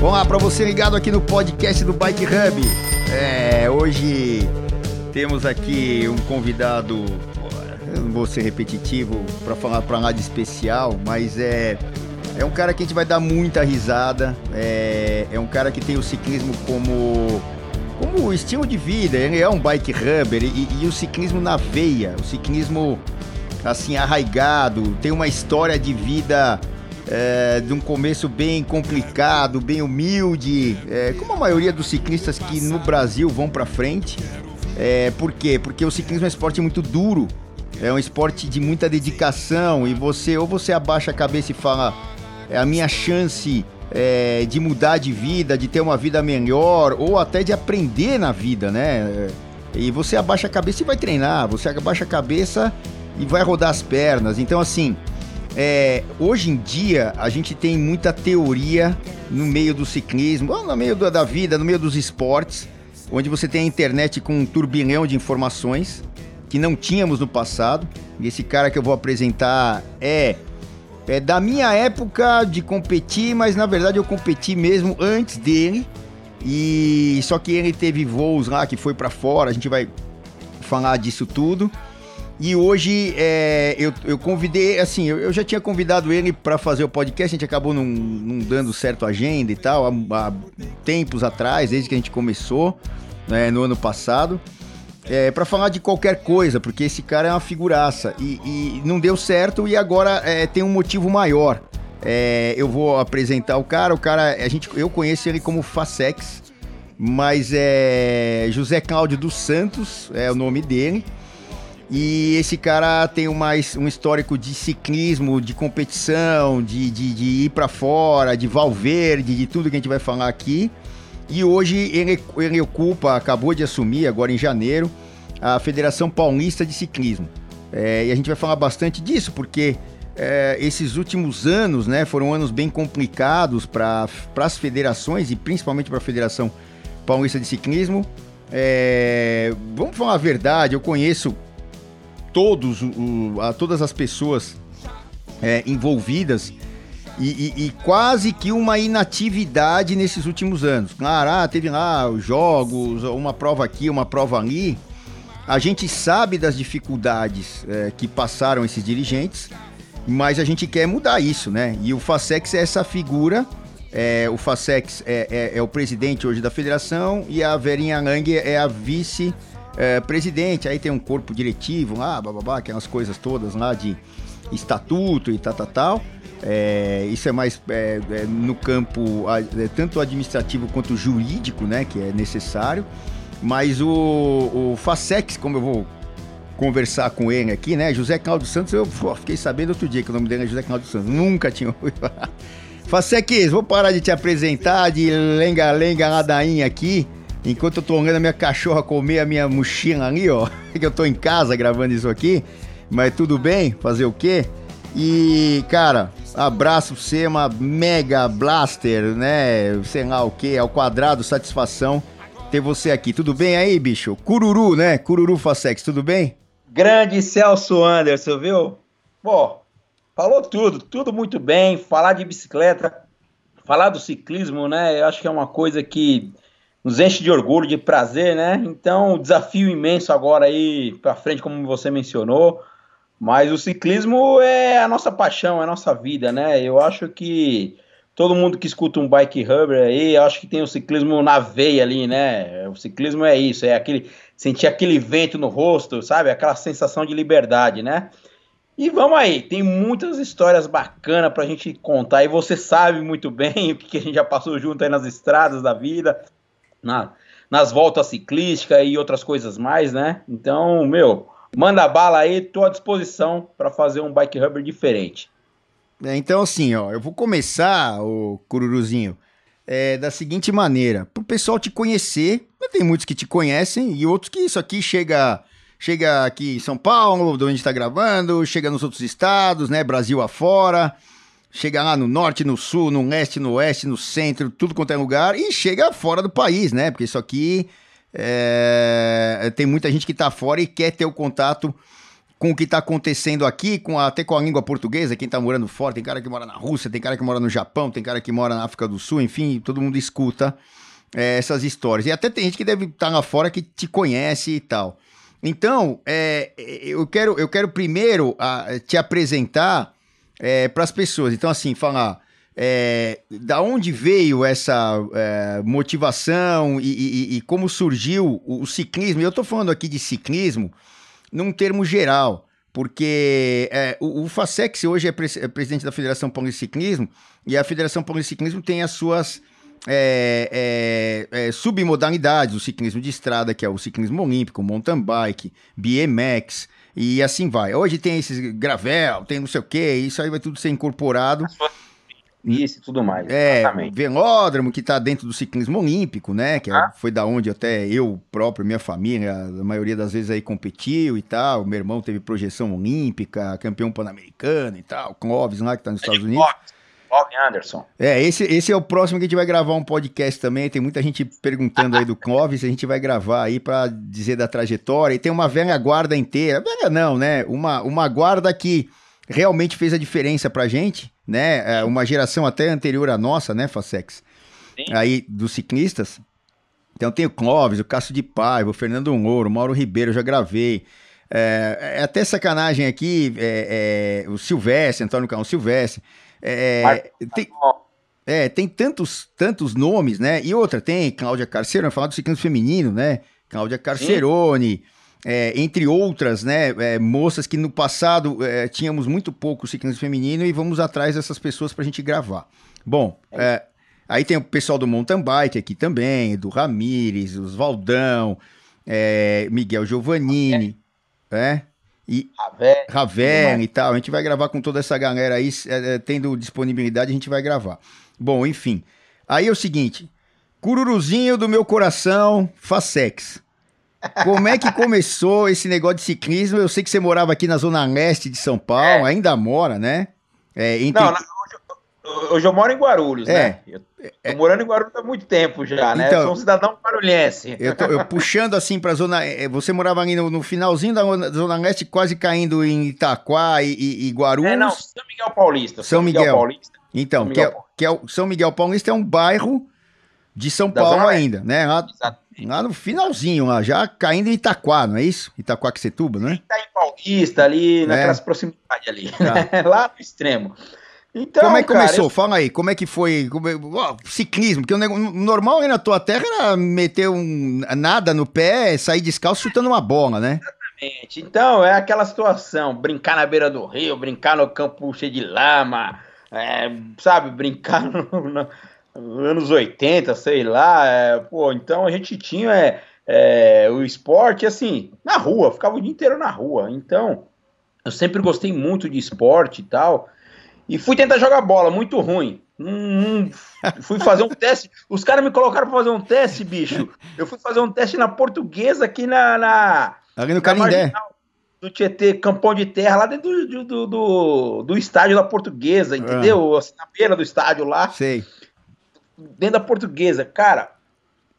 Vamos lá, para você ligado aqui no podcast do Bike Hub. É, hoje temos aqui um convidado, eu não vou ser repetitivo para falar para de especial, mas é, é um cara que a gente vai dar muita risada. É, é um cara que tem o ciclismo como, como estilo de vida, ele é um bike hubber e, e o ciclismo na veia, o ciclismo assim arraigado, tem uma história de vida é, de um começo bem complicado, bem humilde, é, como a maioria dos ciclistas que no Brasil vão para frente. É, por quê? Porque o ciclismo é um esporte muito duro, é um esporte de muita dedicação e você ou você abaixa a cabeça e fala é a minha chance é, de mudar de vida, de ter uma vida melhor ou até de aprender na vida, né? E você abaixa a cabeça e vai treinar, você abaixa a cabeça e vai rodar as pernas. Então assim, é, hoje em dia, a gente tem muita teoria no meio do ciclismo, no meio da vida, no meio dos esportes, onde você tem a internet com um turbilhão de informações que não tínhamos no passado. E esse cara que eu vou apresentar é, é da minha época de competir, mas na verdade eu competi mesmo antes dele. E só que ele teve voos lá que foi para fora, a gente vai falar disso tudo. E hoje é, eu, eu convidei, assim, eu, eu já tinha convidado ele para fazer o podcast, a gente acabou não, não dando certo agenda e tal, há, há, tempos atrás, desde que a gente começou, né, no ano passado, é, para falar de qualquer coisa, porque esse cara é uma figuraça e, e não deu certo e agora é, tem um motivo maior. É, eu vou apresentar o cara, o cara, a gente, eu conheço ele como Facex, mas é José Cláudio dos Santos, é o nome dele. E esse cara tem uma, um histórico de ciclismo, de competição, de, de, de ir para fora, de Valverde, de tudo que a gente vai falar aqui. E hoje ele, ele ocupa, acabou de assumir, agora em janeiro, a Federação Paulista de Ciclismo. É, e a gente vai falar bastante disso, porque é, esses últimos anos né, foram anos bem complicados para as federações e principalmente para a Federação Paulista de Ciclismo. É, vamos falar a verdade, eu conheço todos, o, a todas as pessoas é, envolvidas e, e, e, quase que uma inatividade nesses últimos anos. Claro, ah, teve lá os jogos, uma prova aqui, uma prova ali. A gente sabe das dificuldades é, que passaram esses dirigentes, mas a gente quer mudar isso, né? E o Facex é essa figura. É, o Facex é, é, é, o presidente hoje da federação e a Verinha Lang é a vice é, presidente, aí tem um corpo diretivo lá, bababá, aquelas coisas todas lá de estatuto e tal, tal, tal. É, isso é mais é, é, no campo é, tanto administrativo quanto jurídico, né, que é necessário. Mas o, o Facex, como eu vou conversar com ele aqui, né, José Cláudio Santos, eu pô, fiquei sabendo outro dia que o nome dele é José Cláudio Santos, nunca tinha ouvido falar. Facex, vou parar de te apresentar, de lenga-lenga ladainha aqui. Enquanto eu tô olhando a minha cachorra comer a minha mochila ali, ó. Que eu tô em casa gravando isso aqui. Mas tudo bem, fazer o quê? E, cara, abraço pra você, uma mega blaster, né? Sei lá o quê, ao quadrado, satisfação ter você aqui. Tudo bem aí, bicho? Cururu, né? Cururu Facex, tudo bem? Grande Celso Anderson, viu? Pô, falou tudo, tudo muito bem. Falar de bicicleta, falar do ciclismo, né? Eu acho que é uma coisa que nos enche de orgulho, de prazer, né? Então, desafio imenso agora aí para frente, como você mencionou. Mas o ciclismo é a nossa paixão, é a nossa vida, né? Eu acho que todo mundo que escuta um bike rubber aí, acho que tem o ciclismo na veia ali, né? O ciclismo é isso, é aquele sentir aquele vento no rosto, sabe? Aquela sensação de liberdade, né? E vamos aí, tem muitas histórias bacanas pra gente contar e você sabe muito bem o que a gente já passou junto aí nas estradas da vida na, nas voltas ciclísticas e outras coisas mais, né? Então, meu, manda bala aí, tô à disposição para fazer um bike rubber diferente. É, então, assim, ó, eu vou começar, o Cururuzinho, é, da seguinte maneira: pro pessoal te conhecer, tem muitos que te conhecem e outros que isso aqui chega. Chega aqui em São Paulo, onde a gente tá gravando, chega nos outros estados, né? Brasil afora chega lá no norte, no sul, no leste, no oeste, no centro, tudo quanto é lugar, e chega fora do país, né? Porque isso aqui é... tem muita gente que está fora e quer ter o contato com o que está acontecendo aqui, com a, até com a língua portuguesa, quem está morando fora, tem cara que mora na Rússia, tem cara que mora no Japão, tem cara que mora na África do Sul, enfim, todo mundo escuta é, essas histórias. E até tem gente que deve estar tá lá fora que te conhece e tal. Então, é, eu, quero, eu quero primeiro a, te apresentar é, para as pessoas. Então, assim, falar é, da onde veio essa é, motivação e, e, e, como surgiu o, o ciclismo. Eu estou falando aqui de ciclismo num termo geral, porque é, o, o FASEX hoje é, pre é, presidente da Federação Paulista de Ciclismo e a Federação Paulista de Ciclismo tem as suas é, é, é, submodalidades, o ciclismo de estrada, que é o ciclismo olímpico, mountain bike, BMX, e assim vai. Hoje tem esses gravel, tem não sei o que, isso aí vai tudo ser incorporado. Isso e tudo mais. É, exatamente. velódromo que está dentro do ciclismo olímpico, né? Que é, ah. foi da onde até eu próprio, minha família, a maioria das vezes aí competiu e tal. Meu irmão teve projeção olímpica, campeão pan-americano e tal. Clóvis lá que está nos Estados Unidos. Clóvis Anderson. É, esse, esse é o próximo que a gente vai gravar um podcast também. Tem muita gente perguntando aí do Clóvis. A gente vai gravar aí para dizer da trajetória. E tem uma velha guarda inteira. Velha não, né? Uma, uma guarda que realmente fez a diferença pra gente, né? É uma geração até anterior à nossa, né, Facex? Sim. Aí, dos ciclistas. Então tem o Clóvis, o Cássio de Paiva, o Fernando Mouro, o Mauro Ribeiro, eu já gravei. É, é até sacanagem aqui, é, é, o Silvestre, Antônio Carlos Silvestre. É, tem, é, tem tantos, tantos nomes, né? E outra, tem Cláudia Carcerone, falar do ciclismo feminino, né? Cláudia Carcerone. É, entre outras, né, é, moças que no passado é, tínhamos muito pouco ciclismo feminino e vamos atrás dessas pessoas para a gente gravar. Bom, é, aí tem o pessoal do mountain bike aqui também, do Ramires, os Valdão, é, Miguel Giovannini, é, e Raven e tal. A gente vai gravar com toda essa galera aí, é, tendo disponibilidade, a gente vai gravar. Bom, enfim. Aí é o seguinte, cururuzinho do meu coração, Facex. Como é que começou esse negócio de ciclismo? Eu sei que você morava aqui na zona leste de São Paulo, é. ainda mora, né? É, entre... Não, hoje, hoje, eu moro em Guarulhos, é. né? Eu tô é. morando em Guarulhos há muito tempo já, né? Então, eu sou um cidadão guarulhense. Eu, tô, eu puxando assim pra zona... É, você morava ali no, no, finalzinho da zona leste, quase caindo em Itaquá e, e, e Guarulhos. É, não, São Miguel Paulista. São, Miguel. Miguel Paulista. Então, São Miguel, que, é, que é o São Miguel Paulista é um bairro de São da Paulo ainda, né? Lá, lá, no finalzinho, lá, já caindo em Itaquá, não é isso? Itaquaquecetuba, né? Tá em Paulista, ali, é. naquelas proximidades ali, tá. lá no extremo. Então, como é que cara, começou? Eu... Fala aí, como é que foi? Como é... oh, ciclismo, porque o normal aí na tua terra era meter um nada no pé, sair descalço chutando uma bola, né? Exatamente. Então, é aquela situação, brincar na beira do rio, brincar no campo cheio de lama, é, sabe, brincar no, no, anos 80, sei lá, é, pô, então a gente tinha é, é, o esporte assim, na rua, ficava o dia inteiro na rua. Então, eu sempre gostei muito de esporte e tal. E fui tentar jogar bola, muito ruim. Hum, fui fazer um teste. Os caras me colocaram para fazer um teste, bicho. Eu fui fazer um teste na portuguesa aqui na. na ali no Canindé. Do Tietê, Campão de Terra, lá dentro do, do, do, do estádio da portuguesa, entendeu? Ah. Assim, na beira do estádio lá. Sei dentro da portuguesa. Cara,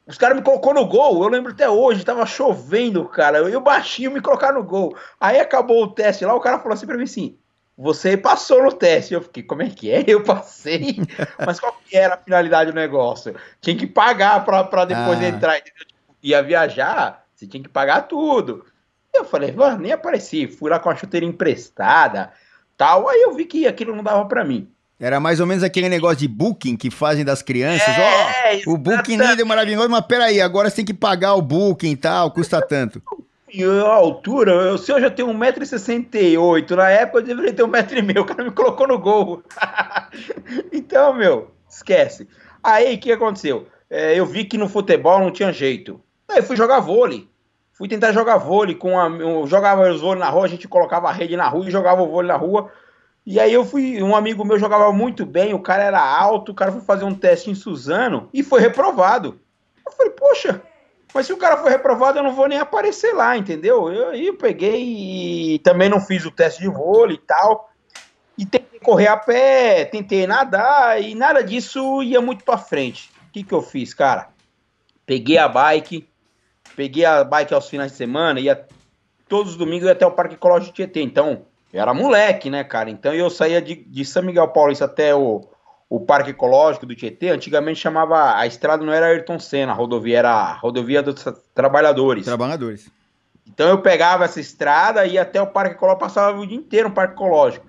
os caras me colocou no gol, eu lembro até hoje, tava chovendo, cara. Eu e baixinho me colocaram no gol. Aí acabou o teste lá, o cara falou assim pra mim assim: você passou no teste. Eu fiquei, como é que é? Eu passei. Mas qual que era a finalidade do negócio? Tinha que pagar pra depois ah. entrar, entendeu? Tipo, ia viajar, você tinha que pagar tudo. Eu falei, mano, nem apareci. Fui lá com a chuteira emprestada, tal. Aí eu vi que aquilo não dava pra mim. Era mais ou menos aquele negócio de booking que fazem das crianças. É, oh, o booking lindo é maravilhoso, mas peraí, agora você tem que pagar o booking e tal, custa tanto. E a altura, eu, se eu já tenho 1,68m, na época eu deveria ter 1,5m, o cara me colocou no gol. então, meu, esquece. Aí, o que aconteceu? É, eu vi que no futebol não tinha jeito. Aí fui jogar vôlei. Fui tentar jogar vôlei com a, eu jogava os vôlei na rua, a gente colocava a rede na rua e jogava o vôlei na rua. E aí eu fui, um amigo meu jogava muito bem, o cara era alto, o cara foi fazer um teste em Suzano e foi reprovado. Eu falei, poxa, mas se o cara foi reprovado, eu não vou nem aparecer lá, entendeu? Eu, eu peguei e também não fiz o teste de vôlei e tal. E tentei correr a pé, tentei nadar e nada disso ia muito para frente. O que, que eu fiz, cara? Peguei a bike, peguei a bike aos finais de semana, ia todos os domingos ia até o Parque Ecológico Tietê. Então, eu era moleque, né, cara? Então eu saía de, de São Miguel Paulista até o, o Parque Ecológico do Tietê. Antigamente chamava. A estrada não era Ayrton Senna, a rodovia era a rodovia dos trabalhadores. Trabalhadores. Então eu pegava essa estrada e até o Parque Ecológico, passava o dia inteiro no Parque Ecológico.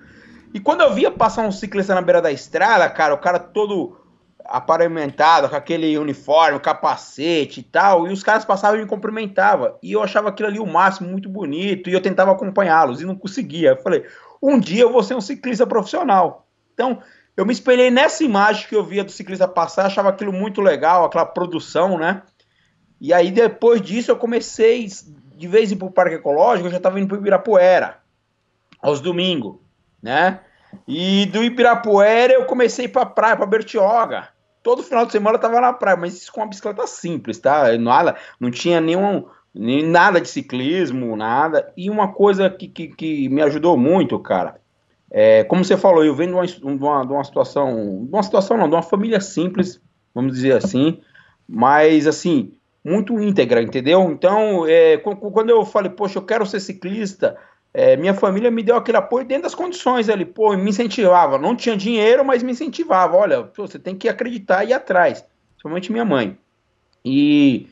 E quando eu via passar um ciclista na beira da estrada, cara, o cara todo aparelhado, com aquele uniforme, capacete e tal, e os caras passavam e me cumprimentavam. E eu achava aquilo ali o máximo, muito bonito, e eu tentava acompanhá-los e não conseguia. Eu falei, um dia eu vou ser um ciclista profissional. Então, eu me espelhei nessa imagem que eu via do ciclista passar, achava aquilo muito legal, aquela produção, né? E aí, depois disso, eu comecei, de vez em para o Parque Ecológico, eu já estava indo para o Ibirapuera, aos domingos, né? E do Ibirapuera eu comecei para praia, para Bertioga todo final de semana eu tava na praia, mas isso com uma bicicleta simples, tá? Nada, não tinha nenhum, nem nada de ciclismo, nada. E uma coisa que, que, que me ajudou muito, cara, é, como você falou, eu venho de uma, de uma, de uma situação, de uma situação não, de uma família simples, vamos dizer assim, mas assim, muito íntegra, entendeu? Então, é, quando eu falei, poxa, eu quero ser ciclista, é, minha família me deu aquele apoio dentro das condições ali, pô, me incentivava. Não tinha dinheiro, mas me incentivava. Olha, pô, você tem que acreditar e ir atrás. Principalmente minha mãe. E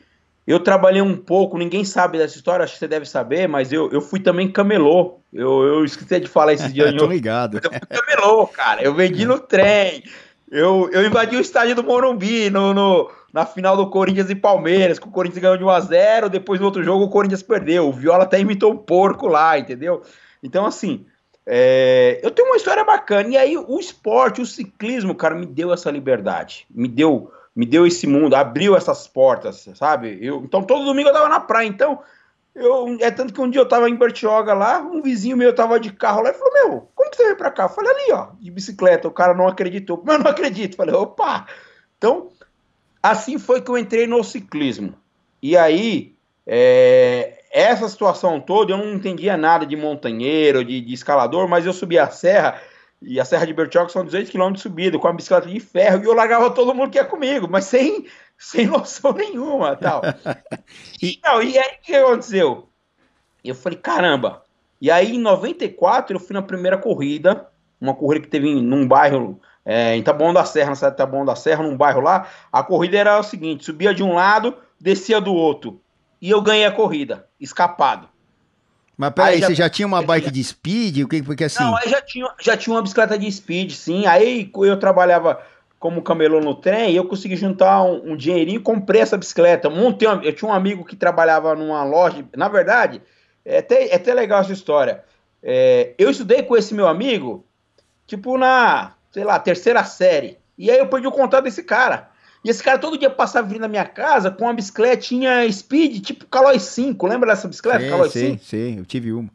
eu trabalhei um pouco, ninguém sabe dessa história, acho que você deve saber, mas eu, eu fui também camelô. Eu, eu esqueci de falar esses dias. Tô ligado. Eu fui camelô, cara. Eu vendi no trem. Eu, eu invadi o estádio do Morumbi no, no na final do Corinthians e Palmeiras, que o Corinthians ganhou de 1 a 0 depois no outro jogo o Corinthians perdeu. O Viola até imitou um porco lá, entendeu? Então, assim, é, eu tenho uma história bacana. E aí, o esporte, o ciclismo, cara, me deu essa liberdade. Me deu, me deu esse mundo, abriu essas portas, sabe? Eu, então, todo domingo eu tava na praia. Então, eu, é tanto que um dia eu tava em Bertioga lá, um vizinho meu tava de carro lá e falou: Meu, como que você veio pra cá? Eu falei: Ali, ó, de bicicleta. O cara não acreditou. Mas não acredito. Falei: Opa! Então, Assim foi que eu entrei no ciclismo. E aí, é, essa situação toda, eu não entendia nada de montanheiro, de, de, escalador, mas eu subia a serra, e a Serra de Bertioga são 200 km de subida, com a bicicleta de ferro, e eu largava todo mundo que ia comigo, mas sem, sem noção nenhuma tal. e, não, e aí o que aconteceu? Eu falei, caramba. E aí, em 94, eu fui na primeira corrida, uma corrida que teve num bairro é, em Taboão da Serra, na cidade de Taboão da Serra, num bairro lá, a corrida era o seguinte: subia de um lado, descia do outro. E eu ganhei a corrida, escapado. Mas peraí, aí, já, você já tinha uma bike de speed? O que porque assim? Não, aí já tinha, já tinha uma bicicleta de speed, sim. Aí eu trabalhava como camelô no trem e eu consegui juntar um, um dinheirinho e comprei essa bicicleta. Montei uma, eu tinha um amigo que trabalhava numa loja. Na verdade, é até, é até legal essa história. É, eu estudei com esse meu amigo, tipo, na sei lá, terceira série. E aí eu perdi o contato desse cara. E esse cara todo dia passava vindo na minha casa com uma bicicletinha speed, tipo Caloi 5. Lembra dessa bicicleta? Sim, Caloi sim, 5? Sim, eu tive uma.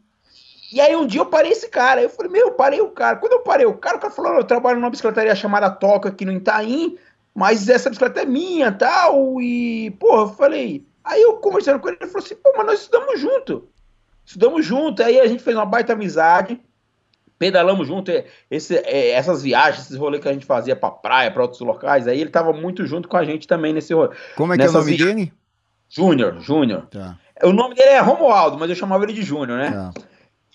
E aí um dia eu parei esse cara. Eu falei, meu, eu parei o cara. Quando eu parei o cara, o cara falou, eu trabalho numa bicicletaria chamada Toca aqui no Itaim, mas essa bicicleta é minha tal. E, porra, eu falei. Aí eu conversando com ele, ele falou assim, pô, mas nós estudamos junto. Estudamos junto. Aí a gente fez uma baita amizade pedalamos junto, é, esse, é, essas viagens, esses rolês que a gente fazia pra praia, pra outros locais, aí ele tava muito junto com a gente também nesse rolê. Como é que é o nome dele? Júnior, Júnior. Tá. O nome dele é Romualdo, mas eu chamava ele de Júnior, né? Tá.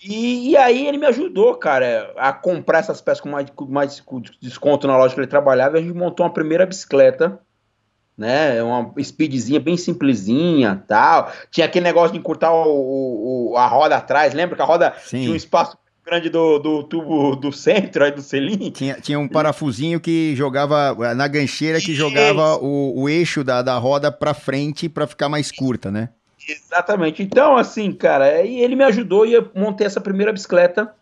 E, e, aí ele me ajudou, cara, a comprar essas peças com mais, com mais desconto na loja que ele trabalhava, e a gente montou uma primeira bicicleta, né, uma speedzinha bem simplesinha, tal. Tinha aquele negócio de encurtar o, o, a roda atrás, lembra que a roda Sim. tinha um espaço grande do, do tubo do centro, aí do selim. Tinha, tinha um parafusinho que jogava, na gancheira, que jogava o, o eixo da, da roda para frente para ficar mais curta, né? Exatamente. Então, assim, cara, e ele me ajudou e eu montei essa primeira bicicleta.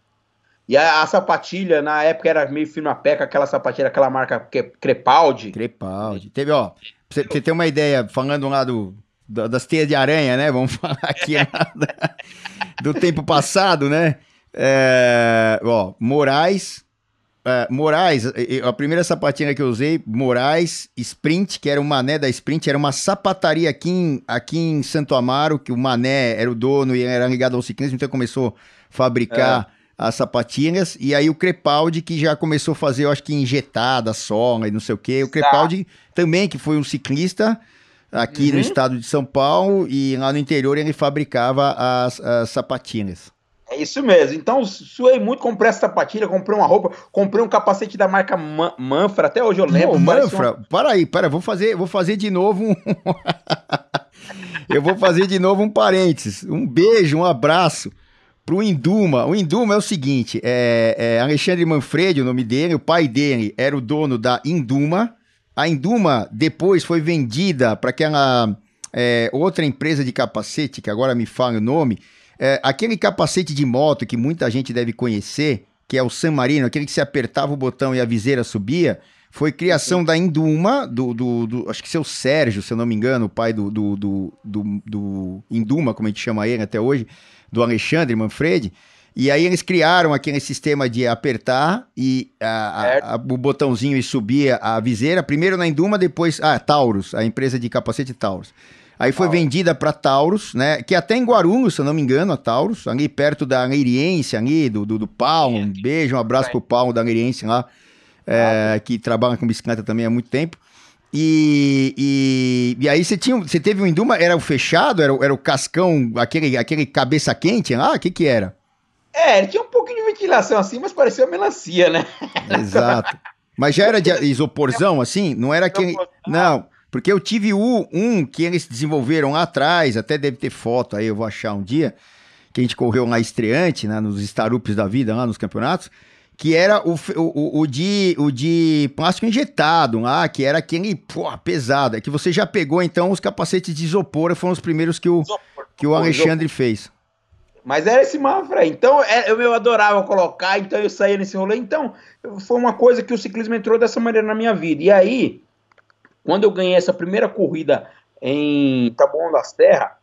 E a, a sapatilha, na época, era meio firma peca, aquela sapatilha, aquela marca Crepaldi. Crepaldi. Teve, ó, pra você, pra você ter uma ideia, falando lá do, das teias de aranha, né? Vamos falar aqui do tempo passado, né? É, ó, Moraes. É, Moraes, a primeira sapatinha que eu usei, Moraes Sprint, que era o Mané da Sprint, era uma sapataria aqui em, aqui em Santo Amaro, que o Mané era o dono e era ligado ao ciclismo, então começou a fabricar é. as sapatinhas. E aí o Crepaldi, que já começou a fazer, eu acho que injetada, sola e não sei o quê. O Crepaldi também, que foi um ciclista, aqui uhum. no estado de São Paulo e lá no interior ele fabricava as, as sapatilhas. É isso mesmo. Então, suei muito, comprei essa sapatilha, comprei uma roupa, comprei um capacete da marca Man Manfra, até hoje eu lembro. Não, Manfra, um... para aí, para, vou fazer, vou fazer de novo um... eu vou fazer de novo um parênteses. Um beijo, um abraço pro Induma. O Induma é o seguinte, é, é Alexandre Manfredi, o nome dele, o pai dele era o dono da Induma. A Induma depois foi vendida para aquela é, outra empresa de capacete, que agora me fala o nome, é, aquele capacete de moto que muita gente deve conhecer, que é o San Marino, aquele que se apertava o botão e a viseira subia, foi criação da Induma, do, do, do, acho que seu Sérgio, se eu não me engano, o pai do, do, do, do, do Induma, como a gente chama ele até hoje, do Alexandre Manfredi. E aí eles criaram aquele sistema de apertar e a, a, o botãozinho e subia a viseira, primeiro na Induma, depois... Ah, Taurus, a empresa de capacete Taurus. Aí foi vendida para Taurus, né? Que até em Guarulhos, se eu não me engano, a Taurus, ali perto da Neiriense, ali, do, do, do Paulo. Um beijo, um abraço pro Paulo da Neiriense lá, é, que trabalha com bicicleta também há muito tempo. E, e, e, aí você tinha, você teve um Induma, era o fechado, era, era o cascão, aquele, aquele cabeça quente lá, o que que era? É, ele tinha um pouquinho de ventilação assim, mas parecia uma melancia, né? Exato. Mas já era de isoporzão, assim? Não era aquele... Não, porque eu tive um que eles desenvolveram lá atrás, até deve ter foto aí, eu vou achar um dia, que a gente correu lá estreante, né, nos Starups da vida, lá nos campeonatos, que era o, o, o, de, o de plástico injetado lá, que era aquele, pô, pesado. É que você já pegou, então, os capacetes de isopor, foram os primeiros que o, que o Alexandre fez. Mas era esse Mafra. Então, é, eu, eu adorava colocar, então eu saía nesse rolê. Então, foi uma coisa que o ciclismo entrou dessa maneira na minha vida. E aí, quando eu ganhei essa primeira corrida em Taboão das Terras,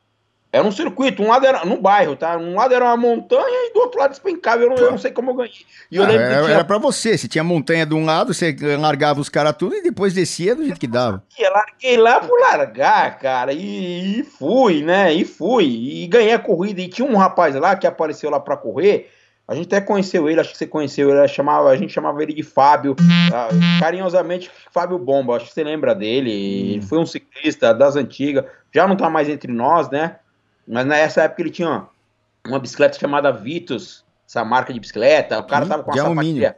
era um circuito, um lado era no bairro, tá? Um lado era uma montanha e do outro lado despencava. Eu não, eu não sei como eu ganhei. E eu ah, era, tinha... era pra você, se tinha montanha de um lado, você largava os caras tudo e depois descia do jeito que dava. Eu larguei lá por largar, cara, e, e, fui, né? E fui. E ganhei a corrida. E tinha um rapaz lá que apareceu lá pra correr. A gente até conheceu ele, acho que você conheceu ele, chamava, a gente chamava ele de Fábio, ah, carinhosamente Fábio Bomba, acho que você lembra dele, ele foi um ciclista das antigas, já não tá mais entre nós, né? Mas nessa época ele tinha uma, uma bicicleta chamada Vitus, essa marca de bicicleta, o cara tava com a sapatilha,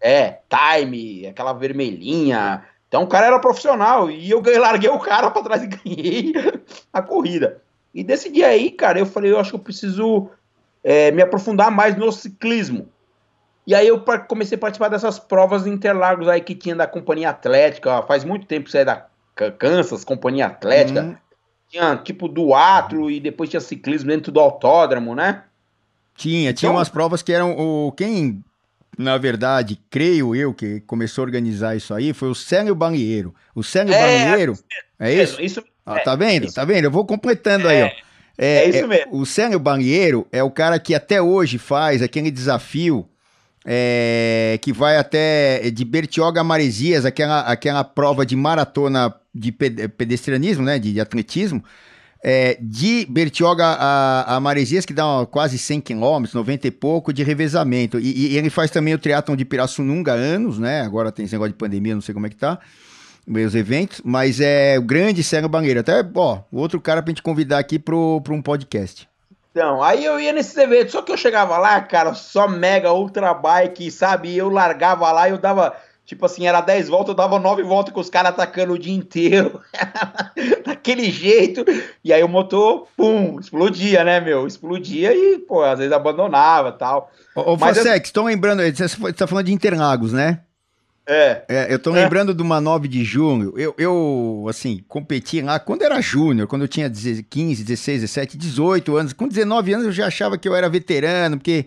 é, Time, aquela vermelhinha, então o cara era profissional, e eu larguei o cara pra trás e ganhei a corrida. E desse dia aí, cara, eu falei, eu acho que eu preciso é, me aprofundar mais no ciclismo. E aí eu comecei a participar dessas provas de Interlagos aí que tinha da Companhia Atlética, faz muito tempo que você é da Kansas, Companhia Atlética. Uhum. Tinha tipo duatro e depois tinha ciclismo dentro do autódromo, né? Tinha, tinha então, umas provas que eram o quem na verdade, creio eu que começou a organizar isso aí foi o Célio Banheiro. O Célio é, Banheiro, é, é isso? isso ah, tá vendo? Isso. Tá vendo? Eu vou completando aí, ó. É. É, é isso é, mesmo. o Célio Banheiro é o cara que até hoje faz aquele desafio é, que vai até de Bertioga a Maresias, aquela, aquela prova de maratona de pedestrianismo, né, de, de atletismo, é, de Bertioga a, a Maresias, que dá quase 100 quilômetros, 90 e pouco, de revezamento. E, e ele faz também o triatlon de Pirassununga há anos, né, agora tem esse negócio de pandemia, não sei como é que tá meus eventos, mas é o grande Cego Banheiro. Até, ó, outro cara pra gente convidar aqui pro, pro um podcast. Então, aí eu ia nesses eventos, só que eu chegava lá, cara, só mega ultra bike, sabe? Eu largava lá e eu dava, tipo assim, era 10 voltas, eu dava 9 voltas com os caras atacando o dia inteiro. Daquele jeito. E aí o motor, pum, explodia, né, meu? Explodia e, pô, às vezes abandonava tal. Ô, ô Fasex, eu... estão lembrando, você tá falando de Interlagos, né? É. é eu tô é. lembrando de uma 9 de junho. Eu, eu, assim, competi lá quando era júnior, quando eu tinha 15, 16, 17, 18 anos. Com 19 anos eu já achava que eu era veterano, porque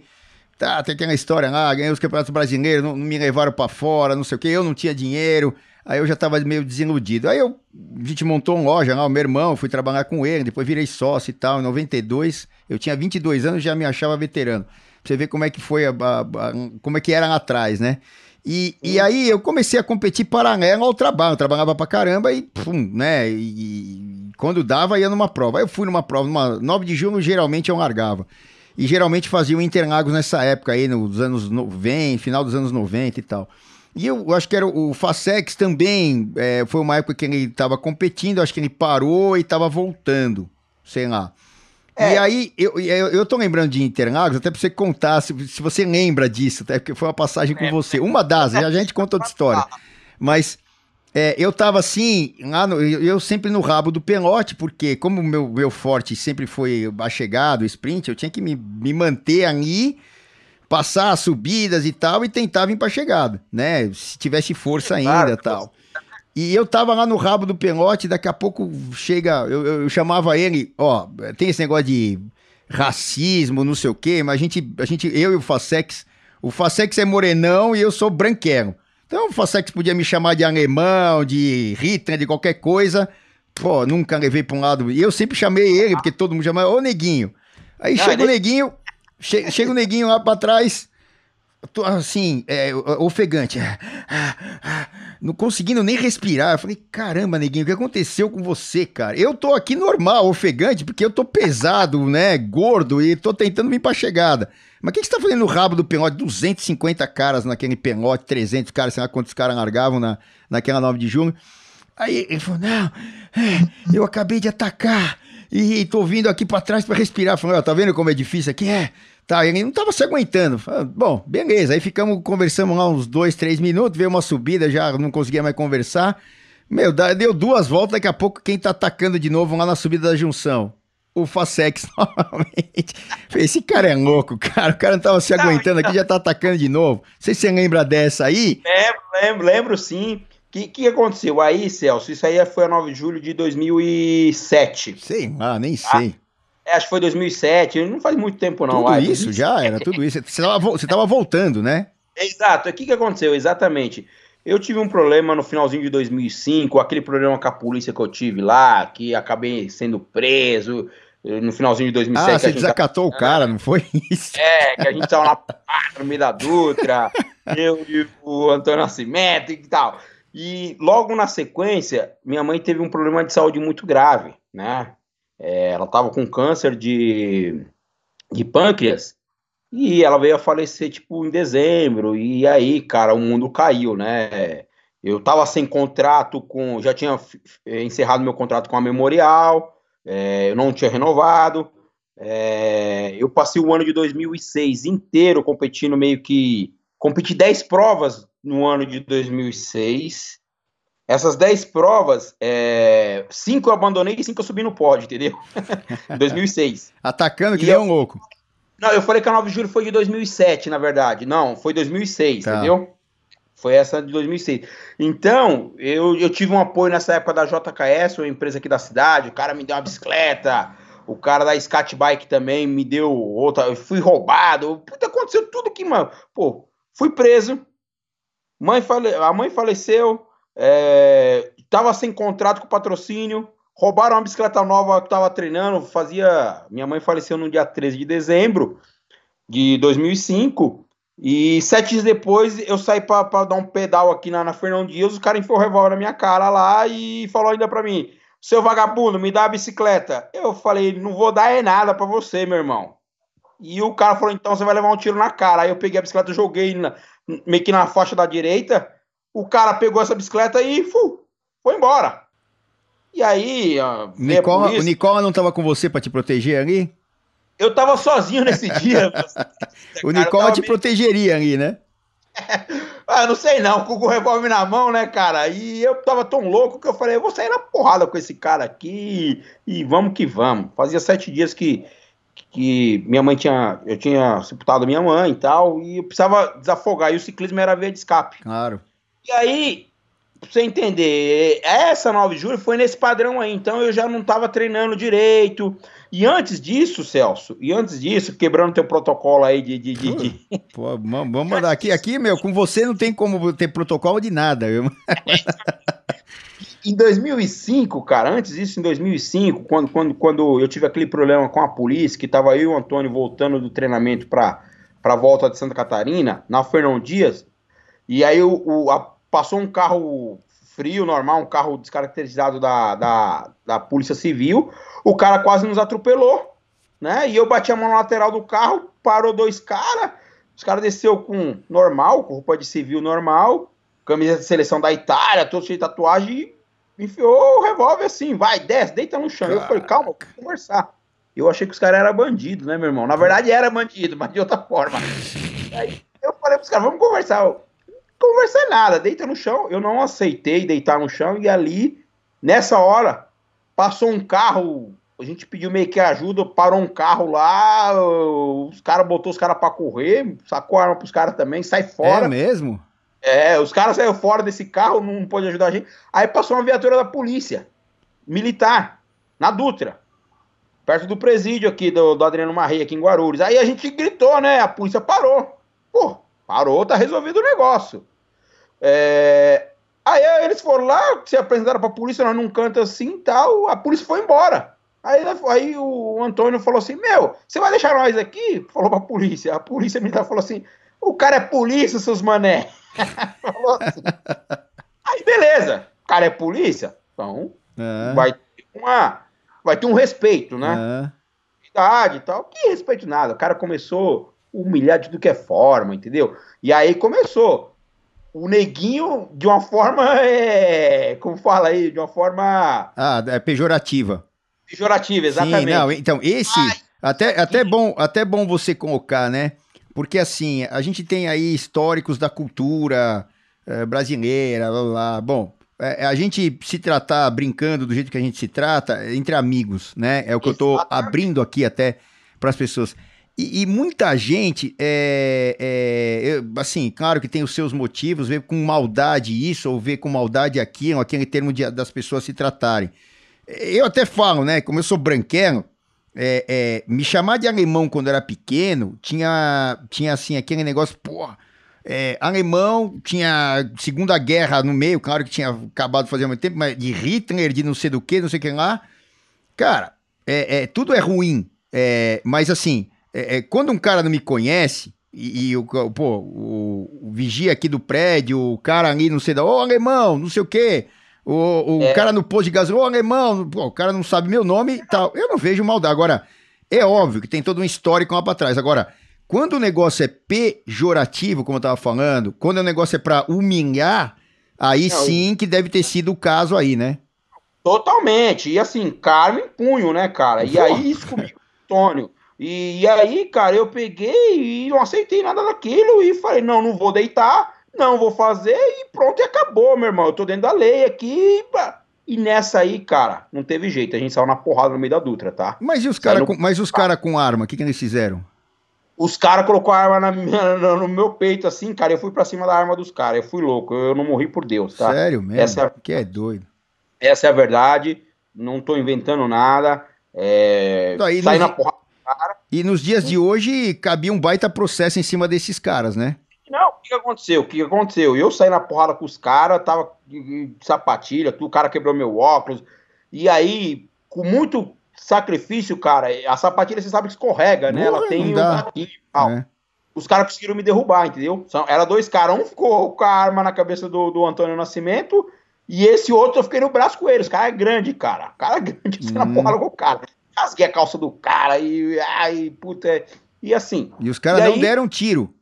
tá, tem aquela história lá, ganhei os campeonatos brasileiros, não, não me levaram para fora, não sei o que, eu não tinha dinheiro. Aí eu já tava meio desiludido. Aí eu, a gente montou uma loja lá, o meu irmão, fui trabalhar com ele, depois virei sócio e tal. Em 92, eu tinha 22 anos já me achava veterano. Pra você ver como é que foi, a, a, a, como é que era lá atrás, né? E, e aí eu comecei a competir paralelo ao trabalho. Eu trabalhava pra caramba e, pum, né? E, e, quando dava, ia numa prova. Aí eu fui numa prova, numa 9 de junho, geralmente eu largava. E geralmente fazia o Interlagos nessa época aí, nos anos 90, final dos anos 90 e tal. E eu acho que era o Facex também, é, foi uma época que ele estava competindo, acho que ele parou e estava voltando, sei lá. É. E aí, eu, eu, eu tô lembrando de Interlagos, até pra você contar, se, se você lembra disso, até porque foi uma passagem com é. você. Uma das, a gente conta outra história. Mas é, eu tava assim, lá no, eu sempre no rabo do pelote, porque como meu, meu forte sempre foi a chegada, o sprint, eu tinha que me, me manter ali, passar as subidas e tal, e tentar vir pra chegada, né? Se tivesse força ainda e tal. E eu tava lá no rabo do pelote, daqui a pouco chega, eu, eu chamava ele, ó, tem esse negócio de racismo, não sei o quê, mas a gente, a gente eu e o Facex, o Facex é morenão e eu sou branquelo. Então o Facex podia me chamar de alemão, de Hitler, de qualquer coisa. Pô, nunca levei pra um lado. E eu sempre chamei ele, porque todo mundo chamava, ô neguinho. Aí não, chega ele... o neguinho, che chega o neguinho lá pra trás, assim, é, ofegante. Não conseguindo nem respirar. Eu falei, caramba, neguinho, o que aconteceu com você, cara? Eu tô aqui normal, ofegante, porque eu tô pesado, né, gordo, e tô tentando vir pra chegada. Mas o que, que você tá fazendo no rabo do Penote? 250 caras naquele Penote, 300 caras, sei lá quantos caras largavam na, naquela 9 de junho. Aí ele falou: Não, é, eu acabei de atacar e tô vindo aqui para trás para respirar. Oh, Tá vendo como é difícil aqui? É. Tá, ele não tava se aguentando. Falei, Bom, beleza. Aí ficamos, conversamos lá uns dois, três minutos, veio uma subida, já não conseguia mais conversar. Meu, deu duas voltas, daqui a pouco quem tá atacando de novo lá na subida da junção? o Facex novamente. Esse cara é louco, cara. O cara não tava se aguentando aqui, já tá atacando de novo. Não sei se você lembra dessa aí. Lembro, lembro, lembro sim. O que, que aconteceu? Aí, Celso, isso aí foi a 9 de julho de 2007. Sei lá, nem ah, sei. É, acho que foi 2007, não faz muito tempo não. Tudo isso 2007. já era, tudo isso. Você tava, você tava voltando, né? Exato, o que, que aconteceu? Exatamente. Eu tive um problema no finalzinho de 2005, aquele problema com a polícia que eu tive lá, que acabei sendo preso eh, no finalzinho de 2007. Ah, você desacatou o cara, não foi isso? É, que a gente tava na no meio da Dutra, eu e o Antônio Nascimento e tal. E logo na sequência, minha mãe teve um problema de saúde muito grave, né? É, ela tava com câncer de, de pâncreas e ela veio a falecer, tipo, em dezembro. E aí, cara, o mundo caiu, né? Eu tava sem contrato com. Já tinha encerrado meu contrato com a Memorial, é, eu não tinha renovado. É, eu passei o ano de 2006 inteiro competindo, meio que. Competi 10 provas no ano de 2006. Essas 10 provas, é, cinco eu abandonei e cinco eu subi no pódio, entendeu? 2006. Atacando que é um louco. Não, eu falei que a 9 de julho foi de 2007, na verdade. Não, foi 2006, tá. entendeu? Foi essa de 2006. Então, eu, eu tive um apoio nessa época da JKS, uma empresa aqui da cidade. O cara me deu uma bicicleta. O cara da Scat Bike também me deu outra. Eu fui roubado. Puta, aconteceu tudo que, mano. Pô, fui preso. Mãe fale... A mãe faleceu. É... Tava sem contrato com patrocínio. Roubaram uma bicicleta nova que estava treinando, fazia. Minha mãe faleceu no dia 13 de dezembro de 2005. E sete dias depois eu saí para dar um pedal aqui na, na Fernão Dias. O cara enfiou o revólver na minha cara lá e falou ainda para mim: Seu vagabundo, me dá a bicicleta. Eu falei: Não vou dar é nada para você, meu irmão. E o cara falou: Então você vai levar um tiro na cara. Aí eu peguei a bicicleta, joguei na, meio que na faixa da direita. O cara pegou essa bicicleta e fu, foi embora. E aí. Nicola, o Nicola não estava com você para te proteger ali? Eu estava sozinho nesse dia. o Nicola te meio... protegeria ali, né? ah, não sei não, com o revólver na mão, né, cara? E eu tava tão louco que eu falei, eu vou sair na porrada com esse cara aqui e vamos que vamos. Fazia sete dias que, que minha mãe tinha, eu tinha sepultado minha mãe e tal, e eu precisava desafogar, e o ciclismo era a via de escape. Claro. E aí, pra você entender, essa 9 de julho foi nesse padrão aí, então eu já não tava treinando direito. E antes disso, Celso, e antes disso, quebrando teu protocolo aí de. de, de, de... Pô, vamos mandar aqui, aqui, meu, com você não tem como ter protocolo de nada, viu? em 2005, cara, antes disso, em 2005, quando, quando, quando eu tive aquele problema com a polícia, que tava eu e o Antônio voltando do treinamento para a volta de Santa Catarina, na Fernão Dias, e aí o, o a, passou um carro frio, normal, um carro descaracterizado da, da, da Polícia Civil. O cara quase nos atropelou, né? E eu bati a mão na lateral do carro, parou dois caras. Os caras desceu com normal, com roupa de civil normal. camisa de seleção da Itália, todo cheio de tatuagem, e enfiou o revólver assim, vai, desce, deita no chão. Eu falei, calma, vamos conversar. Eu achei que os caras eram bandidos, né, meu irmão? Na verdade era bandido, mas de outra forma. Aí eu falei pros caras, vamos conversar. Conversar nada, deita no chão. Eu não aceitei deitar no chão e ali, nessa hora, passou um carro. A gente pediu meio que ajuda, parou um carro lá, os caras botou os caras pra correr, sacou a arma pros caras também, sai fora. É mesmo? É, os caras saíram fora desse carro, não pôde ajudar a gente. Aí passou uma viatura da polícia, militar, na Dutra, perto do presídio aqui do, do Adriano Marreia, aqui em Guarulhos. Aí a gente gritou, né? A polícia parou. Pô, parou, tá resolvido o negócio. É... Aí eles foram lá, se apresentaram pra polícia, nós num canto assim e tal, a polícia foi embora. Aí, aí o Antônio falou assim: Meu, você vai deixar nós aqui? Falou pra polícia. A polícia militar falou assim: O cara é polícia, seus mané. falou assim. Aí beleza, o cara é polícia, então É. vai ter uma. Vai ter um respeito, né? É. idade e tal. Que respeito nada. O cara começou a humilhar de tudo que é forma, entendeu? E aí começou. O neguinho, de uma forma. É, como fala aí? De uma forma Ah, é pejorativa. pejorativa, exatamente. Sim, não, então, esse. até, até, bom, até bom você colocar, né? Porque assim, a gente tem aí históricos da cultura eh, brasileira, blá, blá. Bom, eh, a gente se tratar brincando do jeito que a gente se trata é entre amigos, né? É o que eu tô Exatamente. abrindo aqui até para as pessoas. E, e muita gente, é, é, eu- assim, claro que tem os seus motivos, vê com maldade isso, ou vê com maldade aquilo, aquele termo de- das pessoas se tratarem. Eu até falo, né? Como eu sou branquelo, é, é, me chamar de alemão quando era pequeno tinha, tinha assim, aquele negócio, porra. é, alemão tinha Segunda Guerra no meio, claro que tinha acabado de fazer há muito tempo, mas de Hitler, de não sei do que, não sei o que lá. Cara, é, é, tudo é ruim. é, mas assim, é, é, quando um cara não me conhece, e, e o, pô, o, o vigia aqui do prédio, o cara ali, não sei da, ô alemão, não sei o quê. O, o É. cara no posto de gasolina, ô alemão, pô, o cara não sabe meu nome e tal. Eu não vejo maldade. Agora, é óbvio que tem todo um histórico lá pra trás. Agora, quando o negócio é pejorativo, como eu tava falando, quando o negócio é pra humilhar, aí Não, sim que deve ter sido o caso aí, né? Totalmente. E assim, carne em punho, né, cara? E aí isso comigo, Antônio. E, e aí, cara, eu peguei e não aceitei nada daquilo e falei, não, não vou deitar, não vou fazer e pronto, e acabou, meu irmão. Eu tô dentro da lei aqui. E nessa aí, cara, não teve jeito. A gente saiu na porrada no meio da Dutra, tá? Mas e os caras com, mas os cara com arma, o que, que eles fizeram? Os caras colocou a arma na minha- no no meu peito, assim, cara. Eu fui pra cima da arma dos caras. Eu fui louco. Eu não morri por Deus, tá? Sério mesmo? Essa é- Que é doido. Essa é a verdade. Não tô inventando nada. É... Tá, Saí na porrada. E nos dias de hoje cabia um baita processo em cima desses caras, né? Não, o que aconteceu? O que aconteceu? Eu saí na porrada com os caras, tava de sapatilha, tudo, o cara quebrou meu óculos. E aí, com muito sacrifício, cara, a sapatilha você sabe que escorrega, né? Ela tem um e tal. É. Os caras conseguiram me derrubar, entendeu? São, era dois caras, um ficou com a arma na cabeça do, do Antônio Nascimento, e esse outro eu fiquei no braço com ele. Os caras é grande, cara. O cara é grande, eu saí na Hum. porrada com o cara. Rasguei a calça do cara e. Ai, puta. é- E assim, E os caras não aí- deram tiro.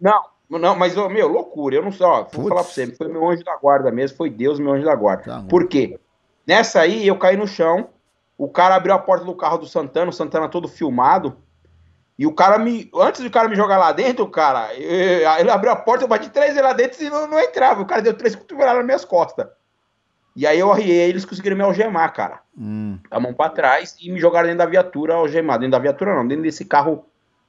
não, não, mas, meu, loucura. Eu não sei, ó, vou Putz. falar pra você, foi meu anjo da guarda mesmo, foi Deus meu anjo da guarda. Tá. Por quê? Nessa aí, eu caí no chão, o cara abriu a porta do carro do Santana, o Santana todo filmado, e o cara me, antes do cara me jogar lá dentro, cara, eu- ele abriu a porta, eu bati três lá dentro e não, não entrava, o cara deu três cotoveladas nas minhas costas. E aí eu arriei, eles conseguiram me algemar, cara Hum. a mão pra trás e me jogaram dentro da viatura algemado. Dentro da viatura não, dentro desse carro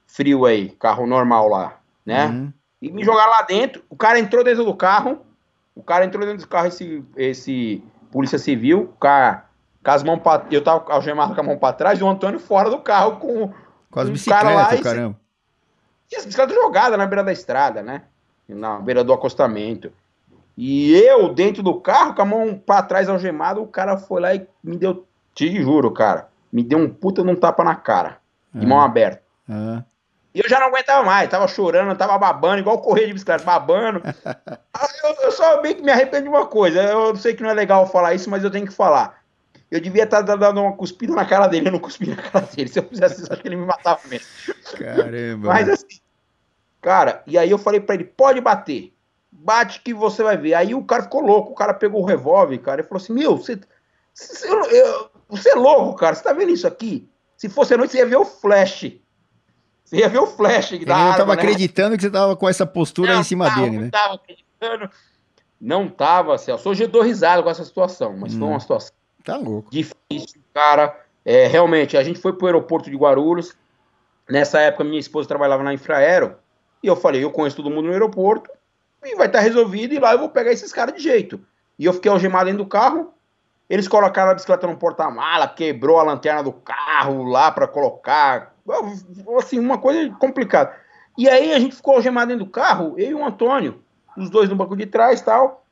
frio aí, carro normal lá, né? Uhum. E me jogaram lá dentro. O cara entrou dentro do carro. O cara entrou dentro do carro, esse, esse polícia civil, o cara, com as mãos pra, eu tava algemado com a mão pra trás e o Antônio fora do carro com, Com as Um cara lá bicicletas, e- caramba. e as bicicletas jogadas na beira da estrada, né? Na beira do acostamento. E eu, dentro do carro, com a mão pra trás algemada, o cara foi lá e me deu, te juro, cara, me deu um puta num tapa na cara, de Ah. mão aberta. Ah. E eu já não aguentava mais, tava chorando, tava babando, igual correr de bicicleta, babando. Eu, eu só bem que me arrependo de uma coisa, eu sei que não é legal falar isso, mas eu tenho que falar. Eu devia estar dando uma cuspida na cara dele, eu não cuspi na cara dele. Se eu fizesse isso, acho que ele me matava mesmo. Caramba. Mas assim, cara, e aí eu falei pra ele, pode bater. Bate que você vai ver. Aí o cara ficou louco, o cara pegou o revólver, cara, e falou assim: Meu, você, você, você é louco, cara, você tá vendo isso aqui? Se fosse a noite, você ia ver o flash. Você ia ver o flash da Ele não tava né? acreditando que você tava com essa postura não, em cima tava, dele, né? Não tava acreditando. Não tava, Celso. Hoje eu dou risada com essa situação, mas hum. foi uma situação tá louco. difícil, cara. É, realmente, a gente foi pro aeroporto de Guarulhos. Nessa época, minha esposa trabalhava na Infraero. E eu falei, eu conheço todo mundo no aeroporto. E vai estar tá resolvido. E lá eu vou pegar esses caras de jeito. E eu fiquei algemado dentro do carro. Eles colocaram a bicicleta no porta-mala, quebrou a lanterna do carro lá para colocar. Assim, uma coisa complicada. E aí a gente ficou algemado dentro do carro, eu e o Antônio, os dois no banco de trás tal.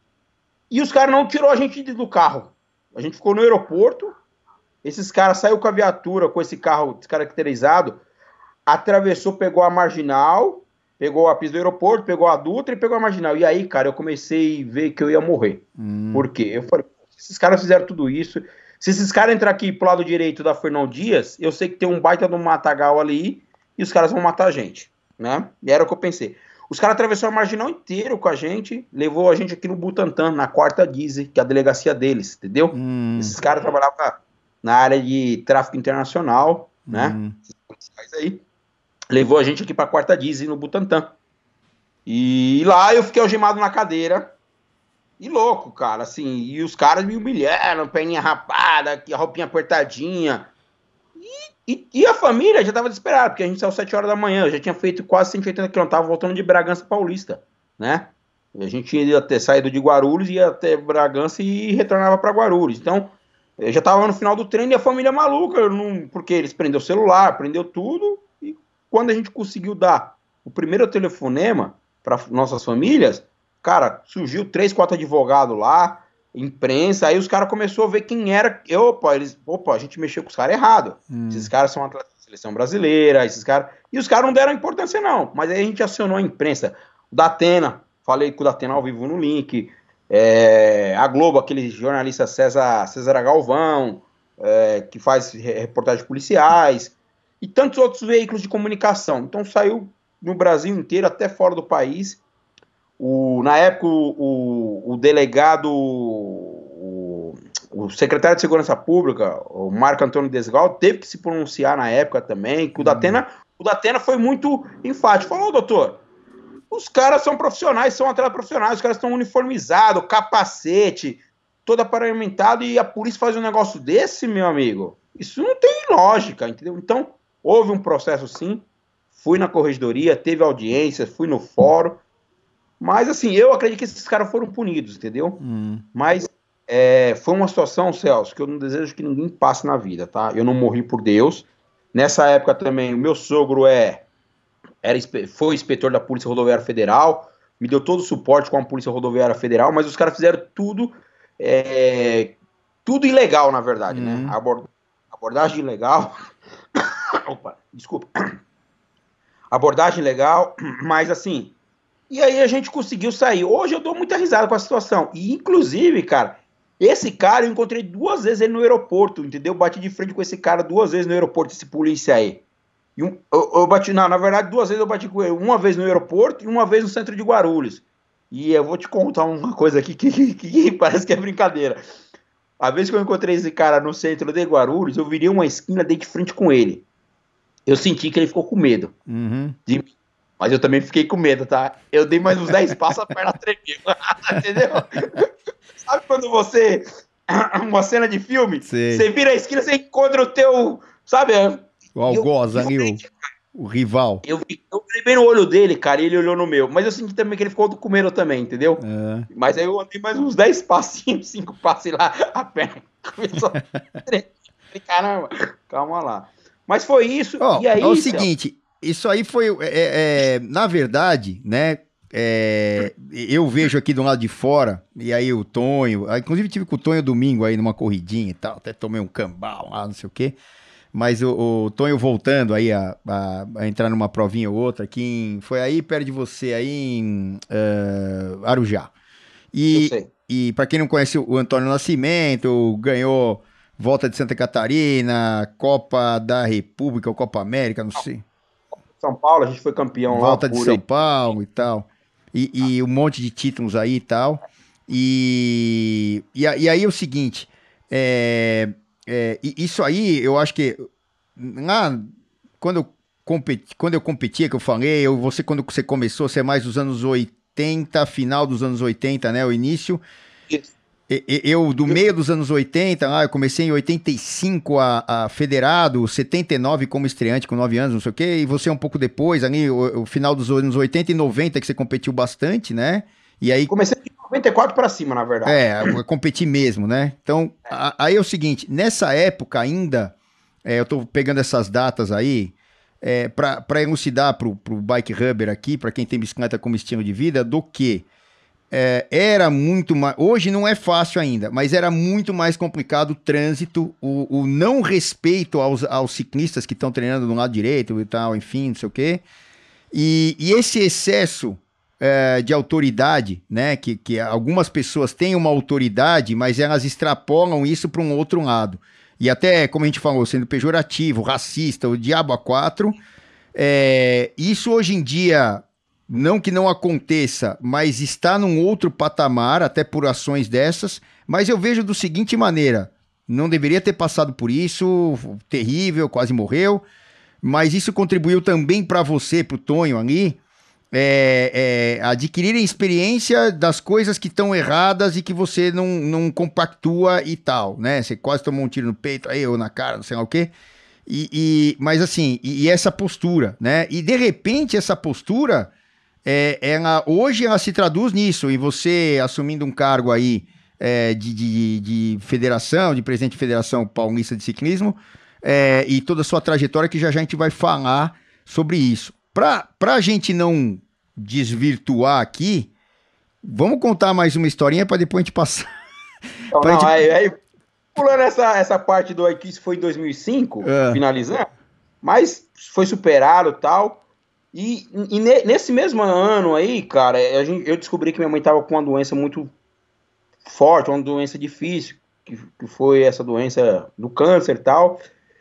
E os caras não tirou a gente do carro. A gente ficou no aeroporto. Esses caras saiu com a viatura, com esse carro descaracterizado, atravessou, pegou a marginal, pegou a pista do aeroporto, pegou a Dutra e pegou a marginal. E aí, cara, eu comecei a ver que eu ia morrer. Hum. Por quê? Eu falei, esses caras fizeram tudo isso. Se esses caras entrar aqui pro lado direito da Fernão Dias, eu sei que tem um baita do matagal ali e os caras vão matar a gente, né? E era o que eu pensei. Os caras atravessaram a marginal inteiro com a gente, levou a gente aqui no Butantã, na quarta Dize, que é a delegacia deles, entendeu? Hum. Esses caras trabalhavam na área de tráfico internacional, né? Hum. aí. Levou a gente aqui pra quarta Dize no Butantã. E lá eu fiquei algemado na cadeira, e louco, cara, assim, e os caras me humilharam, perninha rapada, a roupinha apertadinha. E, e, e, a família já tava desesperada, porque a gente saiu 7 horas da manhã, eu já tinha feito quase 180 km, tava voltando de Bragança Paulista, né? A gente ia ter saído de Guarulhos, ia até Bragança e retornava para Guarulhos. Então, eu já tava no final do treino e a família maluca, não, porque eles prendeu o celular, prendeu tudo, quando a gente conseguiu dar o primeiro telefonema para nossas famílias, Cara, surgiu três, quatro advogados lá, imprensa, aí os caras começaram a ver quem era. Opa, eles, opa, a gente mexeu com os caras errado. Hum. Esses caras são atletas da seleção brasileira, esses caras. E os caras não deram importância, não. Mas aí a gente acionou a imprensa. O Datena, falei com o Datena ao vivo no link. É, a Globo, aquele jornalista César, César Galvão, é, que faz reportagens policiais, e tantos outros veículos de comunicação. Então saiu no Brasil inteiro, até fora do país. O, na época, o, o delegado, o, o, secretário de Segurança Pública, o Marco Antônio Desgal, teve que se pronunciar na época também, que o Datena, o Datena foi muito enfático. Falou, doutor, os caras são profissionais, são atletas profissionais, os caras estão uniformizados, capacete, todo aparamentado, e a polícia faz um negócio desse, meu amigo. Isso não tem lógica, entendeu? Então, houve um processo sim, fui na corregedoria, teve audiência, fui no fórum, mas, assim, eu acredito que esses caras foram punidos, entendeu? Hum. Mas é, foi uma situação, Celso, que eu não desejo que ninguém passe na vida, tá? Eu não morri por Deus. Nessa época também, o meu sogro é, era, foi inspetor da Polícia Rodoviária Federal, me deu todo o suporte com a Polícia Rodoviária Federal, mas os caras fizeram tudo, é, tudo ilegal, na verdade, né? Hum. Abord, abordagem ilegal. Opa, desculpa. Abordagem legal, mas assim, e aí a gente conseguiu sair. Hoje eu dou muita risada com a situação. E, inclusive, cara, esse cara eu encontrei duas vezes ele no aeroporto, entendeu? Bati de frente com esse cara duas vezes no aeroporto, esse polícia aí. E um, eu, eu, bati, não, na verdade, duas vezes eu bati com ele. Uma vez no aeroporto e uma vez no centro de Guarulhos. E eu vou te contar uma coisa aqui que, que, que parece que é brincadeira. A vez que eu encontrei esse cara no centro de Guarulhos, eu virei uma esquina, dei de frente com ele. Eu senti que ele ficou com medo uhum. de mim. Mas eu também fiquei com medo, tá? Eu dei mais uns 10 passos, a perna tremeu. Entendeu? Sabe quando você. Uma cena de filme, você vira a esquina, você encontra o teu. Sabe? O algoz ali, o, o rival. Eu, eu olhei bem no olho dele, cara, e ele olhou no meu. Mas eu senti também que ele ficou com medo também, entendeu? É. Mas aí eu andei mais uns 10 passinhos, 5 passos lá, a perna começou a tremer. Caramba, calma lá. Mas foi isso. Oh, e aí, é o seguinte, isso aí foi, é, é, é, na verdade, né? É, eu vejo aqui do lado de fora, e aí o Tonho, inclusive tive com o Tonho domingo aí numa corridinha e tal, até tomei um cambal lá, não sei o quê. Mas o, o Tonho voltando aí a, a, a, entrar numa provinha ou outra, aqui em, foi aí perto de você, aí em uh, Arujá. E, e para quem não conhece o Antônio Nascimento, ganhou Volta de Santa Catarina, Copa da República, ou Copa América, não sei. São Paulo, a gente foi campeão Volta lá. Volta de São Paulo e tal. e, e um monte de títulos aí e tal. E, e, e aí é o seguinte, é, é, isso aí eu acho que lá, quando eu competi, quando eu competia, que eu falei, eu, você quando você começou, você é mais dos anos 80, final dos anos 80, né, o início. Eu, do meio dos anos 80, lá, eu comecei em 85 a, a federado, 79 como estreante, com 9 anos, não sei o quê, e você um pouco depois, ali, o, o final dos anos 80 e 90, que você competiu bastante, né? E aí... Comecei de 94 para cima, na verdade. É, eu competi mesmo, né? Então, é. a, aí é o seguinte, nessa época ainda, é, eu tô pegando essas datas aí, é, para elucidar pro, pro Bike Rubber aqui, para quem tem bicicleta como estilo de vida, do que é, era muito mais. Hoje não é fácil ainda, mas era muito mais complicado o trânsito, o, o não respeito aos, aos ciclistas que estão treinando do lado direito e tal, enfim, não sei o quê. E, e esse excesso é, de autoridade, né? Que, que algumas pessoas têm uma autoridade, mas elas extrapolam isso para um outro lado. E até, como a gente falou, sendo pejorativo, racista, o diabo a quatro. É, isso hoje em dia não que não aconteça, mas está num outro patamar, até por ações dessas. Mas eu vejo do seguinte maneira: não deveria ter passado por isso, terrível, quase morreu. Mas isso contribuiu também para você, para o Tonho ali, é, é, adquirirem experiência das coisas que estão erradas e que você não, não compactua e tal, né? Você quase tomou um tiro no peito aí ou na cara, não sei lá o quê. E, e mas assim, e, e essa postura, né? E de repente essa postura é, ela, hoje ela se traduz nisso, e você assumindo um cargo aí é, de, de, de, federação, de presidente de federação paulista de ciclismo, é, e toda a sua trajetória, que já, já a gente vai falar sobre isso. Para a gente não desvirtuar aqui, vamos contar mais uma historinha para depois a gente passar. Não, não, gente... aí, aí, pulando essa, essa parte do isso foi em 2005, é. finalizando, mas foi superado tal. E, e nesse mesmo ano aí, cara, eu descobri que minha mãe tava com uma doença muito forte, uma doença difícil, que, que foi essa doença do câncer e tal.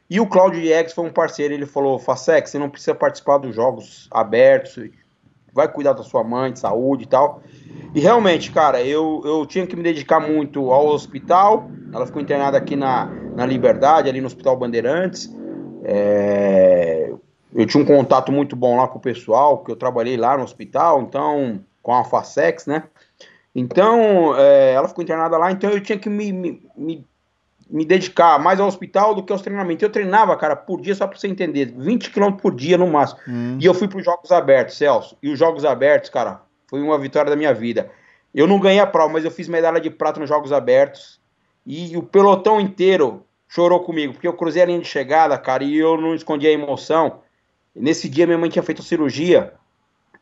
E o Claudio Diegues foi um parceiro, ele falou, Fasek, você não precisa participar dos jogos abertos, vai cuidar da sua mãe, de saúde e tal. E realmente, cara, eu, eu tinha que me dedicar muito ao hospital, ela ficou internada aqui na, na Liberdade, ali no Hospital Bandeirantes. É, eu tinha um contato muito bom lá com o pessoal, que eu trabalhei lá no hospital, então, com a Facex, né? Então, é, ela ficou internada lá, então eu tinha que me, me, me, me, dedicar mais ao hospital do que aos treinamentos. Eu treinava, cara, por dia, só pra você entender, 20 km por dia no máximo. Hum. E eu fui para os Jogos Abertos, Celso. E os Jogos Abertos, cara, foi uma vitória da minha vida. Eu não ganhei a prova, mas eu fiz medalha de prata nos Jogos Abertos. E o pelotão inteiro chorou comigo, porque eu cruzei a linha de chegada, cara, e eu não escondi a emoção. Nesse dia, minha mãe tinha feito cirurgia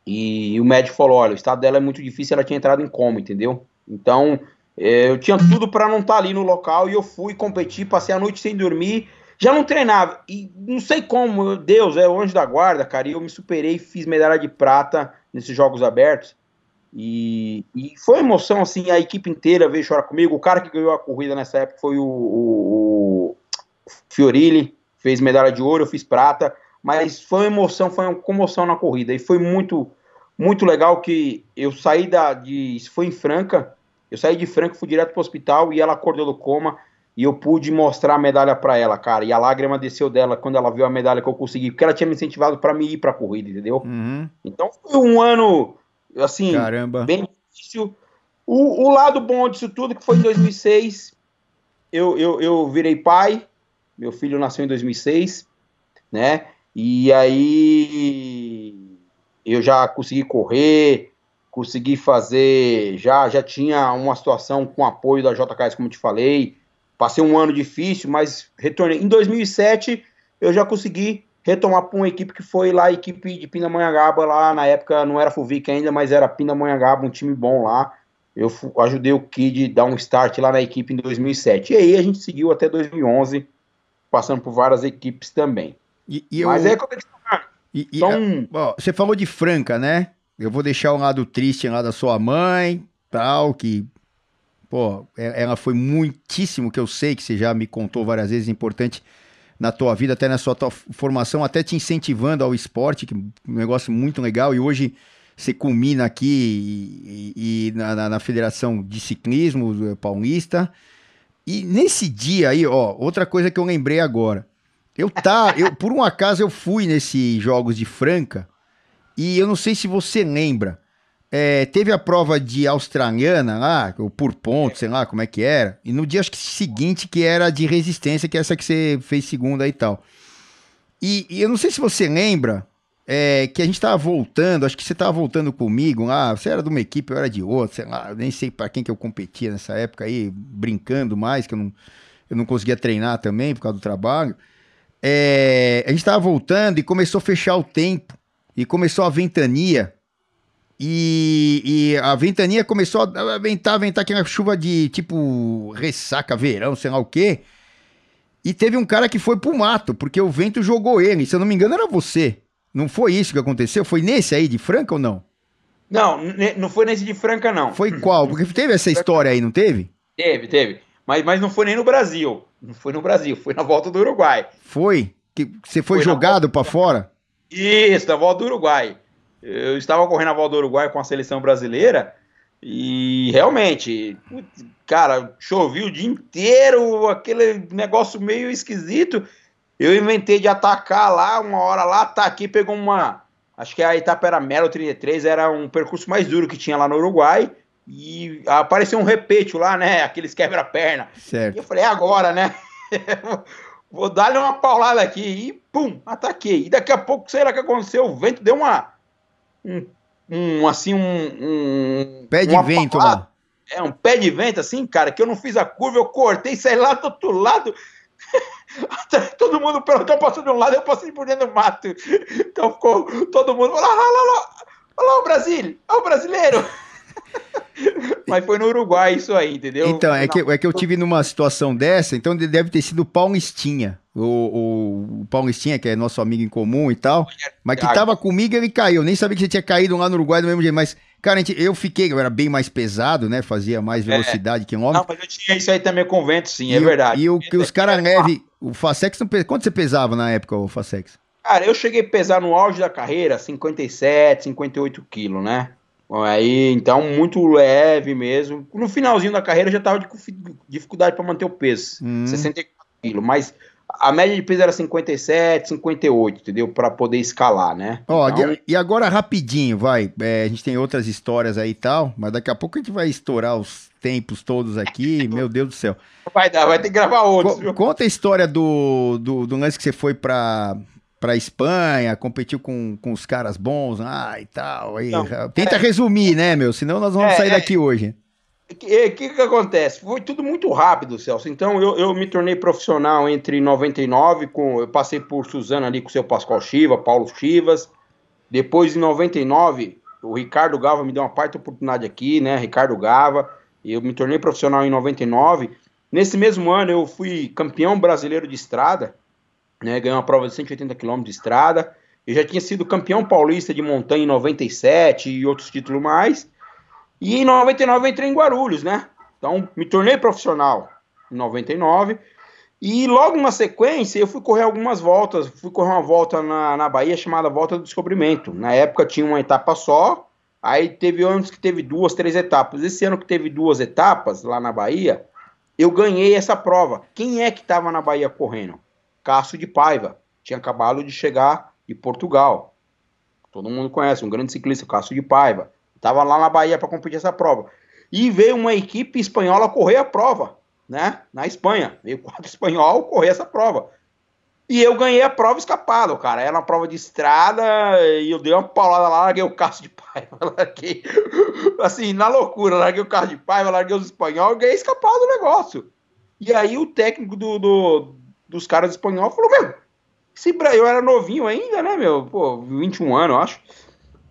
e o médico falou: olha, o estado dela é muito difícil, ela tinha entrado em coma, entendeu? Então, é, eu tinha tudo para não estar tá ali no local e eu fui competir, passei a noite sem dormir, já não treinava. E não sei como, Deus, é o anjo da guarda, cara, e eu me superei, fiz medalha de prata nesses Jogos Abertos. E, e foi emoção, assim, a equipe inteira veio chorar comigo. O cara que ganhou a corrida nessa época foi o, o, o Fiorilli, fez medalha de ouro, eu fiz prata mas foi uma emoção, foi uma comoção na corrida. E foi muito, muito legal que eu saí da, de, isso foi em Franca, eu saí de Franca, fui direto para o hospital e ela acordou do coma e eu pude mostrar a medalha para ela, cara. E a lágrima desceu dela quando ela viu a medalha que eu consegui, porque ela tinha me incentivado para me ir para a corrida, entendeu? Uhum. Então foi um ano, assim, Caramba. bem difícil. O, o, lado bom disso tudo, que foi em 2006, eu, eu, eu virei pai, meu filho nasceu em 2006, né? E aí eu já consegui correr, consegui fazer, já já tinha uma situação com apoio da JKS, como te falei. Passei um ano difícil, mas retornei. Em 2007 eu já consegui retomar para uma equipe que foi lá, a equipe de Pindamonhangaba, lá na época não era Fuvic ainda, mas era Pindamonhangaba, um time bom lá. Eu ajudei o Kid a dar um start lá na equipe em 2007. E aí a gente seguiu até 2011, passando por várias equipes também. E, e Mas eu... é como e, e, então... ó, você falou de Franca, né? Eu vou deixar um lado triste lá da sua mãe, tal, que, pô, é, ela foi muitíssimo, que eu sei que você já me contou várias vezes, importante na tua vida, até na sua tua formação, até te incentivando ao esporte, que é um negócio muito legal, e hoje você culmina aqui e, e na, na, Federação de Ciclismo Paulista. E nesse dia aí, ó, outra coisa que eu lembrei agora. Eu tá, eu, por um acaso eu fui nesses Jogos de Franca e eu não sei se você lembra. É, teve a prova de australiana lá, ou por ponto, sei lá como é que era. E no dia acho que seguinte que era de resistência, que é essa que você fez segunda e tal. E, e eu não sei se você lembra, é, que a gente tava voltando, acho que você tava voltando comigo lá, você era de uma equipe, eu era de outra, sei lá, nem sei para quem que eu competia nessa época aí, brincando mais, que eu não, eu não conseguia treinar também por causa do trabalho. É, a gente tava voltando e começou a fechar o tempo, e começou a ventania, e, e a ventania começou a ventar, ventar aquela chuva de tipo ressaca, verão, sei lá o quê. E teve um cara que foi pro mato, porque o vento jogou ele. Se eu não me engano, era você. Não foi isso que aconteceu? Foi nesse aí de Franca ou não? Não, não foi nesse de Franca, não. Foi qual? Porque teve essa história aí, não teve? Teve, teve. Mas, mas não foi nem no Brasil. Não foi no Brasil, foi na volta do Uruguai. Foi? Que você foi, foi jogado para fora? Isso, na volta do Uruguai. Eu estava correndo a volta do Uruguai com a seleção brasileira e realmente, cara, chovia o dia inteiro, aquele negócio meio esquisito. Eu inventei de atacar lá, uma hora lá, ataquei, pegou uma. Acho que a etapa era Melo 33, era um percurso mais duro que tinha lá no Uruguai. E apareceu um repete lá, né? Aqueles quebra-perna. Certo. E eu falei, é agora, né? Vou dar-lhe uma paulada aqui. E pum, ataquei. E daqui a pouco, sei lá o que aconteceu, o vento deu uma. Um, um assim, um. um pé de vento paulada. lá. É, um pé de vento, assim, cara, que eu não fiz a curva, eu cortei, saí lá do outro lado. todo mundo perguntou, passou de um lado, eu passei por dentro do mato. Então ficou todo mundo, olha lá, olha lá, olha lá o Brasil, olha o brasileiro. Mas foi no Uruguai isso aí, entendeu? Então, é que, é que eu tive numa situação dessa, então deve ter sido o Paulistinha. O, o, Paulistinha, que é nosso amigo em comum e tal, mas que tava comigo, ele caiu. Nem sabia que você tinha caído lá no Uruguai do mesmo jeito, mas Cara, eu fiquei, eu era bem mais pesado, né? Fazia mais é. velocidade é. que um homem. Não, mas eu tinha isso aí também com vento, sim, é e é verdade. E o que os caras leve, o Facex não Quanto você pesava na época, o Facex? Cara, eu cheguei a pesar no auge da carreira 57, 58 quilos, né? Aí, então, muito leve mesmo. No finalzinho da carreira já tava de dificuldade para manter o peso. Hum. 64 quilos. Mas a média de peso era 57, 58, entendeu? Para poder escalar, né? Ó, então... e agora rapidinho, vai. É, a gente tem outras histórias aí e tal, mas daqui a pouco a gente vai estourar os tempos todos aqui, meu Deus do céu. Vai dar, vai ter que gravar outros. Co conta a história do, do, do, lance que você foi para para Espanha, competiu com, com os caras bons lá e tal. Aí, Não, tenta é... resumir, né, meu? Senão nós vamos é, sair é... daqui hoje. O que, que, que, acontece? Foi tudo muito rápido, Celso. Então eu, eu me tornei profissional entre 99, com, eu passei por Suzana ali com o seu Pascoal Chiva, Paulo Chivas. Depois, em 99, o Ricardo Gava me deu uma parte oportunidade aqui, né? Ricardo Gava. Eu me tornei profissional em 99. Nesse mesmo ano, eu fui campeão brasileiro de estrada, né? Ganhei uma prova de 180 km de estrada. Eu já tinha sido campeão paulista de montanha em 97 e outros títulos mais. E em 99 eu entrei em Guarulhos, né? Então me tornei profissional em 99. E logo na sequência eu fui correr algumas voltas. Fui correr uma volta na, na Bahia chamada Volta do Descobrimento. Na época tinha uma etapa só. Aí teve anos que teve duas, três etapas. Esse ano que teve duas etapas lá na Bahia, eu ganhei essa prova. Quem é que estava na Bahia correndo? Cássio de Paiva. Tinha acabado de chegar de Portugal. Todo mundo conhece, um grande ciclista, Cássio de Paiva. Tava lá na Bahia para competir essa prova. E veio uma equipe espanhola correr a prova, né? Na Espanha. Veio quatro espanhol correr essa prova. E eu ganhei a prova escapado, cara. Era uma prova de estrada e eu dei uma paulada lá, larguei o carro de paiva, larguei. Assim, na loucura, larguei o carro de paiva, larguei os espanhóis, ganhei escapado do negócio. E aí o técnico do, do dos caras espanhóis falou: Meu, esse, eu era novinho ainda, né, meu? Pô, 21 anos, eu acho.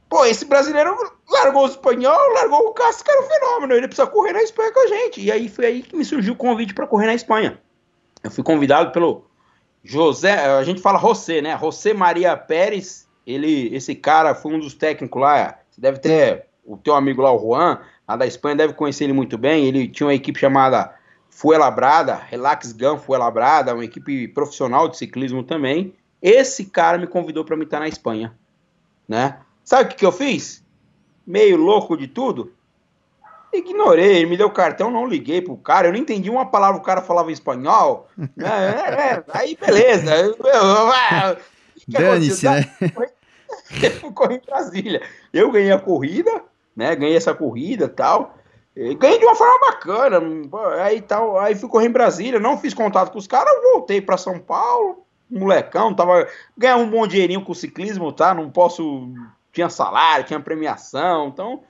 Pô, esse brasileiro largou o espanhol, largou o Cássio, que era um fenômeno. Ele precisa correr na Espanha com a gente. E aí foi aí que me surgiu o convite para correr na Espanha. Eu fui convidado pelo José, a gente fala José, né? José Maria Pérez. Ele, esse cara foi um dos técnicos lá. Você deve ter o teu amigo lá, o Juan, lá da Espanha, deve conhecer ele muito bem. Ele tinha uma equipe chamada Fuelabrada, Relax Gun Fuelabrada, uma equipe profissional de ciclismo também. Esse cara me convidou para me estar na Espanha, né? Sabe o que, que eu fiz? meio louco de tudo. Ignorei, ele me deu cartão, não liguei pro cara, eu não entendi uma palavra, o cara falava em espanhol. é, é, é, aí, beleza. Dane-se, né? Ficou em Brasília. Eu ganhei a corrida, né? Ganhei essa corrida e tal. Ganhei de uma forma bacana. Aí tal, aí fui correr em Brasília, não fiz contato com os caras, voltei para São Paulo, molecão, tava ganhando um bom dinheirinho com o ciclismo, tá? Não posso. Tinha salário, tinha premiação, então.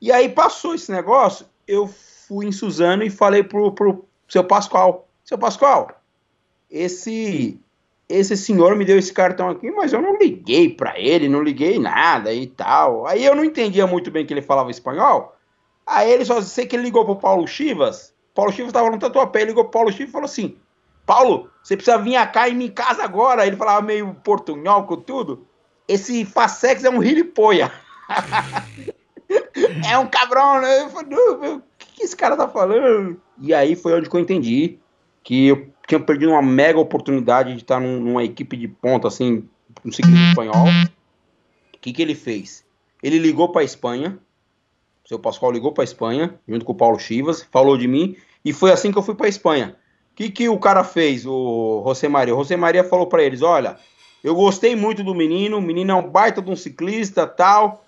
E aí passou esse negócio, eu fui em Suzano e falei pro, pro seu Pascoal: Seu Pascoal, esse esse senhor me deu esse cartão aqui, mas eu não liguei para ele, não liguei nada e tal. Aí eu não entendia muito bem que ele falava espanhol. Aí ele só sei que ele ligou pro Paulo Chivas. Paulo Chivas estava no Tatuapé, ele ligou pro Paulo Chivas e falou assim: Paulo, você precisa vir cá em minha casa agora. Ele falava meio portunhol com tudo. Esse Facex é um gilipoia. é um cabrão, né? Eu falei, o que esse cara tá falando? E aí foi onde que eu entendi que eu tinha perdido uma mega oportunidade de estar num, numa equipe de ponta, assim, no ciclismo espanhol. O que, que ele fez? Ele ligou para a Espanha, seu Pascoal ligou para a Espanha, junto com o Paulo Chivas, falou de mim, e foi assim que eu fui para a Espanha. O que, que o cara fez, o José Maria? O José Maria falou para eles: olha, eu gostei muito do menino, o menino é um baita de um ciclista tal,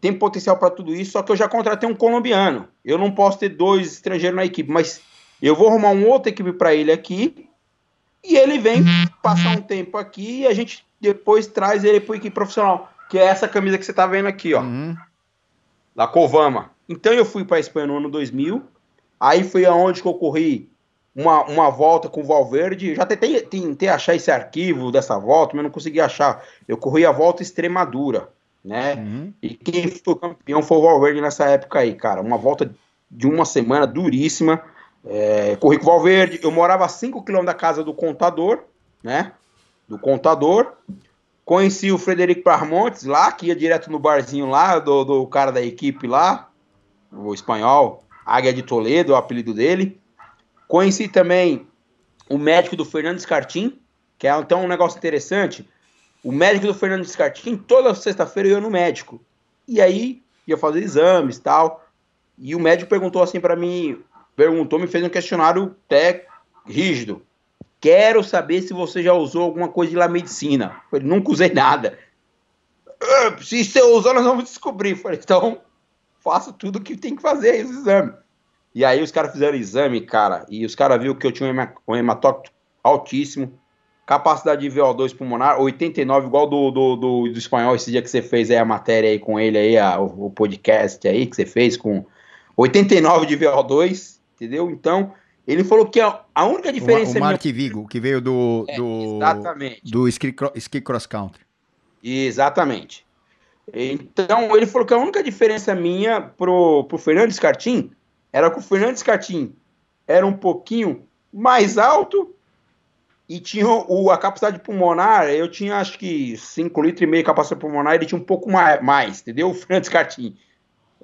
tem potencial para tudo isso, só que eu já contratei um colombiano. Eu não posso ter dois estrangeiros na equipe, mas eu vou arrumar uma outra equipe para ele aqui e ele vem passar um tempo aqui e a gente depois traz ele para equipe profissional, que é essa camisa que você está vendo aqui, ó. Uhum. Da Covama. Então eu fui para a Espanha no ano 2000. Aí foi aonde que eu corri uma, uma volta com o Valverde. Já tentei, tentei achar esse arquivo dessa volta, mas não consegui achar. Eu corri a volta Extremadura, né? Uhum. E quem foi campeão foi o Valverde nessa época aí, cara. Uma volta de uma semana duríssima. É, corri com o Valverde, eu morava a 5 km da casa do contador, né? Do contador. Conheci o Frederico Parmontes lá, que ia direto no barzinho lá, do, do cara da equipe lá, o espanhol, Águia de Toledo, é o apelido dele. Conheci também o médico do Fernando Escartim, que é então um negócio interessante. O médico do Fernando Escartim, toda sexta-feira eu ia no médico. E aí ia fazer exames tal. E o médico perguntou assim para mim, perguntou, me fez um questionário até rígido. Quero saber se você já usou alguma coisa de lá medicina. Eu falei, nunca usei nada. Ah, se você usou, nós vamos descobrir. Eu falei, então, faça tudo o que tem que fazer, esse exame. E aí os caras fizeram exame, cara, e os caras viram que eu tinha um hematócrito altíssimo, capacidade de VO2 pulmonar, 89, igual do, do, do, do, espanhol, esse dia que você fez aí a matéria aí com ele aí, a, o, o podcast aí que você fez com 89 de VO2, entendeu? Então, ele falou que a, a única diferença... O, o Mark minha... Vigo, que veio do, é, do, exatamente. do ski, ski cross country. Exatamente. Então, ele falou que a única diferença minha pro, pro Fernando Scartin era que o Fernando Scartin era um pouquinho mais alto e tinha o, a capacidade pulmonar, eu tinha acho que 5 litros e meio de capacidade pulmonar, ele tinha um pouco mais, mais entendeu? O Fernando Scartin.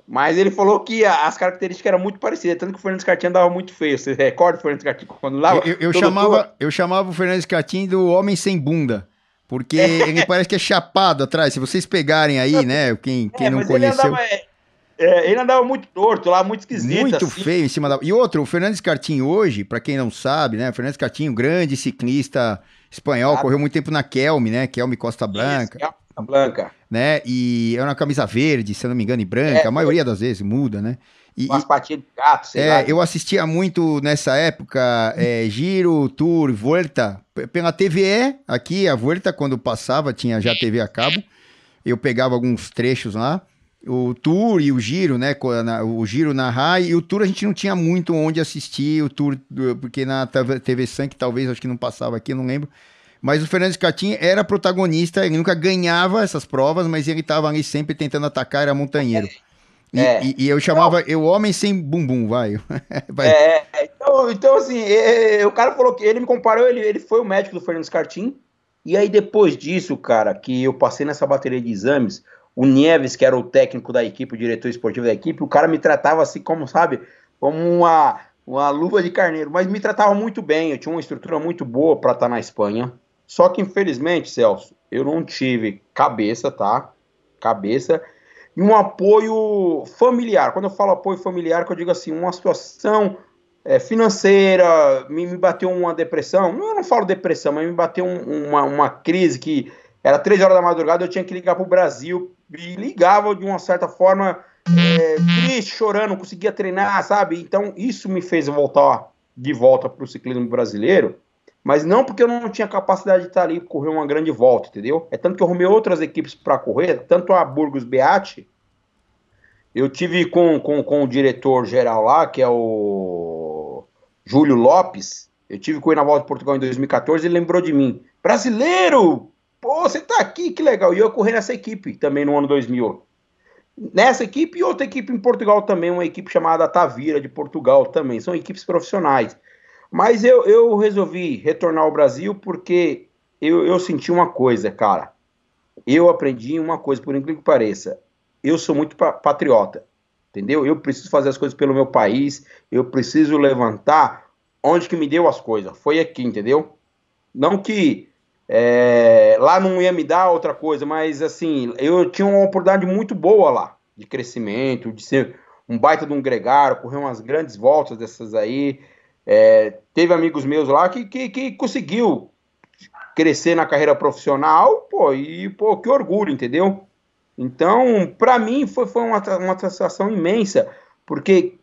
Mas ele falou que as características eram muito parecidas, tanto que o Fernandes Cartinho andava muito feio. Você recorda o Fernandes Cartinho quando lá? Eu, eu chamava, eu chamava o Fernandes Cartinho do homem sem bunda. Porque é. ele parece que é chapado atrás. Se vocês pegarem aí, né? Quem, quem é, não conheceu. Ele andava, é, é, ele andava, muito torto lá, muito esquisito. Muito assim. feio em cima da. E outro, o Fernandes Cartinho hoje, para quem não sabe, né? O Fernandes Cartinho, grande ciclista espanhol, correu muito tempo na Kelme, né? Kelme Costa Blanca. Isso, Blanca. Né? E é uma camisa verde, se eu não me engano, e branca. É, a maioria das vezes muda, né? E, umas patinhas de gato, sei é, lá. Eu assistia muito nessa época é, Giro, Tour, Volta, pela TVE aqui, a Volta, quando passava, tinha já TV a cabo. Eu pegava alguns trechos lá. O Tour e o Giro, né? O Giro na RAI e o Tour a gente não tinha muito onde assistir, o Tour, porque na TV Sank talvez, acho que não passava aqui, não lembro. Mas o Fernandes Catim era protagonista, ele nunca ganhava essas provas, mas ele estava ali sempre tentando atacar, era montanheiro. E, é. e, e eu chamava eu homem sem bumbum, vai. vai. É, então, então assim, é, é, o cara falou que ele me comparou, ele, ele foi o médico do Fernandes Cartim. E aí, depois disso, cara, que eu passei nessa bateria de exames, o Nieves, que era o técnico da equipe, o diretor esportivo da equipe, o cara me tratava assim, como sabe, como uma, uma luva de carneiro, mas me tratava muito bem. Eu tinha uma estrutura muito boa para estar na Espanha. Só que, infelizmente, Celso, eu não tive cabeça, tá? Cabeça e um apoio familiar. Quando eu falo apoio familiar, que eu digo assim, uma situação é, financeira, me, me, bateu uma depressão, eu não falo depressão, mas me bateu um, uma, uma crise que era três horas da madrugada, eu tinha que ligar para o Brasil, e ligava de uma certa forma é, triste, chorando, não conseguia treinar, sabe? Então isso me fez voltar de volta para o ciclismo brasileiro, mas não porque eu não tinha capacidade de estar ali correr uma grande volta, entendeu? É tanto que eu arrumei outras equipes para correr, tanto a Burgos Beati, eu tive com, com, com o diretor geral lá, que é o Júlio Lopes, eu tive com ele na volta de Portugal em 2014, ele lembrou de mim. Brasileiro! Pô, você tá aqui, que legal. E eu corri nessa equipe também no ano 2000. Nessa equipe e outra equipe em Portugal também, uma equipe chamada Tavira de Portugal também. São equipes profissionais. Mas eu, eu resolvi retornar ao Brasil porque eu, eu senti uma coisa, cara. Eu aprendi uma coisa, por incrível que pareça. Eu sou muito patriota, entendeu? Eu preciso fazer as coisas pelo meu país, eu preciso levantar onde que me deu as coisas. Foi aqui, entendeu? Não que é, lá não ia me dar outra coisa, mas assim, eu tinha uma oportunidade muito boa lá, de crescimento, de ser um baita de um gregário, correr umas grandes voltas dessas aí. É, teve amigos meus lá que, que, que, conseguiu crescer na carreira profissional, pô, e pô, que orgulho, entendeu? Então, para mim, foi, foi uma, uma satisfação imensa, porque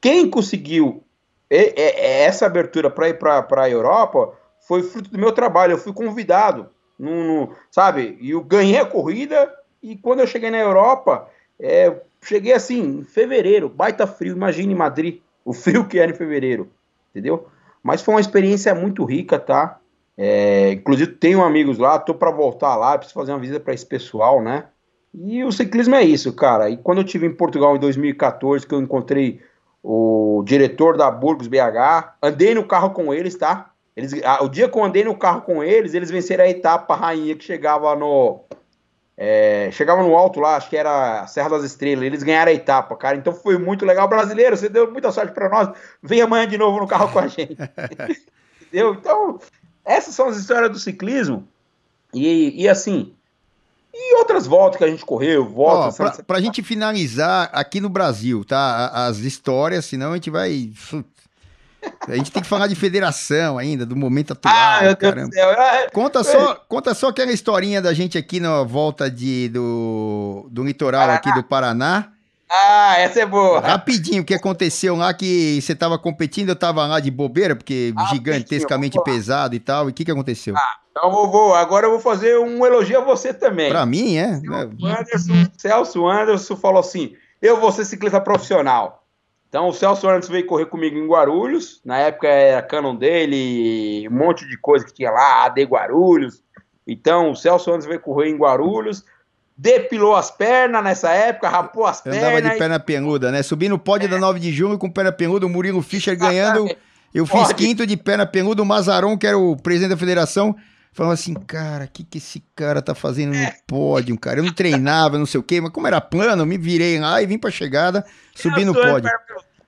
quem conseguiu essa abertura para ir para a Europa foi fruto do meu trabalho. Eu fui convidado, no, no, sabe? E eu ganhei a corrida. E quando eu cheguei na Europa, é, cheguei assim, em fevereiro, baita frio. Imagine Madrid, o frio que era em fevereiro, entendeu? Mas foi uma experiência muito rica, tá? É, inclusive, tenho amigos lá, tô para voltar lá, preciso fazer uma visita para esse pessoal, né? E o ciclismo é isso, cara. E quando eu tive em Portugal em 2014, que eu encontrei o diretor da Burgos BH, andei no carro com eles, tá? Eles, a, o dia que eu andei no carro com eles, eles venceram a etapa rainha que chegava no. É, chegava no alto lá, acho que era Serra das Estrelas. Eles ganharam a etapa, cara. Então foi muito legal. Brasileiro, você deu muita sorte para nós. Vem amanhã de novo no carro com a gente. Entendeu? Então, essas são as histórias do ciclismo. E, e assim, e outras voltas que a gente correu, voltas. Ó, pra, pra gente finalizar aqui no Brasil, tá? As histórias, senão a gente vai. A gente tem que falar de federação ainda, do momento atual. Ah, meu Deus do céu. É, conta, só, conta só aquela historinha da gente aqui na volta de, do, do litoral Paraná. aqui do Paraná. Ah, essa é boa. Rapidinho, o que aconteceu lá que você estava competindo, eu estava lá de bobeira, porque ah, gigantescamente pesado e tal. E o que, que aconteceu? Ah, então vou, vou, agora eu vou fazer um elogio a você também. Para mim, é? O Anderson, Celso Anderson falou assim: eu vou ser ciclista profissional. Então o Celso Anderson veio correr comigo em Guarulhos, na época era canon dele, um monte de coisa que tinha lá, AD Guarulhos. Então o Celso Anderson veio correr em Guarulhos, depilou as pernas nessa época, rapou as eu pernas. Andava de perna peluda, né? Subi no pódio é. da 9 de junho com perna peluda, o Murilo Fischer ganhando. Eu fiz Pode. quinto de perna peluda, o Mazaron, que era o presidente da federação, falou assim, cara, o que, que esse cara tá fazendo no é. pódio, cara? Eu não treinava, não sei o quê, mas como era plano, eu me virei lá e vim pra chegada, subi no pódio.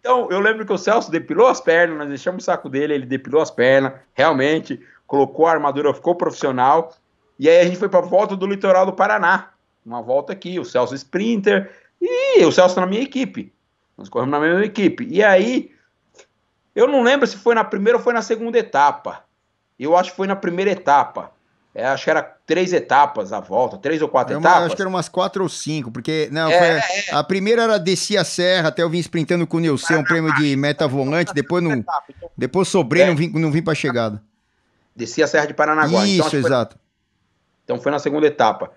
Então, eu lembro que o Celso depilou as pernas, nós deixamos o saco dele, ele depilou as pernas, realmente, colocou a armadura, ficou profissional. E aí a gente foi pra volta do litoral do Paraná. Uma volta aqui, o Celso Sprinter e o Celso na minha equipe. Nós corremos na mesma equipe. E aí, eu não lembro se foi na primeira ou foi na segunda etapa. Eu acho que foi na primeira etapa. É, acho que era três etapas a volta, três ou quatro uma, etapas. Acho que eram umas quatro ou cinco, porque não, é, foi, é. a primeira era descer a serra, até eu vim sprintando com o Nilson, um prêmio de meta volante, depois não, depois sobrei, é. não vim, não vim para chegada. Desci a serra de Paranaguá. Então, Isso, então, exato. Foi, então foi na segunda etapa.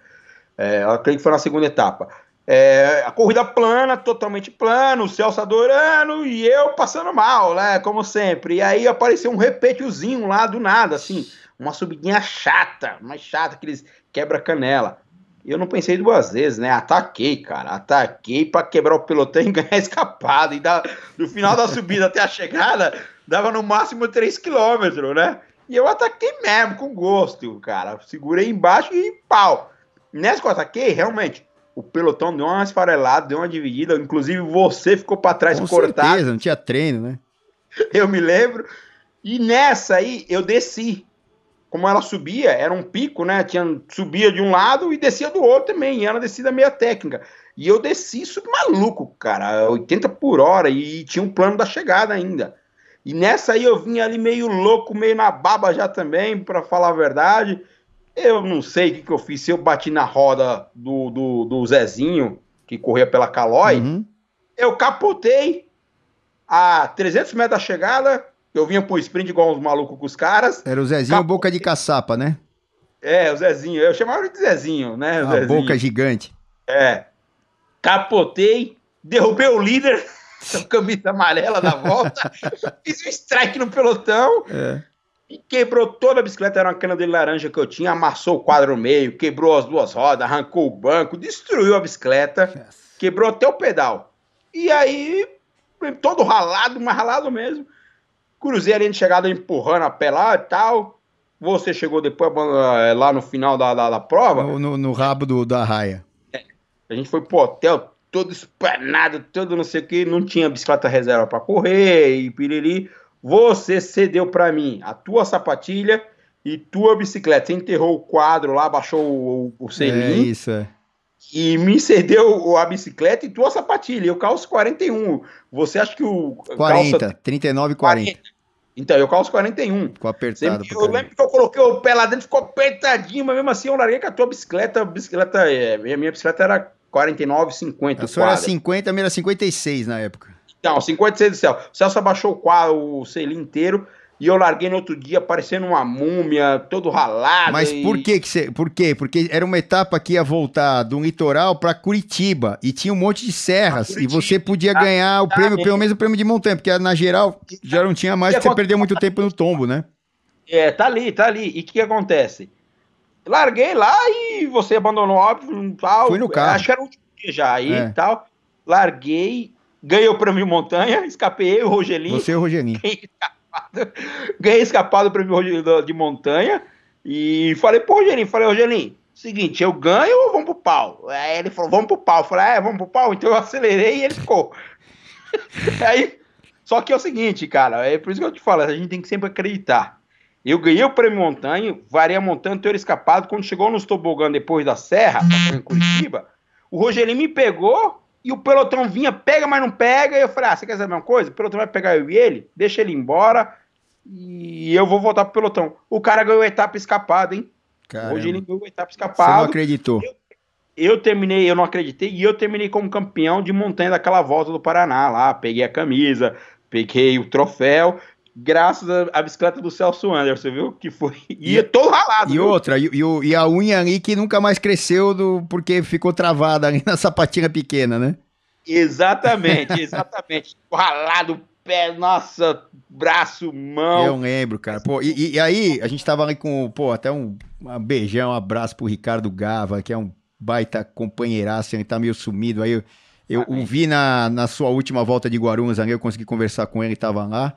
É, eu acredito que foi na segunda etapa. É, a corrida plana, totalmente plano, o Celso adorando e eu passando mal, né? Como sempre. E aí apareceu um repetezinho lá do nada, assim, uma subidinha chata, mais chata, aqueles quebra-canela. Eu não pensei duas vezes, né? Ataquei, cara. Ataquei para quebrar o pelotão e ganhar escapado. E da, do final da subida até a chegada, dava no máximo 3 km, né? E eu ataquei mesmo, com gosto, cara. Segurei embaixo e pau. Nessa que eu ataquei, realmente, o pelotão deu uma esfarelada, deu uma dividida, inclusive você ficou para trás Com cortado. certeza, não tinha treino, né? Eu me lembro. E nessa aí eu desci. como ela subia, era um pico, né? Tinha, subia de um lado e descia do outro também, e era uma descida meia técnica. E eu desci isso maluco, cara, 80 por hora, e tinha um plano da chegada ainda. E nessa aí eu vim ali meio louco, meio na baba já também, para falar a verdade. Eu não sei o que, que eu fiz, se eu bati na roda do, do, do Zezinho, que corria pela Calói, uhum. eu capotei a 300 metros da chegada, eu vinha pro sprint igual uns malucos com os caras. Era o Zezinho capotei. boca de caçapa, né? É, o Zezinho, eu chamava de Zezinho, né? A Zezinho. boca gigante. É. Capotei, derrubei o líder, camisa amarela da volta, fiz um strike no pelotão. É e quebrou toda a bicicleta, era uma cana de laranja que eu tinha, amassou o quadro meio, quebrou as duas rodas, arrancou o banco, destruiu a bicicleta, quebrou até o pedal. E aí, todo ralado, mas ralado mesmo. Cruzei ali de chegada empurrando a pé lá e tal. Você chegou depois eh, lá no final da, da, da prova. No, no, no, rabo do, da raia. É. A gente foi pro hotel, todo espanado, todo não sei o que, não tinha bicicleta reserva para correr e piriri você cedeu para mim a tua sapatilha e tua bicicleta. Você enterrou o quadro lá, baixou o, o selim. É isso, é. E me cedeu a bicicleta e tua sapatilha. Eu calço 41. Você acha que o. 40, calça... 39 e 40. 40. Então, eu calço 41. Ficou apertado. Você, eu lembro que eu coloquei o pé lá dentro, ficou apertadinho, mas mesmo assim eu larguei com a tua bicicleta. A bicicleta, é, minha, minha bicicleta era 49, 50. A sua era 50, a minha era 56 na época. Não, 56 do céu. O Celso abaixou o, quadro, o selim inteiro e eu larguei no outro dia parecendo uma múmia, todo ralado. Mas e... por que que você, por quê? Porque era uma etapa que ia voltar do litoral para Curitiba e tinha um monte de serras e você podia ganhar o prêmio, pelo menos o prêmio de montanha, porque na geral já não tinha mais, porque você perdeu muito tempo no tombo, né? É, tá ali, tá ali. E o que, que acontece? Larguei lá e você abandonou óbvio, tal. Fui no carro. Acho que era o último dia já aí é. tal. Larguei ganhei o prêmio montanha, escapei eu, o Rogelinho. Você e o Rogelinho. Ganhei escapado, o prêmio de montanha e falei pro Rogelinho, falei, Rogelinho, seguinte, eu ganho ou vamos pro pau? Aí ele falou, vamos pro pau. Eu falei, é, vamos pro pau? Então eu acelerei e ele ficou. Aí, só que é o seguinte, cara, é por isso que eu te falo, a gente tem que sempre acreditar. Eu ganhei o prêmio montanha, varei a montanha, ter escapado. Quando chegou nos tobogã depois da serra, em Curitiba, o Rogelinho me pegou e o pelotão vinha, pega, mas não pega. E eu falei: Ah, você quer saber uma coisa? O pelotão vai pegar eu e ele, deixa ele embora e eu vou voltar pro pelotão. O cara ganhou a etapa escapada, hein? Caramba. Hoje ele ganhou a etapa escapada. Você não acreditou? Eu, eu, terminei, eu não acreditei, e eu terminei como campeão de montanha daquela volta do Paraná lá. Peguei a camisa, peguei o troféu graças à bicicleta do Celso Anderson, viu? Que foi. Ia e, todo ralado. E viu? outra, e, e, e, a unha ali que nunca mais cresceu do, porque ficou travada ali na sapatinha pequena, né? Exatamente, exatamente. ralado, pé, nossa, braço, mão. Eu lembro, cara. Pô, e, e, aí, a gente tava ali com, pô, até um, um beijão, um abraço pro Ricardo Gava, que é um baita companheiraço, ele tá meio sumido. Aí eu, eu o vi na, na sua última volta de Guarulhos, ali eu consegui conversar com ele, tava lá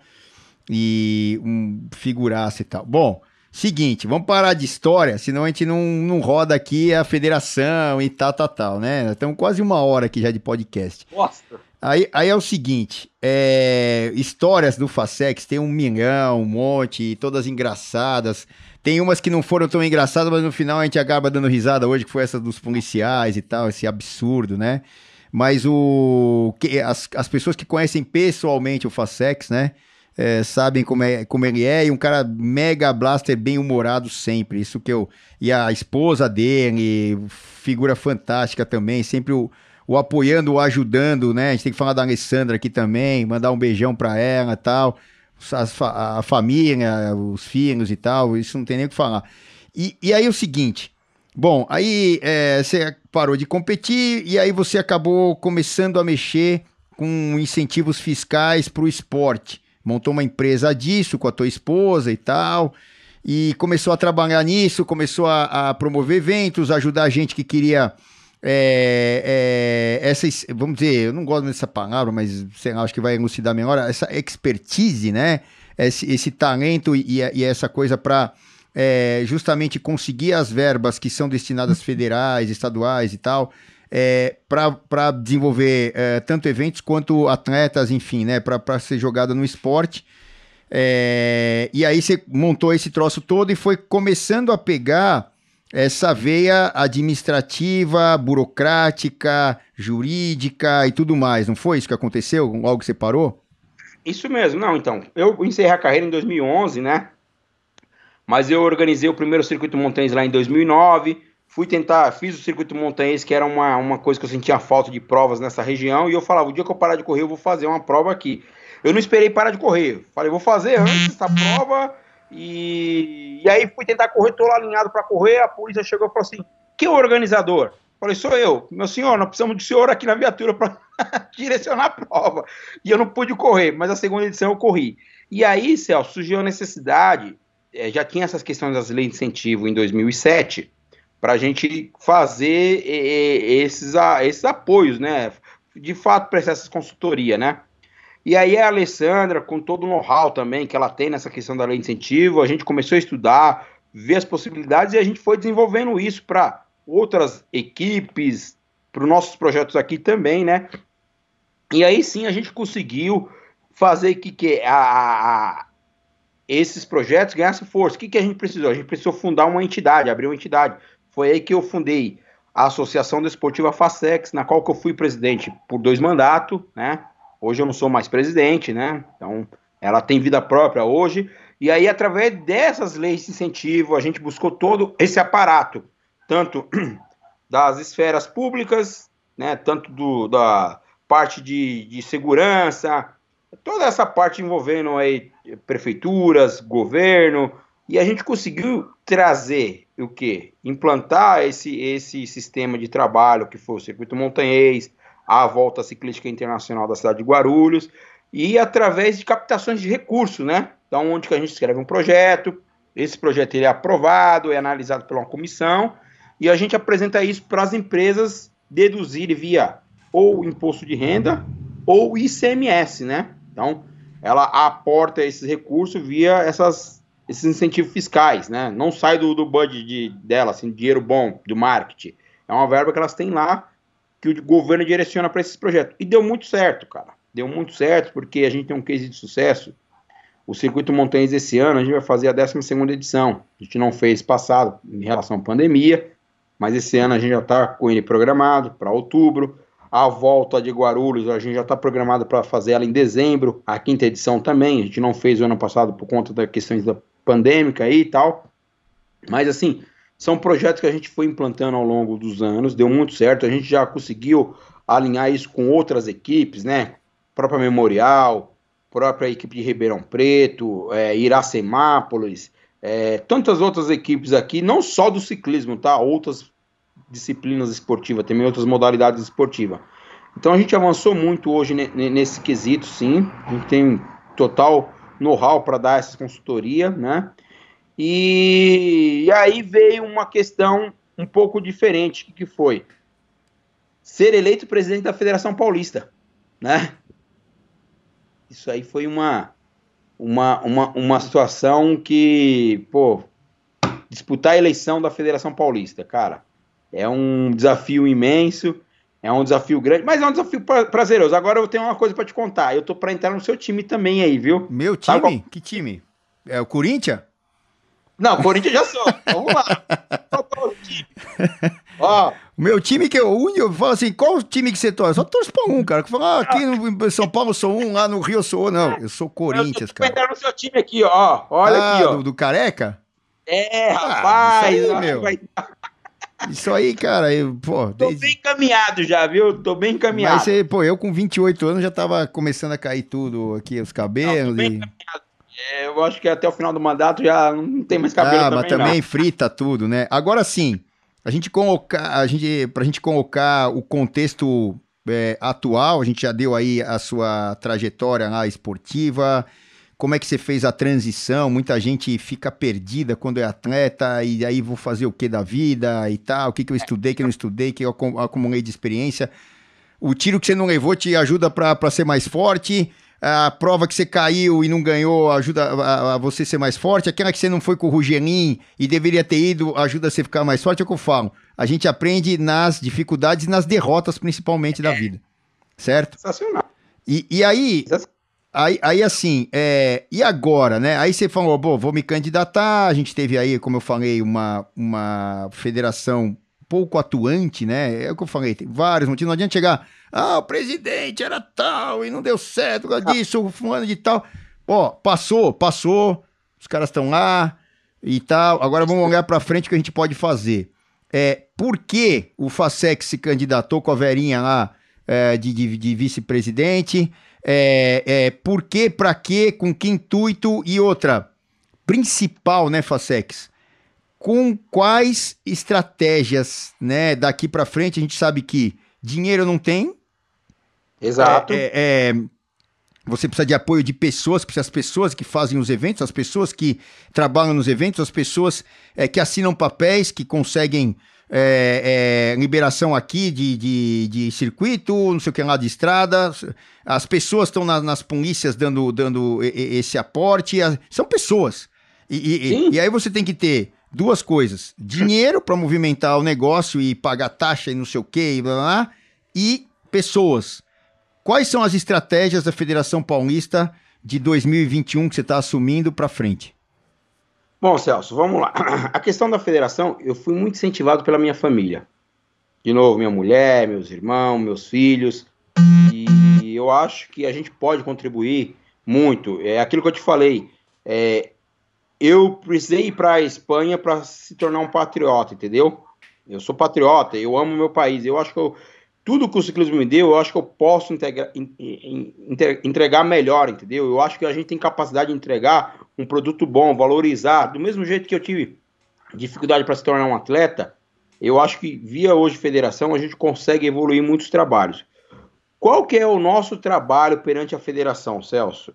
e um figuraça e tal. Bom, seguinte, vamos parar de história, senão a gente não, não roda aqui a federação e tal, tal, tal, né? Estamos quase uma hora aqui já de podcast. Nossa! Aí, aí é o seguinte, é, histórias do Facex tem um milhão, um monte, todas engraçadas. Tem umas que não foram tão engraçadas, mas no final a gente acaba dando risada hoje, que foi essa dos policiais e tal, esse absurdo, né? Mas o que, as, as pessoas que conhecem pessoalmente o Facex, né? É, sabem como, é, como ele é, e um cara mega blaster bem humorado sempre. Isso que eu. E a esposa dele, figura fantástica também, sempre o, o apoiando, o ajudando, né? A gente tem que falar da Alessandra aqui também, mandar um beijão pra ela e tal. A, a família, os filhos e tal, isso não tem nem o que falar. E, e aí o seguinte. Bom, aí é, você parou de competir e aí você acabou começando a mexer com incentivos fiscais para o esporte montou uma empresa disso com a tua esposa e tal. E começou a trabalhar nisso, começou a, a promover eventos, ajudar a gente que queria. É, é, essa, vamos dizer, eu não gosto dessa palavra, mas sei lá, acho que vai elucidar melhor, essa expertise, né? Esse, esse talento e, e essa coisa para é, justamente conseguir as verbas que são destinadas federais, estaduais e tal, é, para desenvolver é, tanto eventos quanto atletas, enfim, né, para ser jogada no esporte. É, e aí você montou esse troço todo e foi começando a pegar essa veia administrativa, burocrática, jurídica e tudo mais. Não foi isso que aconteceu logo que você parou? Isso mesmo, não, então. Eu encerrei a carreira em 2011, né? Mas eu organizei o primeiro circuito montanhês lá em 2009. Fui tentar, fiz o circuito montanhês, que era uma, uma coisa que eu sentia falta de provas nessa região. E eu falava: o dia que eu parar de correr, eu vou fazer uma prova aqui. Eu não esperei parar de correr. Falei: vou fazer antes essa prova. E, e aí fui tentar correr, tô lá alinhado para correr. A polícia chegou e falou assim: que organizador? Falei, sou eu. Meu senhor, nós precisamos do senhor aqui na viatura para direcionar a prova. E eu não pude correr, mas a segunda edição eu corri. E aí, Celso, surgiu a necessidade, é, já tinha essas questões das leis de incentivo em 2007, para a gente fazer esses, esses apoios, né? De fato, prestar essa consultoria, né? E aí a Alessandra, com todo o know-how também que ela tem nessa questão da lei de incentivo, a gente começou a estudar, ver as possibilidades e a gente foi desenvolvendo isso para outras equipes, para os nossos projetos aqui também, né? E aí sim a gente conseguiu fazer que, que a, a, esses projetos ganhassem força. O que, que a gente precisou? A gente precisou fundar uma entidade, abrir uma entidade. Foi aí que eu fundei a Associação Desportiva Facex, na qual eu fui presidente por dois mandatos, né? Hoje eu não sou mais presidente, né? Então, ela tem vida própria hoje. E aí, através dessas leis de incentivo, a gente buscou todo esse aparato tanto das esferas públicas, né, tanto do, da parte de, de segurança, toda essa parte envolvendo aí prefeituras, governo, e a gente conseguiu trazer o que? Implantar esse, esse sistema de trabalho que foi o circuito montanhês, a volta ciclística internacional da cidade de Guarulhos, e através de captações de recursos, né? Então, onde que a gente escreve um projeto, esse projeto ele é aprovado, é analisado por uma comissão, e a gente apresenta isso para as empresas deduzirem via ou imposto de renda ou ICMS, né? Então, ela aporta esses recursos via essas, esses incentivos fiscais, né? Não sai do, do budget de, dela, assim, dinheiro bom, do marketing. É uma verba que elas têm lá que o governo direciona para esses projetos. E deu muito certo, cara. Deu muito certo porque a gente tem um case de sucesso. O Circuito Montanhas esse ano, a gente vai fazer a 12 edição. A gente não fez passado em relação à pandemia mas esse ano a gente já está com ele programado para outubro. A volta de Guarulhos a gente já está programado para fazer ela em dezembro. A quinta edição também, a gente não fez o ano passado por conta das questões da pandêmica aí e tal. Mas assim, são projetos que a gente foi implantando ao longo dos anos, deu muito certo. A gente já conseguiu alinhar isso com outras equipes, né? Própria Memorial, própria equipe de Ribeirão Preto, é, Iracemápolis, é, tantas outras equipes aqui, não só do ciclismo, tá? Outras disciplinas esportivas, também outras modalidades esportivas. Então a gente avançou muito hoje nesse quesito, sim. A gente tem total know-how para dar essa consultoria, né? E, e, aí veio uma questão um pouco diferente, que, foi ser eleito presidente da Federação Paulista, né? Isso aí foi uma uma, uma, uma situação que, pô, disputar a eleição da Federação Paulista, cara, é um desafio imenso, é um desafio grande, mas é um desafio pra, prazeroso. Agora eu tenho uma coisa para te contar, eu tô para entrar no seu time também aí, viu? Meu time? Qual... Que time? É o Corinthians? Não, Corinthians já sou. Vamos lá. Qual é o time? Ó, o meu time que eu uno, eu falo assim, qual time que você torce? Eu só torço pra um, cara. Que fala, ah, aqui no São Paulo eu sou um, lá no Rio eu sou Não, eu sou Corinthians, cara. Eu no seu time aqui, ó. Olha ah, aqui, ó. Do, do Careca? É, ah, rapaz. Isso aí, meu. Vai... Isso aí, cara, eu, pô... Tô desde... bem encaminhado já, viu? Tô bem encaminhado. Mas, você, pô, eu com 28 anos já tava começando a cair tudo aqui, os cabelos Não, e... É, eu acho que até o final do mandato já não tem mais cabelo ah, também, mas também não. frita tudo, né? Agora sim, a gente colocar, a gente, pra gente colocar o contexto é, atual, a gente já deu aí a sua trajetória lá esportiva, como é que você fez a transição? Muita gente fica perdida quando é atleta, e aí vou fazer o que da vida e tal, o que, que eu estudei, que eu não estudei, que eu acumulei de experiência. O tiro que você não levou te ajuda para ser mais forte a prova que você caiu e não ganhou ajuda a, a, você ser mais forte, aquela que você não foi com o Rugelin e deveria ter ido ajuda você a ficar mais forte, é o que eu falo. A gente aprende nas dificuldades e nas derrotas, principalmente, da vida. Certo? Sensacional. E, e aí, aí, aí assim, é, e agora, né? Aí você falou, bom, vou me candidatar. A gente teve aí, como eu falei, uma, uma federação pouco atuante, né? É o que eu falei, tem vários motivos. Não adianta chegar, ah, o presidente era tal e não deu certo por causa disso, o fulano de tal. Ó, passou, passou, os caras estão lá e tal. Agora vamos olhar para frente o que a gente pode fazer. É, por que o Facec se candidatou com a Verinha lá é, de, de, de vice-presidente? É, é, por que, para quê, com que intuito e outra principal, né, Facex? Com quais estratégias, né, daqui para frente? A gente sabe que dinheiro não tem. Exato. É, é, você precisa de apoio de pessoas, precisa as pessoas que fazem os eventos, as pessoas que trabalham nos eventos, as pessoas é, que assinam papéis, que conseguem é, é, liberação aqui de, de, de, circuito, não sei o que lá de estrada. As pessoas estão na, nas polícias dando, dando esse aporte. São pessoas. E, e, e, aí você tem que ter duas coisas: dinheiro para movimentar o negócio e pagar taxa e não sei o que, e blá, blá, blá, e pessoas. Quais são as estratégias da Federação Paulista de 2021 que você está assumindo para frente? Bom, Celso, vamos lá. A questão da federação, eu fui muito incentivado pela minha família. De novo, minha mulher, meus irmãos, meus filhos. E eu acho que a gente pode contribuir muito. É aquilo que eu te falei. É, eu precisei ir para a Espanha para se tornar um patriota, entendeu? Eu sou patriota, eu amo meu país. Eu acho que eu, tudo que o ciclismo me deu, eu acho que eu posso integra, entregar melhor, entendeu? Eu acho que a gente tem capacidade de entregar um produto bom, valorizar. Do mesmo jeito que eu tive dificuldade para se tornar um atleta, eu acho que via hoje federação a gente consegue evoluir muitos trabalhos. Qual que é o nosso trabalho perante a federação, Celso?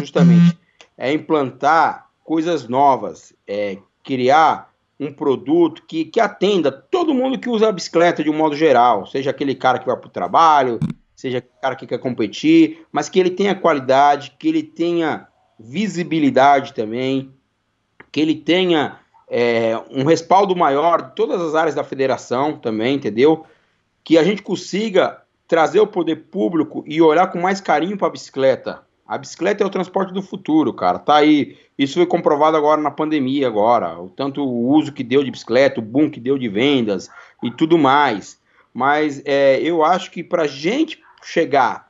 Justamente é implantar coisas novas, é criar um produto que, que atenda todo mundo que usa a bicicleta de um modo geral, seja aquele cara que vai para o trabalho, seja aquele cara que quer competir, mas que ele tenha qualidade, que ele tenha visibilidade também, que ele tenha é, um respaldo maior de todas as áreas da federação também, entendeu? Que a gente consiga trazer o poder público e olhar com mais carinho para a bicicleta. A bicicleta é o transporte do futuro, cara. Tá aí. Isso foi comprovado agora na pandemia, agora. O tanto o uso que deu de bicicleta, o boom que deu de vendas e tudo mais. Mas é, eu acho que para gente chegar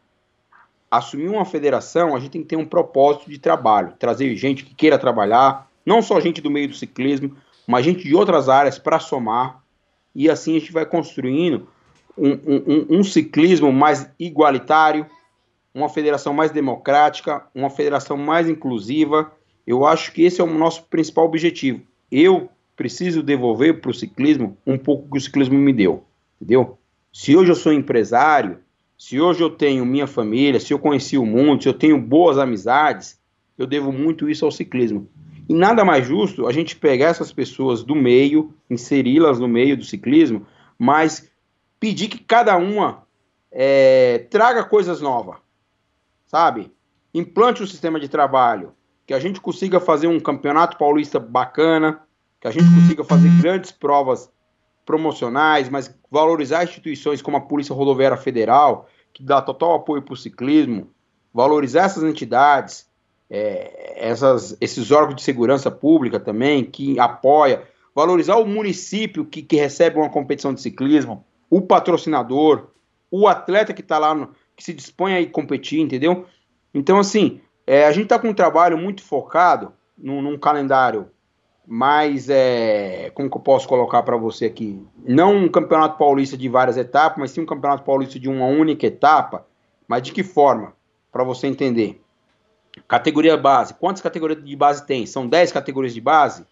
assumir uma federação, a gente tem que ter um propósito de trabalho, trazer gente que queira trabalhar, não só gente do meio do ciclismo, mas gente de outras áreas para somar. E assim a gente vai construindo um, um, um ciclismo mais igualitário, uma federação mais democrática, uma federação mais inclusiva. Eu acho que esse é o nosso principal objetivo. Eu preciso devolver para o ciclismo um pouco que o ciclismo me deu, entendeu? Se hoje eu sou empresário, se hoje eu tenho minha família, se eu conheci o mundo, se eu tenho boas amizades, eu devo muito isso ao ciclismo. E nada mais justo a gente pegar essas pessoas do meio, inseri-las no meio do ciclismo, mas pedir que cada uma é, traga coisas novas sabe? Implante um sistema de trabalho, que a gente consiga fazer um campeonato paulista bacana, que a gente consiga fazer grandes provas promocionais, mas valorizar instituições como a Polícia Rodoviária Federal, que dá total apoio para o ciclismo, valorizar essas entidades, é, essas, esses órgãos de segurança pública também, que apoia, valorizar o município que, que recebe uma competição de ciclismo, o patrocinador, o atleta que está lá no, que se dispõe a ir competir, entendeu? Então, assim, é, a gente está com um trabalho muito focado num, num calendário mais, é, como que eu posso colocar para você aqui? Não um campeonato paulista de várias etapas, mas sim um campeonato paulista de uma única etapa. Mas de que forma? Para você entender. Categoria base. Quantas categorias de base tem? São 10 categorias de base?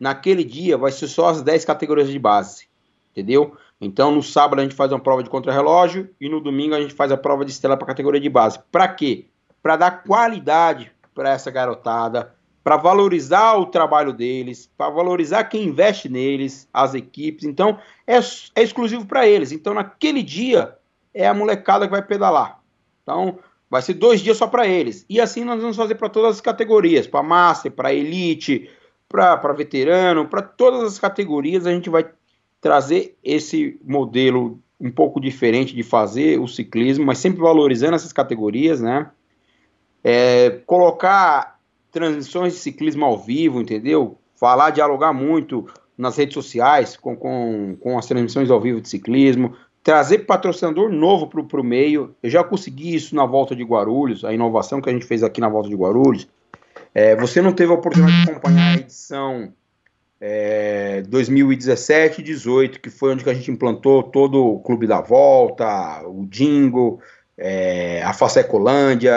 Naquele dia vai ser só as 10 categorias de base. Entendeu? Então, no sábado a gente faz uma prova de contrarrelógio e no domingo a gente faz a prova de estrela para a categoria de base. Para quê? Para dar qualidade para essa garotada, para valorizar o trabalho deles, para valorizar quem investe neles, as equipes. Então, é, é exclusivo para eles. Então, naquele dia é a molecada que vai pedalar. Então, vai ser dois dias só para eles. E assim nós vamos fazer para todas as categorias, para master, para elite, para veterano, para todas as categorias a gente vai trazer esse modelo um pouco diferente de fazer o ciclismo, mas sempre valorizando essas categorias, né? é, colocar transmissões de ciclismo ao vivo, entendeu? Falar, dialogar muito nas redes sociais com, com, com as transmissões ao vivo de ciclismo, trazer patrocinador novo para o meio. Eu já consegui isso na volta de Guarulhos, a inovação que a gente fez aqui na volta de Guarulhos. É, você não teve a oportunidade de acompanhar a edição é, 2017 e 18, que foi onde que a gente implantou todo o Clube da Volta, o Jingo, é, a Facecolândia,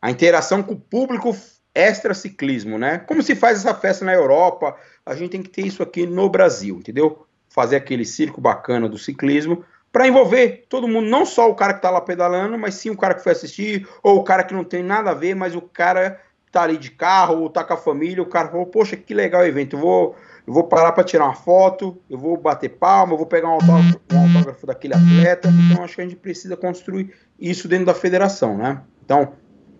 a interação com o público extra ciclismo, né? Como se faz essa festa na Europa, a gente tem que ter isso aqui no Brasil, entendeu? Fazer aquele circo bacana do ciclismo para envolver todo mundo, não só o cara que está lá pedalando, mas sim o cara que foi assistir, ou o cara que não tem nada a ver, mas o cara tá ali de carro, ou tá com a família, o cara falou, poxa, que legal o evento, eu vou, eu vou parar para tirar uma foto, eu vou bater palma, eu vou pegar um autógrafo, um autógrafo daquele atleta, então acho que a gente precisa construir isso dentro da federação, né? Então,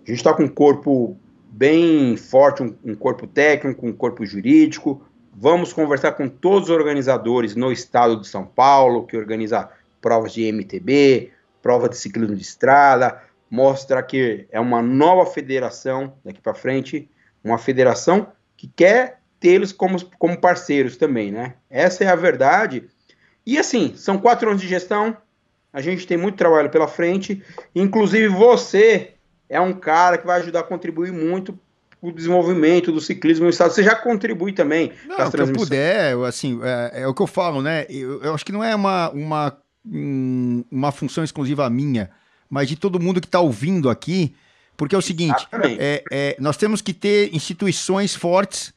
a gente está com um corpo bem forte, um, um corpo técnico, um corpo jurídico, vamos conversar com todos os organizadores no estado de São Paulo, que organiza provas de MTB, prova de ciclismo de estrada, mostra que é uma nova federação daqui para frente, uma federação que quer tê-los como, como parceiros também, né? Essa é a verdade. E assim, são quatro anos de gestão, a gente tem muito trabalho pela frente, inclusive você é um cara que vai ajudar a contribuir muito o desenvolvimento do ciclismo no estado. Você já contribui também. Não, o que eu puder, assim, é, é, o que eu falo, né? Eu, eu, acho que não é uma, uma, uma função exclusiva minha mas de todo mundo que está ouvindo aqui, porque é o seguinte: é, é, nós temos que ter instituições fortes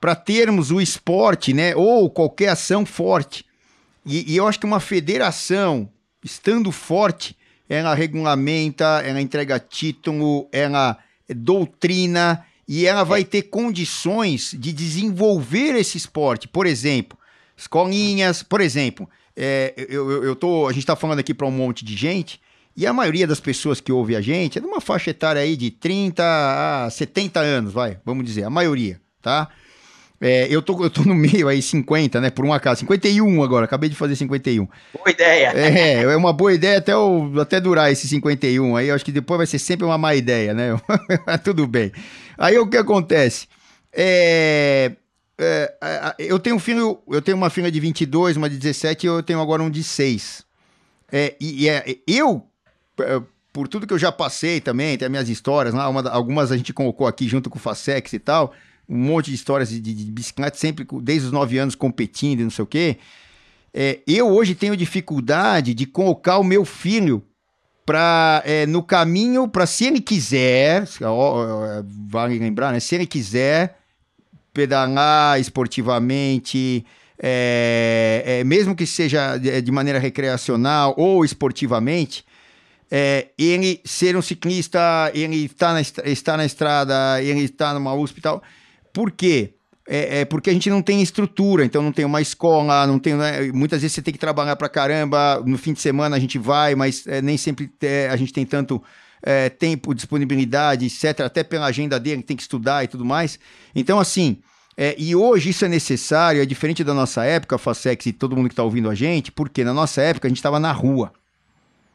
para termos o esporte, né, ou qualquer ação forte. E, e, eu acho que uma federação, estando forte, ela regulamenta, ela entrega título, ela doutrina e ela vai ter condições de desenvolver esse esporte. Por exemplo, escolinhas, por exemplo, é, eu, eu, eu tô, a gente está falando aqui para um monte de gente, e a maioria das pessoas que ouve a gente é de uma faixa etária aí de 30 a 70 anos, vai, vamos dizer, a maioria, tá? É, eu, tô, eu tô no meio aí, 50, né? Por um acaso. 51 agora, acabei de fazer 51. Boa ideia. É, é uma boa ideia até, o, até durar esse 51 aí. Eu acho que depois vai ser sempre uma má ideia, né? Tudo bem. Aí o que acontece? É, é, eu tenho um filho, eu tenho uma filha de 22, uma de 17 e eu tenho agora um de 6. É, e, e é, eu por tudo que eu já passei também, tem as minhas histórias lá, uma, algumas a gente colocou aqui junto com o Facex e tal, um monte de histórias de, de, de bicicleta, sempre desde os nove anos competindo e não sei o quê. É, eu hoje tenho dificuldade de colocar o meu filho para é, no caminho para se ele quiser, vale lembrar, né? Se ele quiser pedalar esportivamente, é, é, mesmo que seja de maneira recreacional ou esportivamente, é, ele ser um ciclista, ele está na, está na estrada, ele está numa USP e tal. Por quê? É, é, porque a gente não tem estrutura, então não tem uma escola, não tem. Né? Muitas vezes você tem que trabalhar pra caramba. No fim de semana a gente vai, mas é, nem sempre é, a gente tem tanto é, tempo, disponibilidade, etc. Até pela agenda dele, tem que estudar e tudo mais. Então, assim. É, e hoje isso é necessário, é diferente da nossa época, Facex e todo mundo que está ouvindo a gente, porque na nossa época a gente estava na rua.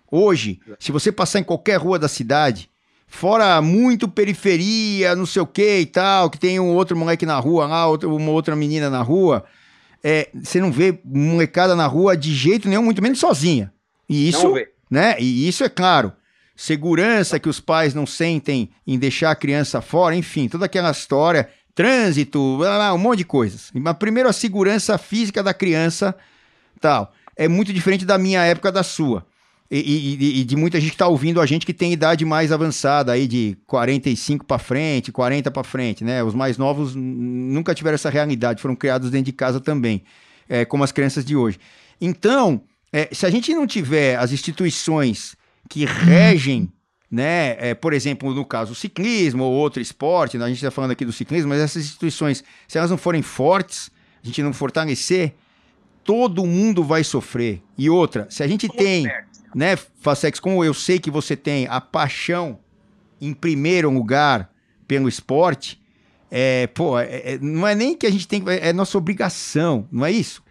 Hoje, se você passar em qualquer rua da cidade, fora muito periferia, não sei o que e tal, que tem um outro moleque na rua lá, outra, uma outra menina na rua, é, você não vê molecada na rua de jeito nenhum, muito menos sozinha. E isso, né? E isso é claro. Segurança que os pais não sentem em deixar a criança fora, enfim, toda aquela história, trânsito, um monte de coisas. Mas primeiro a segurança física da criança, tal. É muito diferente da minha época da sua. E, e, e, de muita gente que está ouvindo a gente que tem idade mais avançada, aí de 45 para frente, 40 para frente, né? Os mais novos nunca tiveram essa realidade, foram criados dentro de casa também, é, como as crianças de hoje. Então, é, se a gente não tiver as instituições que regem, né? É, por exemplo, no caso, o ciclismo ou outro esporte, né? a gente está falando aqui do ciclismo, mas essas instituições, se elas não forem fortes, a gente não fortalecer, todo mundo vai sofrer. E outra, se a gente tem né, Facex, como eu sei que você tem a paixão em primeiro lugar pelo esporte, é, pô, é, é, não é nem que a gente tem, é, nossa obrigação, não é isso?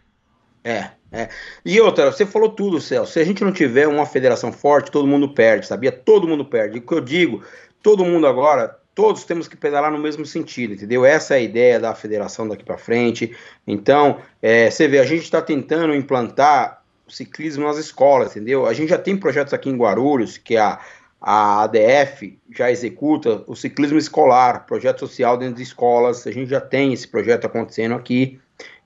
É, é. E outra, você falou tudo, Celso. Se a gente não tiver uma federação forte, todo mundo perde, sabia? Todo mundo perde. E o que eu digo, todo mundo agora, todos temos que pedalar no mesmo sentido, entendeu? Essa é a ideia da federação daqui para frente. Então, é, você vê, a gente está tentando implantar ciclismo nas escolas, entendeu? A gente já tem projetos aqui em Guarulhos, que a, a ADF já executa o ciclismo escolar, projeto social dentro de escolas. A gente já tem esse projeto acontecendo aqui,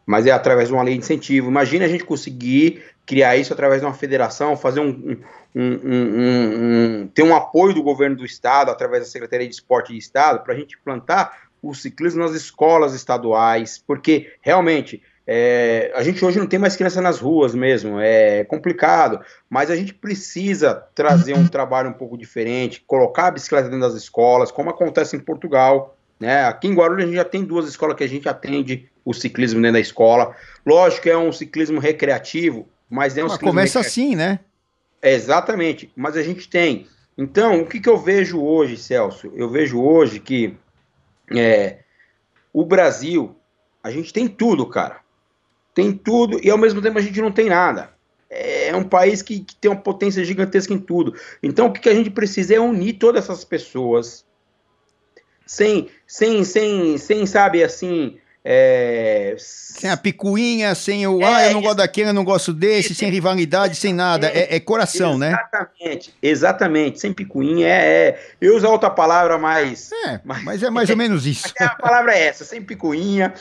mas é através de uma lei de incentivo. Imagina a gente conseguir criar isso através de uma federação, fazer um, um, um, um ter um apoio do governo do estado, através da Secretaria de Esporte de Estado, para a gente implantar o ciclismo nas escolas estaduais, porque realmente é, a gente hoje não tem mais criança nas ruas mesmo, é complicado, mas a gente precisa trazer um trabalho um pouco diferente, colocar a bicicleta dentro das escolas, como acontece em Portugal. Né? Aqui em Guarulhos a gente já tem duas escolas que a gente atende o ciclismo dentro da escola. Lógico que é um ciclismo recreativo, mas é um mas começa assim, né? É, exatamente, mas a gente tem. Então, o que, que eu vejo hoje, Celso? Eu vejo hoje que é, o Brasil, a gente tem tudo, cara tem tudo e ao mesmo tempo a gente não tem nada. É um país que, que tem uma potência gigantesca em tudo. Então o que, que a gente precisa é unir todas essas pessoas sem, sem, sem, sem sabe, assim, é... Sem a picuinha, sem o, é, ah, eu não gosto daquele, eu não gosto desse, sem rivalidade, sem nada. É, é coração, exatamente, né? Exatamente, exatamente. Sem picuinha, é, é. Eu uso outra palavra mais. É, mas é mais ou menos isso. a palavra é essa, sem picuinha,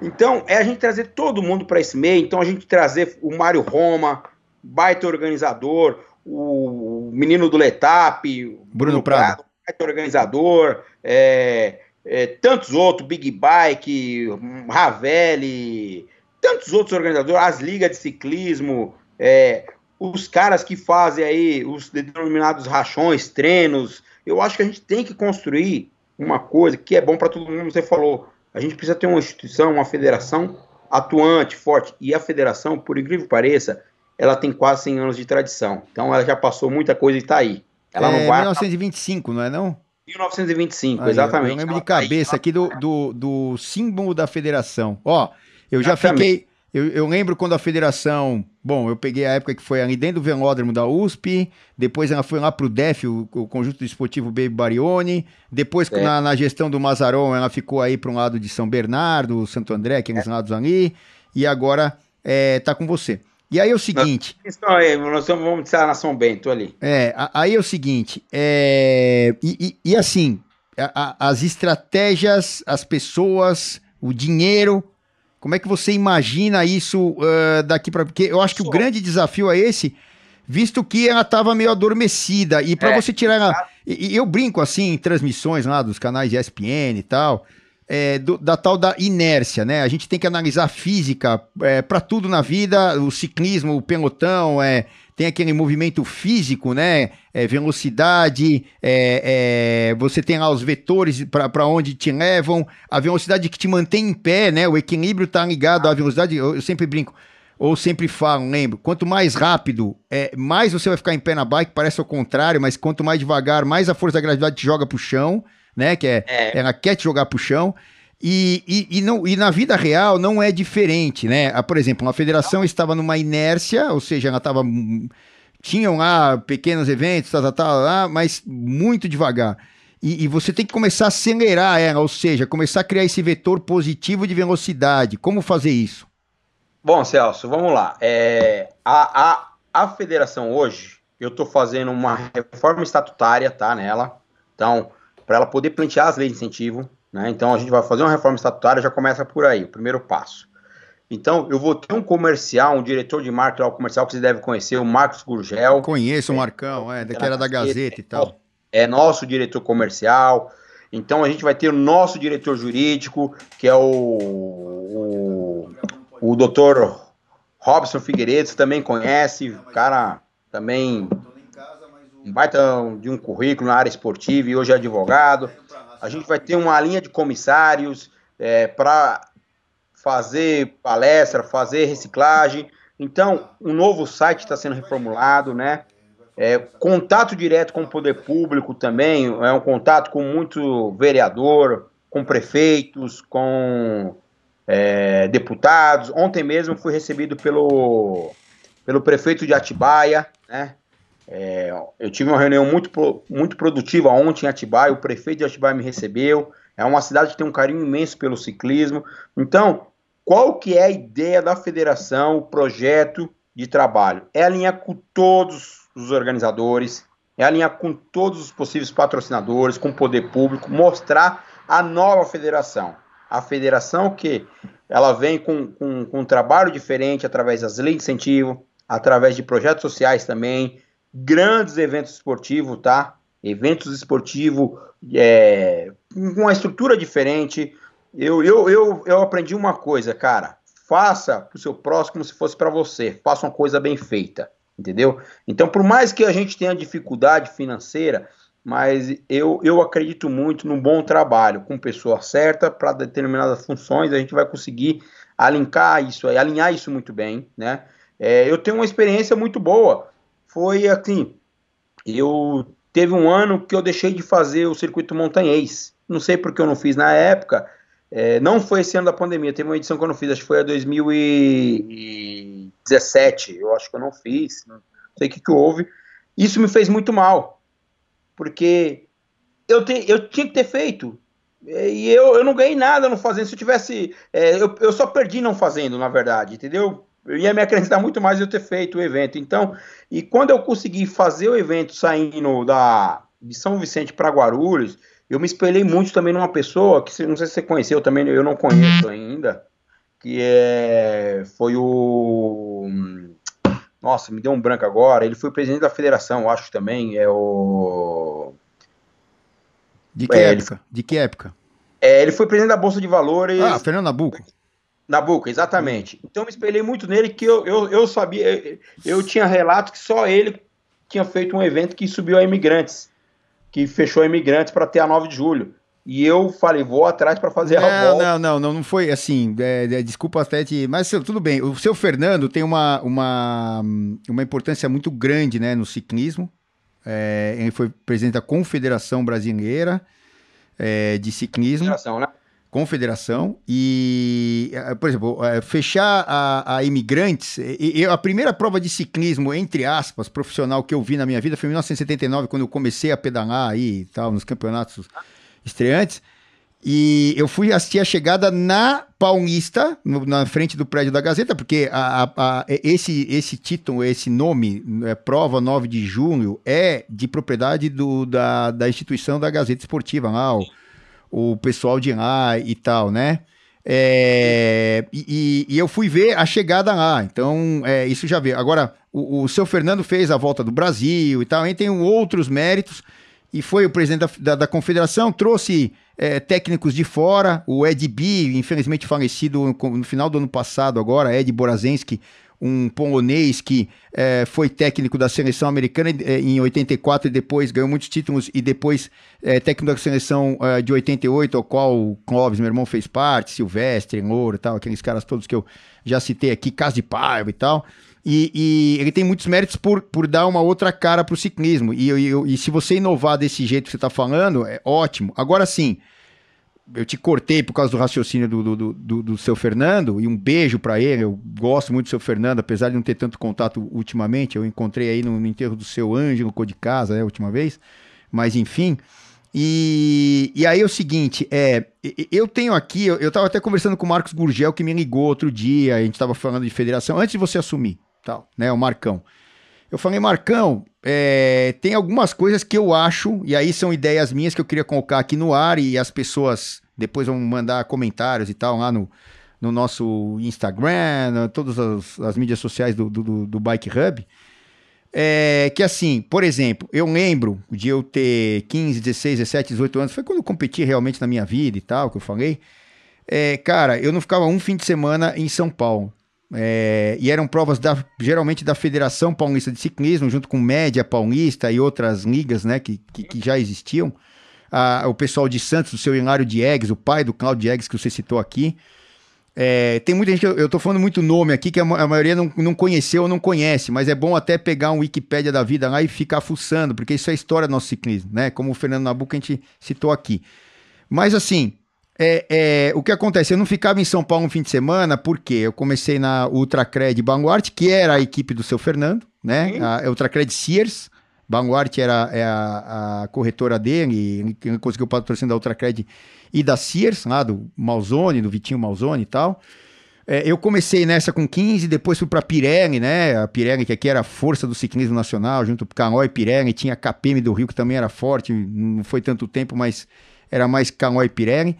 então, é a gente trazer todo mundo para esse meio. Então, a gente trazer o Mário Roma, baita organizador, o menino do Letap, Bruno, Bruno Prado, baita organizador, é, é, tantos outros, Big Bike, Ravelli, tantos outros organizadores, as ligas de ciclismo, é, os caras que fazem aí os denominados rachões, treinos. Eu acho que a gente tem que construir uma coisa que é bom para todo mundo. Você falou, a gente precisa ter uma instituição, uma federação atuante, forte. E a federação, por incrível que pareça, ela tem quase 100 anos de tradição. Então ela já passou muita coisa e está aí. Ela é, não vai. 1925, não é não? 1925, aí, exatamente. Eu, lembro de cabeça aqui do, do, do símbolo da federação. Ó, eu já fiquei. Eu, eu, lembro quando a federação. Bom, eu peguei a época que foi ali dentro do velódromo da USP, depois ela foi lá para o DEF, o, o Conjunto Esportivo Baby Barione, depois é. na, na, gestão do Mazaron ela ficou aí para um lado de São Bernardo, Santo André, aqueles é. lados ali, e agora é, tá com você. E aí é o seguinte. Nós, nós vamos estar na São Bento ali. É, aí é o seguinte. É, e, e, e assim, a, a, as estratégias, as pessoas, o dinheiro como é que você imagina isso uh, daqui para. Porque eu acho que o grande desafio é esse, visto que ela estava meio adormecida. E para é, você tirar ela. E, e, eu brinco assim em transmissões lá dos canais de ESPN e tal. É, do, da tal da inércia, né? A gente tem que analisar a física é, para tudo na vida, o ciclismo, o pelotão, é, tem aquele movimento físico, né? É, velocidade, é, é, você tem lá os vetores para onde te levam, a velocidade que te mantém em pé, né? O equilíbrio está ligado à velocidade. Eu, eu, sempre brinco, ou sempre falo, lembro, quanto mais rápido, é, mais você vai ficar em pé na bike, parece o contrário, mas quanto mais devagar, mais a força da gravidade te joga para o chão, né? Que é, é. ela quer te jogar para o chão. E, e, e, não, e na vida real não é diferente, né? Ah, por exemplo, a federação estava numa inércia, ou seja, ela estava. Tinham lá pequenos eventos, tal, tal, tal, mas muito devagar. E, e, você tem que começar a acelerar ela, ou seja, começar a criar esse vetor positivo de velocidade. Como fazer isso? Bom, Celso, vamos lá. É, a, a, a federação hoje, eu estou fazendo uma reforma estatutária, tá, nela. Então, para ela poder plantear as leis de incentivo, né? Então a gente vai fazer uma reforma estatutária, já começa por aí, o primeiro passo. Então eu vou ter um comercial, um diretor de marketing comercial que você deve conhecer, o Marcos Gurgel. Conheço o Marcão, é, daqui era da Gazeta e tal. É nosso diretor comercial. Então a gente vai ter o nosso diretor jurídico, que é o, o, o doutor Robson Figueiredo, você também conhece, o cara também um baita de um currículo na área esportiva e hoje é advogado. A gente vai ter uma linha de comissários é, para fazer palestra, fazer reciclagem. Então, um novo site está sendo reformulado, né? É, contato direto com o poder público também, é um contato com muito vereador, com prefeitos, com é, deputados. Ontem mesmo fui recebido pelo, pelo prefeito de Atibaia, né? É, eu tive uma reunião muito, muito produtiva ontem em Atibaia, o prefeito de Atibaia me recebeu, é uma cidade que tem um carinho imenso pelo ciclismo. Então, qual que é a ideia da federação, o projeto de trabalho? É alinhar com todos os organizadores, é alinhar com todos os possíveis patrocinadores, com o poder público, mostrar a nova federação. A federação que ela vem com, com, com um trabalho diferente através das leis de incentivo, através de projetos sociais também, grandes eventos esportivos, tá? Eventos esportivos é, com uma estrutura diferente. Eu, eu, eu, eu aprendi uma coisa, cara. Faça para o seu próximo se fosse para você. Faça uma coisa bem feita, entendeu? Então, por mais que a gente tenha dificuldade financeira, mas eu, eu acredito muito num bom trabalho com pessoa certa para determinadas funções. A gente vai conseguir alinhar isso, alinhar isso muito bem, né? É, eu tenho uma experiência muito boa foi assim, eu teve um ano que eu deixei de fazer o circuito montanhês. Não sei porque eu não fiz na época. É, não foi esse ano da pandemia, teve uma edição que eu não fiz, acho que foi a 2017, eu acho que eu não fiz, não sei o que, que houve. Isso me fez muito mal, porque eu, te, eu tinha que ter feito, e eu, eu não ganhei nada não fazendo. Se eu tivesse. É, eu, eu só perdi não fazendo, na verdade, entendeu? Eu ia me acreditar muito mais eu ter feito o evento. Então, e quando eu consegui fazer o evento saindo da, de São Vicente para Guarulhos, eu me espelhei muito também numa pessoa que não sei se você conheceu também, eu não conheço ainda, que é, foi o. Nossa, me deu um branco agora. Ele foi presidente da federação, acho também. É o. De que é, época? Ele... De que época? É, ele foi presidente da Bolsa de Valores. Ah, Fernando Nabuco. Nabuco, exatamente. Então eu me espelhei muito nele que eu, eu, eu sabia, eu, tinha relatos que só ele tinha feito um evento que subiu a imigrantes, que fechou a imigrantes para ter a 9 de julho. E eu falei, vou atrás para fazer não, a volta. Não, não, não, não foi assim. É, é, desculpa até te. Mas tudo bem. O seu Fernando tem uma, uma, uma importância muito grande né, no ciclismo. É, ele foi presidente da Confederação Brasileira é, de Ciclismo. Confederação, né? Confederação e, eh, por exemplo, eh, fechar a, a imigrantes. Eu, a primeira prova de ciclismo, entre aspas, profissional que eu vi na minha vida foi em 1979, quando eu comecei a pedalar aí tal, nos campeonatos estreantes. E eu fui assistir a chegada na Paulista, no, na frente do prédio da Gazeta, porque a, a, a, esse, esse título, esse nome, é, Prova 9 de Junho, é de propriedade do, da, da instituição da Gazeta Esportiva, lá, o, o pessoal de lá e tal, né? É, e, e, eu fui ver a chegada lá, então é, isso já veio. Agora, o, o seu Fernando fez a volta do Brasil e tal, e tem outros méritos, e foi o presidente da, da, da confederação, trouxe é, técnicos de fora, o Ed B, infelizmente falecido no, no, final do ano passado agora, Ed Borazensky, um polonês que é, foi técnico da seleção americana é, em 84 e depois ganhou muitos títulos e depois é, técnico da seleção é, de 88, ao qual o Clóvis, meu irmão, fez parte, Silvestre, Louro tal, aqueles caras todos que eu já citei aqui, Cas de Paiva e tal. E, e, ele tem muitos méritos por, por dar uma outra cara para o ciclismo. E, e, e, se você inovar desse jeito que você está falando, é ótimo. Agora sim, eu te cortei por causa do raciocínio do, do, do, do seu Fernando, e um beijo para ele. Eu gosto muito do seu Fernando, apesar de não ter tanto contato ultimamente. Eu encontrei aí no, no enterro do seu Ângelo Cor de Casa, né, a última vez. Mas enfim. E, e aí é o seguinte, é, eu tenho aqui, eu, eu tava até conversando com o Marcos Gurgel, que me ligou outro dia, a gente tava falando de federação, antes de você assumir, tal, né, o Marcão. Eu falei, Marcão, é, tem algumas coisas que eu acho, e aí são ideias minhas que eu queria colocar aqui no ar e as pessoas depois vão mandar comentários e tal lá no, no nosso Instagram, todas as, as mídias sociais do, do, do Bike Hub. É, que assim, por exemplo, eu lembro de eu ter 15, 16, 17, 18 anos, foi quando eu competi realmente na minha vida e tal, que eu falei. É, cara, eu não ficava um fim de semana em São Paulo. É, e eram provas da, geralmente da Federação Paulista de Ciclismo, junto com Média Paulista e outras ligas né, que, que, que já existiam. Ah, o pessoal de Santos, o seu Hilário Diegues, o pai do Claudio Diegues que você citou aqui. É, tem muita gente que eu, tô falando muito nome aqui que a, a, maioria não, não conheceu ou não conhece, mas é bom até pegar um Wikipédia da vida lá e ficar fuçando, porque isso é história do nosso ciclismo, né? Como o Fernando Nabuco a gente citou aqui. Mas assim, é, é, o que acontece? Eu não ficava em São Paulo no fim de semana, porque eu comecei na Ultracred Vanguard, que era a equipe do seu Fernando, né? A Ultracred Sears, Baluarte era é a, a, corretora dele, ele conseguiu patrocínio da Ultracred e da Sears, lá do Malzone, do Vitinho Malzone e tal. É, eu comecei nessa com 15, depois fui para Pirelli, né? A Pirelli, que aqui era a força do ciclismo nacional, junto com Calói e Pirelli, tinha a KPM do Rio, que também era forte, não foi tanto tempo, mas era mais Calói e Pirelli,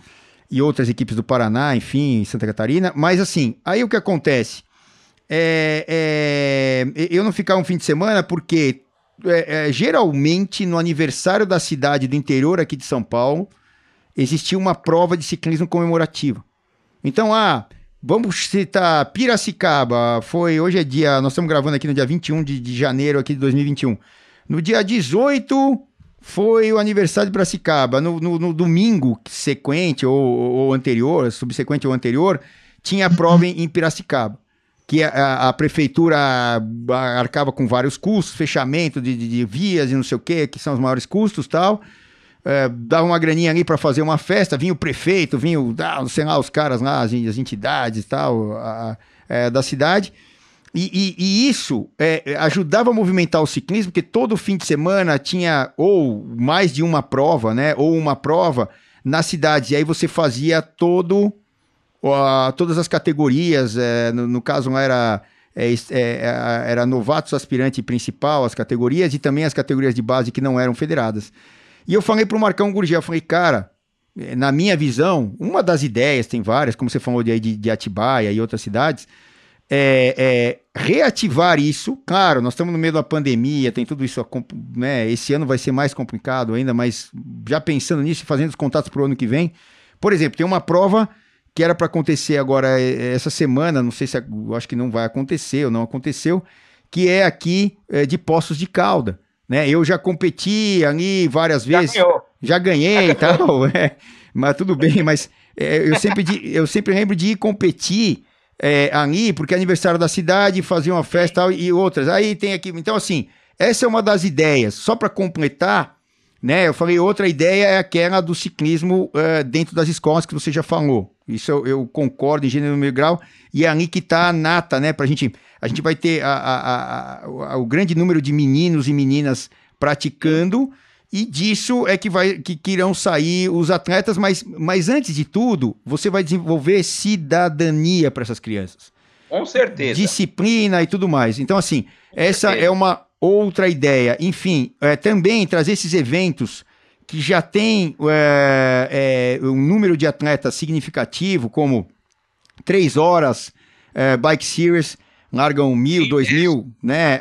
e outras equipes do Paraná, enfim, Santa Catarina. Mas assim, aí o que acontece? É, é, eu não ficava um fim de semana porque é, é, geralmente no aniversário da cidade do interior aqui de São Paulo existia uma prova de ciclismo comemorativo. Então, ah, vamos citar Piracicaba, foi, hoje é dia, nós estamos gravando aqui no dia 21 de, de janeiro aqui de 2021. No dia 18 foi o aniversário de Piracicaba. No, no, no domingo sequente ou, ou, anterior, subsequente ou anterior, tinha a prova em, em Piracicaba que a, a, prefeitura arcava com vários custos, fechamento de, de, de, vias e não sei o que, que são os maiores custos tal. É, dava uma graninha ali para fazer uma festa, vinha o prefeito, vinha o, ah, sei lá, os caras lá, as, as entidades tal, a, é, da cidade. E, e, e isso é, ajudava a movimentar o ciclismo, porque todo fim de semana tinha ou mais de uma prova, né? Ou uma prova na cidade. E aí você fazia todo uh, todas as categorias, é, no, no, caso era, é, é, é, era novatos, aspirante principal, as categorias, e também as categorias de base que não eram federadas. E eu falei para o Marcão Gurgel, eu falei, cara, é, na minha visão, uma das ideias, tem várias, como você falou de, de, de Atibaia e outras cidades, é, é, reativar isso. Claro, nós estamos no meio da pandemia, tem tudo isso, né? Esse ano vai ser mais complicado ainda, mas já pensando nisso e fazendo os contatos para o ano que vem. Por exemplo, tem uma prova que era para acontecer agora é, é, essa semana, não sei se acho que não vai acontecer ou não aconteceu, que é aqui é, de Poços de Calda. Né? Eu já competi ali várias vezes, já, já ganhei e tal, é, mas tudo bem, mas é, eu, sempre de, eu sempre lembro de ir competir é, ali, porque é aniversário da cidade, fazer uma festa e outras. Aí tem aqui, então assim, essa é uma das ideias, só para completar, né? Eu falei, outra ideia é aquela do ciclismo uh, dentro das escolas que você já falou. Isso eu, eu concordo em gênero e grau. E é ali que está a nata, né? Pra gente, a gente vai ter a, a, a, o grande número de meninos e meninas praticando. E disso é que, vai, que, que irão sair os atletas, mas, mas antes de tudo, você vai desenvolver cidadania para essas crianças. Com certeza. Disciplina e tudo mais. Então, assim, Com essa certeza. é uma outra ideia. Enfim, é, também trazer esses eventos que já tem é, é, um número de atletas significativo, como três horas é, Bike Series, largam mil, dois mil, né?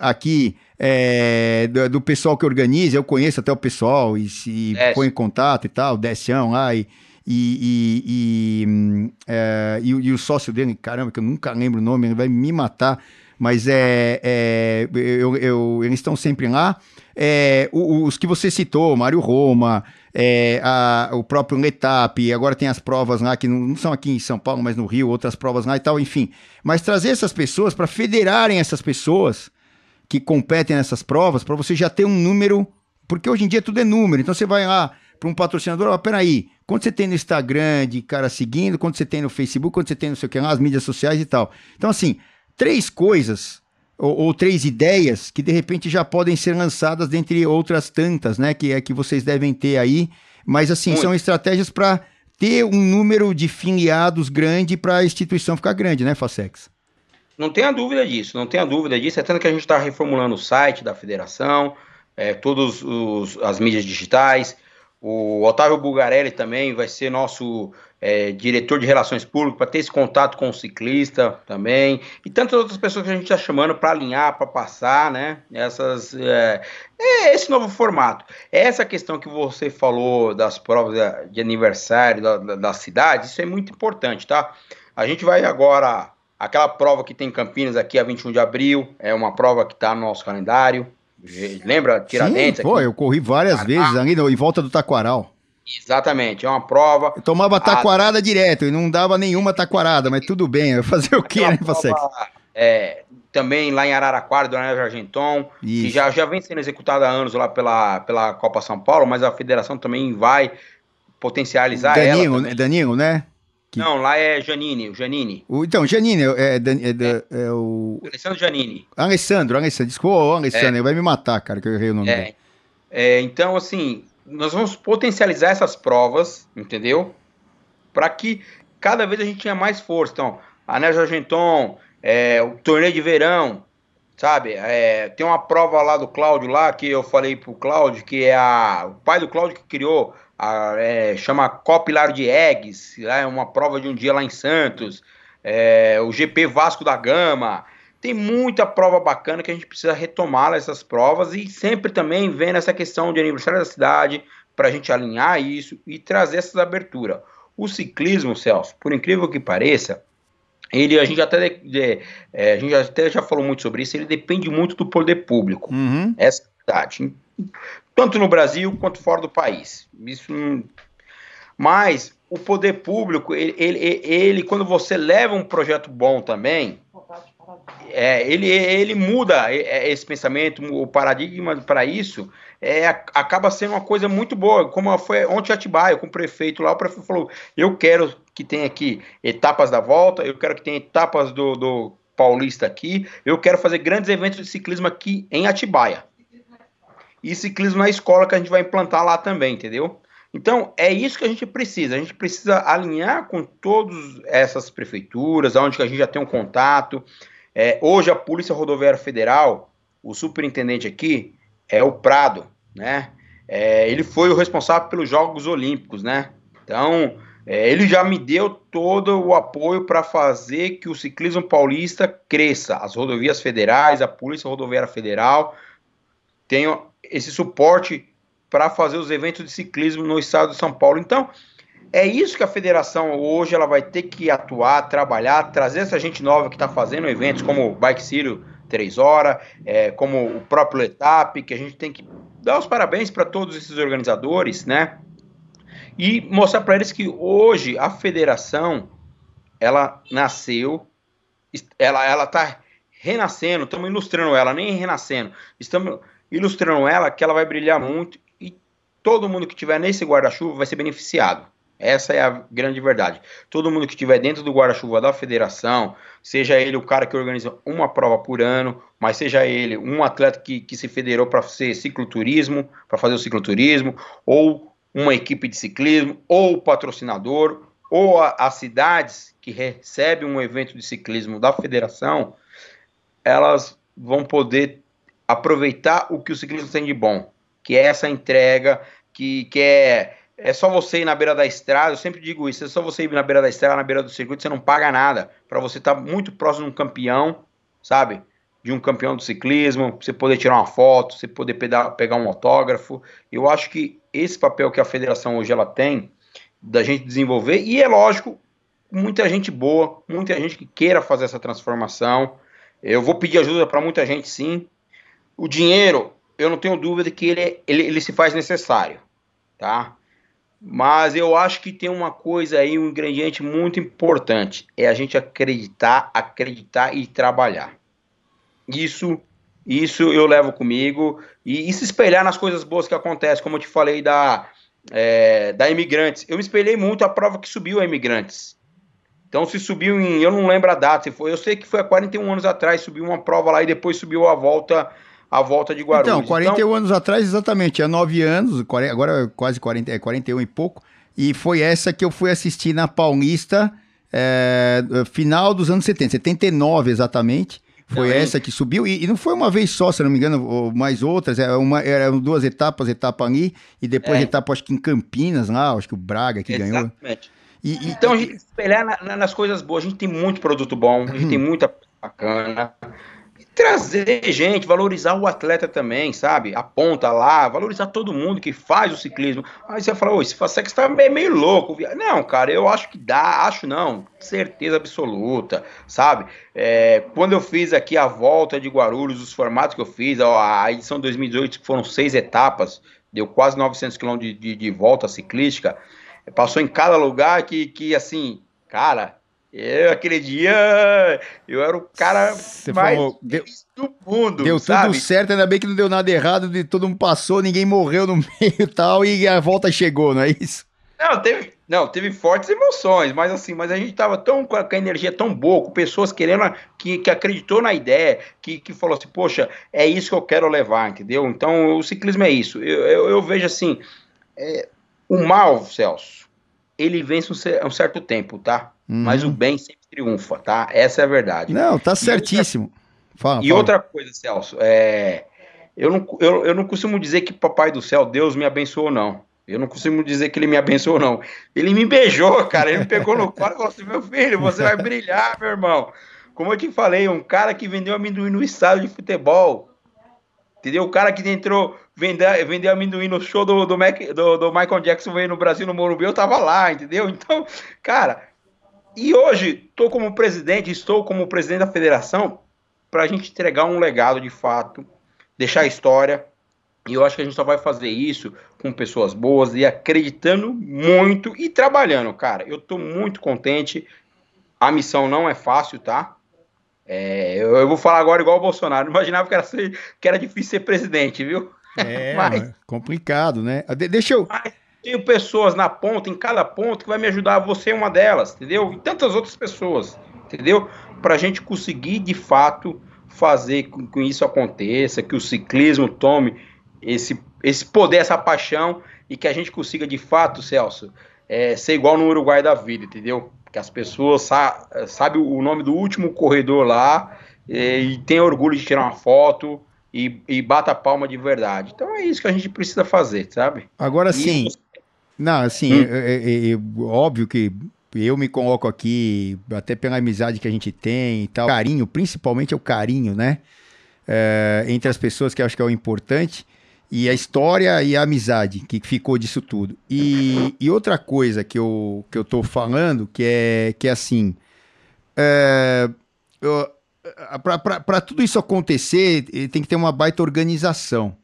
aqui é, do, do, pessoal que organiza, eu conheço até o pessoal e se põe em contato e tal, Décião lá e. E, e, e, é, e, e, o sócio dele, caramba, que eu nunca lembro o nome, ele vai me matar mas é, é eu, eu, eles estão sempre lá. É, os que você citou, Mário Roma, é, a, o próprio Letap, agora tem as provas lá que não, não, são aqui em São Paulo, mas no Rio, outras provas lá e tal, enfim. Mas trazer essas pessoas para federarem essas pessoas que competem nessas provas, para você já ter um número, porque hoje em dia tudo é número. Então você vai lá para um patrocinador, ó, peraí, quanto você tem no Instagram de cara seguindo, quanto você tem no Facebook, quanto você tem no sei o que lá, as mídias sociais e tal. Então, assim, três coisas ou, ou, três ideias que de repente já podem ser lançadas dentre outras tantas, né? Que é que vocês devem ter aí. Mas assim, Muito. são estratégias para ter um número de filiados grande para a instituição ficar grande, né, Facex? Não tenha dúvida disso, não tenha dúvida disso. É tanto que a gente está reformulando o site da federação, é, todas as mídias digitais. O Otávio Bulgarelli também vai ser nosso é, diretor de relações públicas, para ter esse contato com o ciclista também, e tantas outras pessoas que a gente está chamando para alinhar, para passar, né? Essas, é, é, esse novo formato. Essa questão que você falou das provas de aniversário da, da, da cidade, isso é muito importante, tá? A gente vai agora, aquela prova que tem em Campinas aqui a 21 de abril, é uma prova que está no nosso calendário. Lembra? Tiradentes? Sim, pô, eu corri várias ah, vezes ali em volta do Taquaral. Exatamente, é uma prova. Eu tomava taquarada a... direto e não dava nenhuma taquarada, mas tudo bem, eu fazer o quê, é né, Facex? É, também lá em Araraquara, do Anel Argenton, que já, já vem sendo executada há anos lá pela, pela Copa São Paulo, mas a federação também vai potencializar Danilo, ela. Danilo, né? Que... Não, lá é Janine, o Janine. O, então, Janine é, é, é, é, o. Alessandro Janine. Alessandro, Alessandro. Desculpa, Alessandro, é. vai me matar, cara, que eu errei o nome é. dele. É, então, assim, nós vamos potencializar essas provas, entendeu? Para que cada vez a gente tenha mais força. Então, a Nerd Argenton, é, o torneio de verão, sabe? É, tem uma prova lá do Cláudio lá que eu falei pro Cláudio que é a, o pai do Cláudio que criou, a, é, chama Copilar de Eggs, é uma prova de um dia lá em Santos. É, o GP Vasco da Gama. Tem muita prova bacana que a gente precisa retomar essas provas e sempre também vendo essa questão de aniversário da cidade para a gente alinhar isso e trazer essas aberturas. O ciclismo, Celso, por incrível que pareça, ele a gente até de, é, a gente até já falou muito sobre isso. Ele depende muito do poder público. Uhum. Essa é a verdade, tanto no Brasil quanto fora do país. Isso, mas o poder público, ele, ele, ele quando você leva um projeto bom também, é, ele, ele muda esse pensamento, o paradigma para isso é, acaba sendo uma coisa muito boa, como foi ontem em Atibaia, com o prefeito lá, o prefeito falou, eu quero que tenha aqui etapas da volta, eu quero que tenha etapas do, do Paulista aqui, eu quero fazer grandes eventos de ciclismo aqui em Atibaia. E ciclismo na escola que a gente vai implantar lá também, entendeu? Então, é isso que a gente precisa. A gente precisa alinhar com todas essas prefeituras, onde a gente já tem um contato. É, hoje, a Polícia Rodoviária Federal, o superintendente aqui, é o Prado né? É, ele foi o responsável pelos Jogos Olímpicos, né? Então, é, ele já me deu todo o apoio para fazer que o ciclismo paulista cresça. As rodovias federais, a Polícia Rodoviária Federal tenham esse suporte para fazer os eventos de ciclismo no estado de São Paulo. Então, é isso que a federação hoje ela vai ter que atuar, trabalhar, trazer essa gente nova que está fazendo eventos como o Bike Ciro 3 horas, é, como o próprio Letap, que a gente tem que dar os parabéns para todos esses organizadores, né? E mostrar para eles que hoje a federação ela nasceu, ela ela tá renascendo, estamos ilustrando ela, nem renascendo, estamos ilustrando ela que ela vai brilhar muito e todo mundo que tiver nesse guarda-chuva vai ser beneficiado. Essa é a grande verdade. Todo mundo que estiver dentro do guarda-chuva da federação, seja ele o cara que organiza uma prova por ano, mas seja ele um atleta que, que se federou para ser cicloturismo, para fazer o cicloturismo, ou uma equipe de ciclismo, ou patrocinador, ou as cidades que recebem um evento de ciclismo da federação, elas vão poder aproveitar o que o ciclismo tem de bom, que é essa entrega, que, que é é só você ir na beira da estrada, eu sempre digo isso, é só você ir na beira da estrada, na beira do circuito, você não paga nada, para você estar tá muito próximo de um campeão, sabe? De um campeão do ciclismo, você poder tirar uma foto, você poder pegar um autógrafo. Eu acho que esse papel que a federação hoje ela tem, da gente desenvolver, e é lógico, muita gente boa, muita gente que queira fazer essa transformação. Eu vou pedir ajuda para muita gente, sim. O dinheiro, eu não tenho dúvida que ele, ele, ele se faz necessário, tá? Mas eu acho que tem uma coisa aí, um ingrediente muito importante, é a gente acreditar, acreditar e trabalhar. Isso, isso eu levo comigo e, e se espelhar nas coisas boas que acontecem, como eu te falei da é, da Imigrantes. Eu me espelhei muito a prova que subiu a Imigrantes. Então se subiu em, eu não lembro a data, foi, eu sei que foi há 41 anos atrás, subiu uma prova lá e depois subiu a volta a volta de Guarulhos. Então, 41 então... anos atrás, exatamente, há 9 anos, agora quase 40, é 41 e pouco, e foi essa que eu fui assistir na Paulista, é, final dos anos 70, 79 exatamente. Foi não, essa que subiu, e, e, não foi uma vez só, se não me engano, mais outras, era uma, eram duas etapas, etapa ali, e depois é. etapa, acho que em Campinas, lá, acho que o Braga que Exatamente. ganhou. E, então, a gente espelhar na, nas coisas boas, a gente tem muito produto bom, a gente tem muita bacana, trazer gente, valorizar o atleta também, sabe? Aponta lá, valorizar todo mundo que faz o ciclismo. Aí você fala, ô, esse Fasex tá meio louco. Não, cara, eu acho que dá, acho não, certeza absoluta, sabe? É, quando eu fiz aqui a volta de Guarulhos, os formatos que eu fiz, ó, a edição 2018 foram seis etapas, deu quase 900 km de, de, de volta ciclística, passou em cada lugar que, que assim, cara, eu, aquele dia, eu era o cara Você mais falou, deu, do mundo. Deu sabe? tudo certo, ainda bem que não deu nada errado, de todo mundo passou, ninguém morreu no meio e tal, e a volta chegou, não é isso? Não, teve, Não, teve fortes emoções, mas assim, mas a gente tava tão com a, com a energia tão boa, com pessoas querendo, que, que acreditou na ideia, que, que falou assim, poxa, é isso que eu quero levar, entendeu? Então o ciclismo é isso. Eu, eu, eu vejo assim, é, o mal, Celso, ele vence um, um certo tempo, tá? Uhum. Mas o bem sempre triunfa, tá? Essa é a verdade. Não, tá certíssimo. E outra, fala, e outra coisa, Celso, é, eu, não, eu, eu não costumo dizer que Papai do Céu, Deus me abençoou, não. Eu não consigo dizer que ele me abençoou, não. Ele me beijou, cara. Ele me pegou no colo e falou assim: meu filho, você vai brilhar, meu irmão. Como eu te falei, um cara que vendeu amendoim no estádio de futebol. Entendeu? O cara que entrou, vendeu, vendeu amendoim no show do, do, Mac, do, do Michael Jackson veio no Brasil, no Morumbi, eu tava lá, entendeu? Então, cara, e hoje, tô como presidente, estou como presidente da federação, pra gente entregar um legado de fato, deixar a história, e eu acho que a gente só vai fazer isso com pessoas boas e acreditando muito e trabalhando, cara. Eu tô muito contente. A missão não é fácil, tá? É, eu, eu, vou falar agora igual o Bolsonaro. imaginava que era, ser, que era difícil ser presidente, viu? É, mas, complicado, né? De, deixa eu. Tenho pessoas na ponta, em cada ponto, que vai me ajudar. Você é uma delas, entendeu? E tantas outras pessoas, entendeu? Pra gente conseguir, de fato, fazer com que isso aconteça, que o ciclismo tome esse, esse poder, essa paixão e que a gente consiga de fato, Celso, é, ser igual no Uruguai da vida, entendeu? Que as pessoas sa sabem o nome do último corredor lá e, e tem orgulho de tirar uma foto e, e bata a palma de verdade. Então é isso que a gente precisa fazer, sabe? Agora sim. Não, assim, hum. é, é, é, óbvio que eu me coloco aqui, até pela amizade que a gente tem e tal. Carinho, principalmente é o carinho, né? É, entre as pessoas, que eu acho que é o importante e a história e a amizade que ficou disso tudo. E, e outra coisa que eu, que eu tô falando, que é, que é assim, é, para tudo isso acontecer, tem que ter uma baita organização,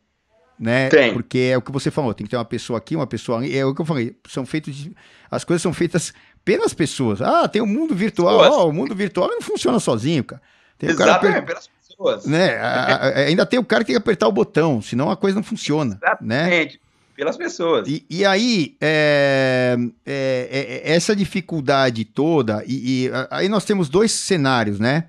né? Tem. Porque é o que você falou, tem que ter uma pessoa aqui, uma pessoa ali, é o que eu falei, são feitos, de, as coisas são feitas pelas pessoas. Ah, tem o um mundo virtual, oh, o mundo virtual não funciona sozinho, cara. Tem Exatamente, cara, pelas pessoas. Né? A, a, ainda tem o cara que tem que apertar o botão, senão a coisa não funciona. Né? Exatamente. Né? Pelas pessoas. E, e aí, é, é, é, essa dificuldade toda, e, e, aí nós temos dois cenários, né?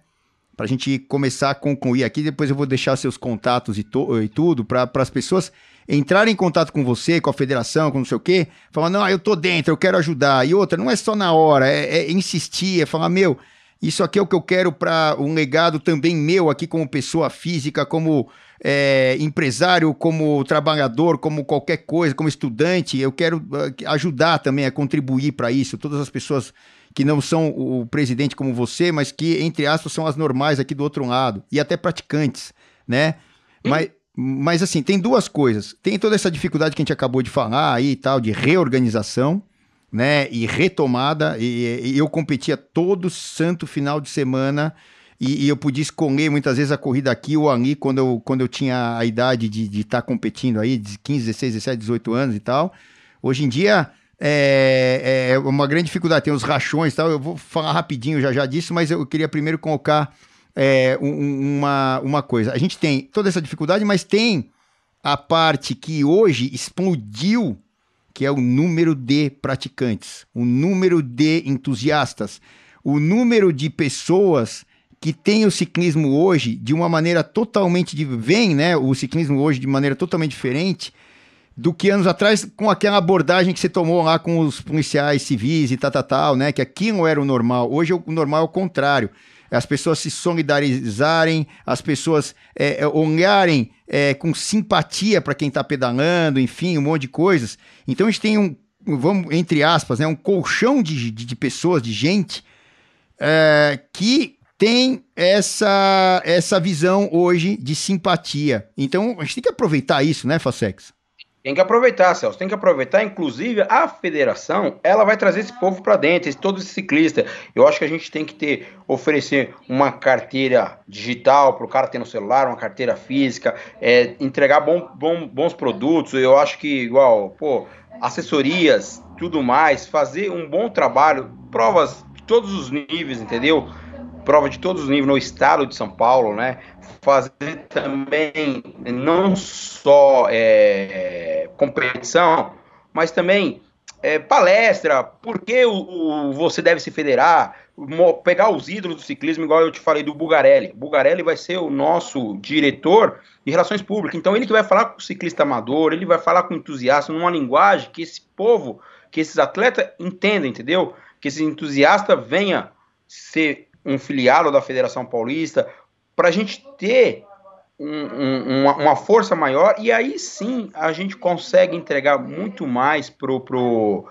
Para a gente começar a concluir aqui, depois eu vou deixar seus contatos e, e tudo, para as pessoas entrarem em contato com você, com a federação, com não sei o quê, falar, não, eu tô dentro, eu quero ajudar. E outra, não é só na hora, é, é insistir, é falar, meu, isso aqui é o que eu quero para um legado também meu aqui como pessoa física, como é, empresário, como trabalhador, como qualquer coisa, como estudante. Eu quero ah, ajudar também a contribuir para isso. Todas as pessoas que não são o presidente como você, mas que, entre aspas, são as normais aqui do outro lado, e até praticantes, né? Mas, mas assim, tem duas coisas. Tem toda essa dificuldade que a gente acabou de falar aí e tal, de reorganização, né? E retomada. E, e eu competia todo santo final de semana. E, e, eu podia escolher muitas vezes a corrida aqui ou ali, quando eu, quando eu tinha a idade de estar tá competindo aí, de 15, 16, 17, 18 anos e tal. Hoje em dia é, é uma grande dificuldade, tem os rachões e tal. Eu vou falar rapidinho já já disso, mas eu queria primeiro colocar é, um, uma, uma coisa. A gente tem toda essa dificuldade, mas tem a parte que hoje explodiu que é o número de praticantes, o número de entusiastas, o número de pessoas que têm o ciclismo hoje de uma maneira totalmente de vem, né, o ciclismo hoje de maneira totalmente diferente do que anos atrás com aquela abordagem que você tomou lá com os policiais civis e tal, tal, tal, né, que aquilo era o normal. Hoje o normal é o contrário as pessoas se solidarizarem, as pessoas é, é olharem é, com simpatia para quem está pedalando, enfim, um monte de coisas. Então a gente tem um, vamos, entre aspas, né, um colchão de, de, de pessoas, de gente, é, que tem essa, essa visão hoje de simpatia. Então a gente tem que aproveitar isso, né, Facex? Tem que aproveitar, Celso, tem que aproveitar. Inclusive, a federação, ela vai trazer esse povo para dentro, esse, todo esse ciclista. Eu acho que a gente tem que ter, oferecer uma carteira digital para o cara ter no celular, uma carteira física, é, entregar bom, bom, bons produtos. Eu acho que, igual, pô, assessorias, tudo mais, fazer um bom trabalho, provas de todos os níveis, entendeu? Prova de todos os níveis no estado de São Paulo, né? fazer também não só é, competição, mas também é, palestra, por que o, o, você deve se federar, pegar os ídolos do ciclismo, igual eu te falei do Bugarelli. Bugarelli vai ser o nosso diretor de relações públicas. Então ele que vai falar com o ciclista amador, ele vai falar com entusiasta numa linguagem que esse povo, que esses atletas entendam, entendeu? Que esse entusiasta venha ser um filiado da Federação Paulista, para a gente ter um, um, uma, uma, força maior e aí sim a gente consegue entregar muito mais pro, pro,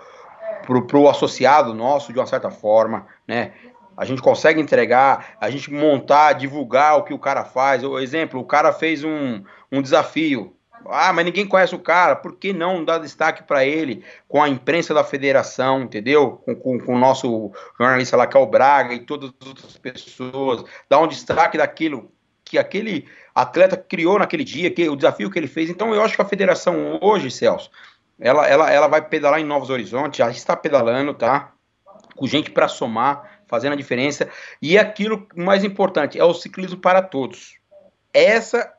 pro, pro associado nosso de uma certa forma, né? A gente consegue entregar, a gente montar, divulgar o que o cara faz. O exemplo, o cara fez um, um desafio. Ah, mas ninguém conhece o cara, por que não dar destaque para ele com a imprensa da federação, entendeu? Com, com, com, o nosso jornalista lá, que é o Braga e todas as outras pessoas, dar um destaque daquilo que aquele atleta criou naquele dia, que o desafio que ele fez. Então eu acho que a federação hoje, Celso, ela, ela, ela vai pedalar em Novos Horizontes, já está pedalando, tá? Com gente para somar, fazendo a diferença. E aquilo mais importante é o ciclismo para todos. Essa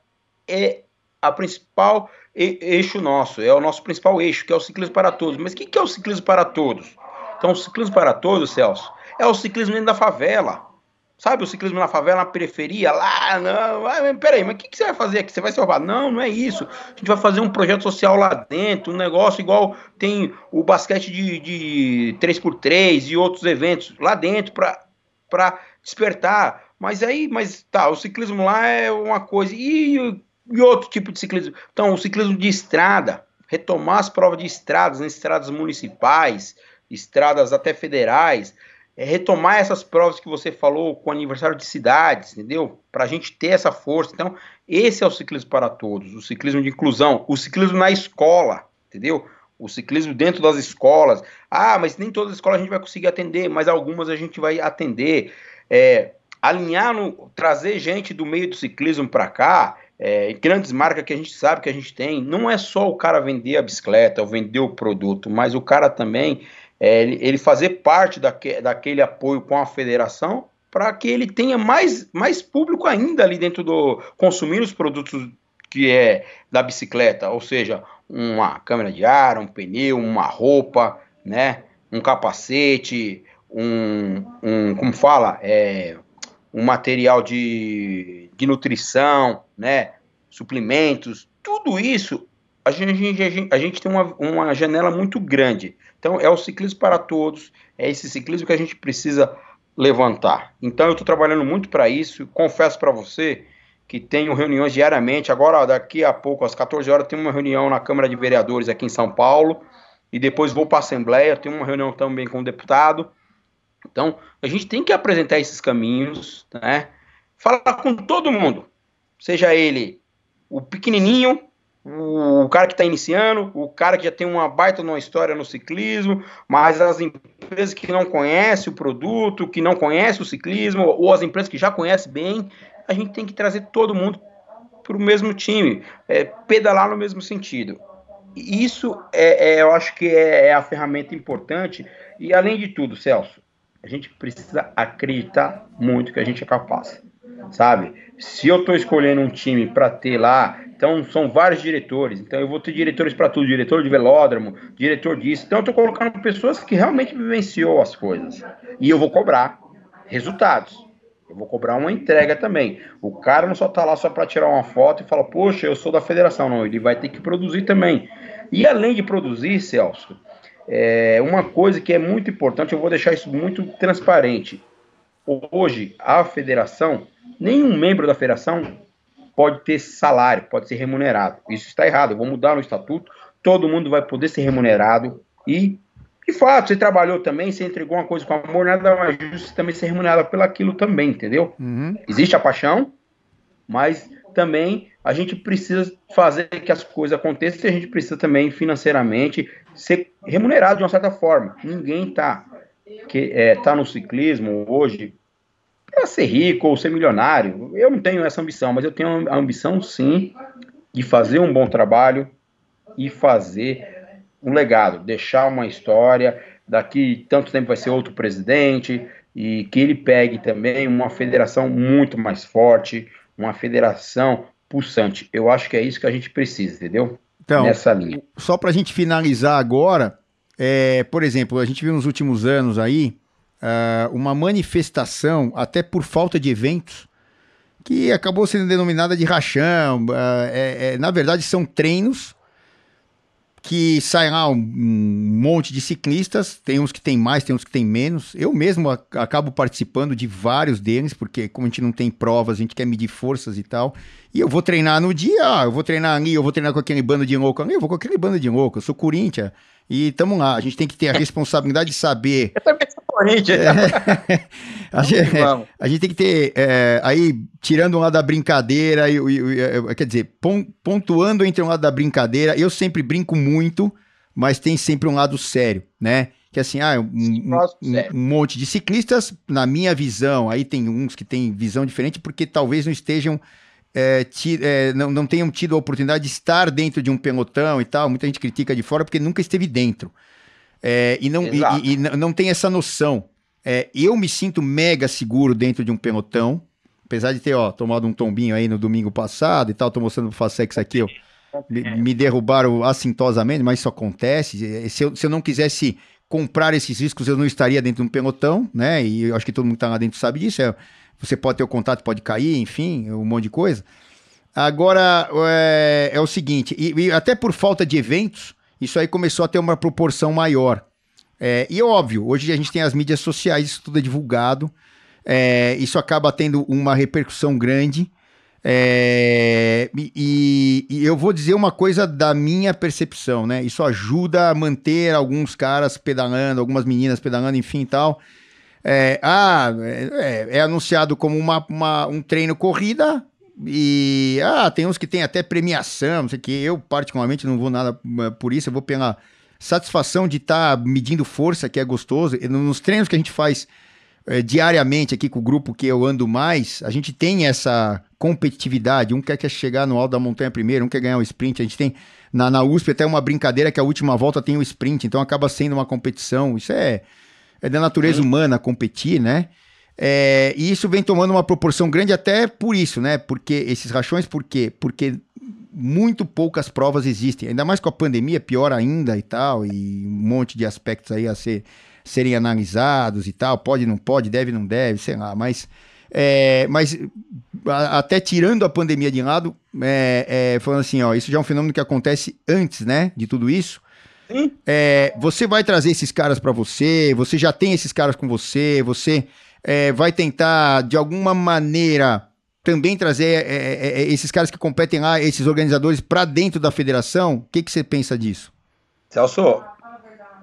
é a principal eixo nosso, é o nosso principal eixo, que é o ciclismo para todos. Mas o que, que é o ciclismo para todos? Então, o ciclismo para todos, Celso, é o ciclismo dentro da favela. Sabe o ciclismo na favela, na periferia, lá, não. Ah, peraí, mas o que, que, você vai fazer aqui? Você vai roubar? Não, não é isso. A gente vai fazer um projeto social lá dentro, um negócio igual tem o basquete de, de 3x3 e outros eventos lá dentro para despertar. Mas aí, mas tá, o ciclismo lá é uma coisa. E, e outro tipo de ciclismo? Então, o ciclismo de estrada, retomar as provas de estradas, né, estradas municipais, estradas até federais é retomar essas provas que você falou com aniversário de cidades, entendeu? Para a gente ter essa força. Então, esse é o ciclismo para todos, o ciclismo de inclusão, o ciclismo na escola, entendeu? O ciclismo dentro das escolas. Ah, mas nem todas as escolas a gente vai conseguir atender, mas algumas a gente vai atender. É, alinhar, no, trazer gente do meio do ciclismo para cá, é, grandes marcas que a gente sabe que a gente tem, não é só o cara vender a bicicleta ou vender o produto, mas o cara também é, ele, fazer parte daque, daquele apoio com a federação para que ele tenha mais, mais público ainda ali dentro do consumir os produtos que é da bicicleta, ou seja, uma câmera de ar, um pneu, uma roupa, né, um capacete, um, um como fala, é, um material de, de nutrição, né, suplementos, tudo isso a gente, a gente, a gente tem uma, uma janela muito grande então, é o ciclismo para todos, é esse ciclismo que a gente precisa levantar. Então, eu estou trabalhando muito para isso. Confesso para você que tenho reuniões diariamente. Agora, daqui a pouco, às 14 horas, tem uma reunião na Câmara de Vereadores aqui em São Paulo. E depois vou para a Assembleia. Tenho uma reunião também com o deputado. Então, a gente tem que apresentar esses caminhos, né? Falar com todo mundo, seja ele o pequenininho o cara que está iniciando, o cara que já tem uma baita numa história no ciclismo, mas as empresas que não conhecem o produto, que não conhecem o ciclismo, ou as empresas que já conhecem bem, a gente tem que trazer todo mundo para o mesmo time, é, pedalar no mesmo sentido. Isso é, é eu acho que é, é a ferramenta importante. E além de tudo, Celso, a gente precisa acreditar muito que a gente é capaz, sabe? Se eu estou escolhendo um time para ter lá então são vários diretores. Então eu vou ter diretores para tudo, diretor de velódromo, diretor disso. Então eu estou colocando pessoas que realmente vivenciou as coisas. E eu vou cobrar resultados. Eu vou cobrar uma entrega também. O cara não só está lá só para tirar uma foto e falar, poxa, eu sou da federação. Não, ele vai ter que produzir também. E além de produzir, Celso, é uma coisa que é muito importante, eu vou deixar isso muito transparente. Hoje, a federação, nenhum membro da federação pode ter salário, pode ser remunerado. Isso está errado. Eu vou mudar no estatuto. Todo mundo vai poder ser remunerado e de fato, você trabalhou também, você entregou uma coisa com amor, nada mais justo também ser remunerado pelaquilo também, entendeu? Uhum. Existe a paixão, mas também a gente precisa fazer que as coisas aconteçam e a gente precisa também financeiramente ser remunerado de uma certa forma. Ninguém está que é, tá no ciclismo hoje para ser rico ou ser milionário. Eu não tenho essa ambição, mas eu tenho a ambição sim de fazer um bom trabalho e fazer um legado, deixar uma história. Daqui tanto tempo vai ser outro presidente e que ele pegue também uma federação muito mais forte, uma federação pulsante. Eu acho que é isso que a gente precisa, entendeu? Então, Nessa linha. Só para a gente finalizar agora, É, por exemplo, a gente viu nos últimos anos aí uh, uma manifestação, até por falta de eventos, que acabou sendo denominada de rachão. Uh, é, é, na verdade, são treinos que saem lá um, um, monte de ciclistas, tem uns que tem mais, tem uns que tem menos. Eu mesmo acabo participando de vários deles, porque como a gente não tem provas, a gente quer medir forças e tal. E eu vou treinar no dia, ah, eu vou treinar ali, eu vou treinar com aquele bando de louco ali, eu vou com aquele bando de louco, eu sou Corinthians. E tamo lá, a gente tem que ter a responsabilidade de saber. Eu também sou Corinthians. É, a, gente, a, gente, tem que ter, é, aí, tirando um lado da brincadeira, e, e, e, quer dizer, pontuando entre um lado da brincadeira, eu sempre brinco muito, mas tem sempre um lado sério, né? Que assim, ah, um, um, um, monte de ciclistas, na minha visão, aí tem uns que têm visão diferente, porque talvez não estejam é, é, não, não tenham tido a oportunidade de estar dentro de um pelotão e tal. Muita gente critica de fora porque nunca esteve dentro. É, e, não, e, e, não tem essa noção. É, eu me sinto mega seguro dentro de um pelotão, apesar de ter ó, tomado um tombinho aí no domingo passado e tal. Tô mostrando o Facex aqui, ó, me derrubaram assintosamente, mas isso acontece. Se eu, se eu não quisesse comprar esses riscos, eu não estaria dentro de um pelotão, né? E eu acho que todo mundo que tá lá dentro sabe disso. É, você pode ter o contato, pode cair, enfim, um monte de coisa. Agora, é, é o seguinte, e, e, até por falta de eventos, isso aí começou a ter uma proporção maior. É, e óbvio, hoje a gente tem as mídias sociais, isso tudo é divulgado, é, isso acaba tendo uma repercussão grande. É, e, e, eu vou dizer uma coisa da minha percepção, né? Isso ajuda a manter alguns caras pedalando, algumas meninas pedalando, enfim e tal. É, ah, é, é, anunciado como uma, uma, um treino corrida e ah, tem uns que tem até premiação, não sei o que. Eu, particularmente, não vou nada eh, por isso, eu vou pela satisfação de estar tá medindo força, que é gostoso. E nos treinos que a gente faz é, diariamente aqui com o grupo que eu ando mais, a gente tem essa competitividade. Um quer, quer chegar no alto da montanha primeiro, um quer ganhar o um sprint. A gente tem na, na USP até uma brincadeira que a última volta tem o um sprint, então acaba sendo uma competição. Isso é é da natureza humana competir, né? É, e isso vem tomando uma proporção grande até por isso, né? Porque esses rachões, por quê? Porque muito poucas provas existem, ainda mais com a pandemia, pior ainda e tal, e um monte de aspectos aí a ser, serem analisados e tal, pode, não pode, deve, não deve, sei lá, mas, é, mas a, até tirando a pandemia de lado, é, é, falando assim, ó, isso já é um fenômeno que acontece antes, né, de tudo isso, é, você vai trazer esses caras para você, você já tem esses caras com você, você é, vai tentar, de alguma maneira, também trazer é, é, é esses caras que competem lá, esses organizadores, para dentro da federação? O que, que você pensa disso? Celso,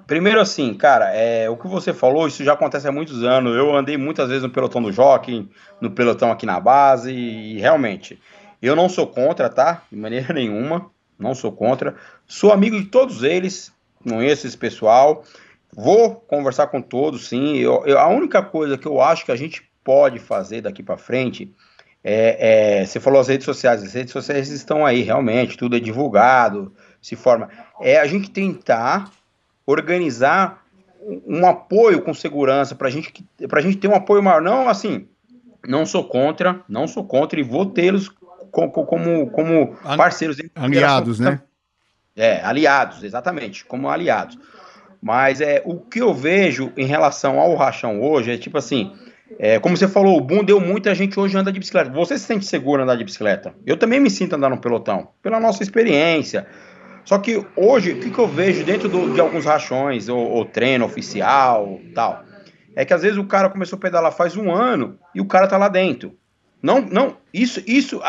primeiro assim, cara, é, o que você falou, isso já acontece há muitos anos. Eu andei muitas vezes no pelotão do Jockey, no pelotão aqui na base, e realmente, eu não sou contra, tá? De maneira nenhuma, não sou contra. Sou amigo de todos eles, conheço esse pessoal, vou conversar com todos, sim. Eu, eu, a única coisa que eu acho que a gente pode fazer daqui para frente é, é, você falou as redes sociais, as redes sociais estão aí, realmente, tudo é divulgado, se forma. É a gente tentar organizar um apoio com segurança para gente, a gente ter um apoio maior. Não, assim, não sou contra, não sou contra e vou tê-los como, como, como parceiros. Aliados, né? É, aliados, exatamente, como aliados. Mas é o que eu vejo em relação ao rachão hoje é tipo assim, é, como você falou, o boom deu muita gente hoje anda de bicicleta. Você se sente seguro andar de bicicleta? Eu também me sinto andar no pelotão, pela nossa experiência. Só que hoje, o que, que eu vejo dentro do, de alguns rachões, ou, ou, treino oficial, tal, é que às vezes o cara começou a pedalar faz um ano e o cara tá lá dentro. Não, não, isso, isso,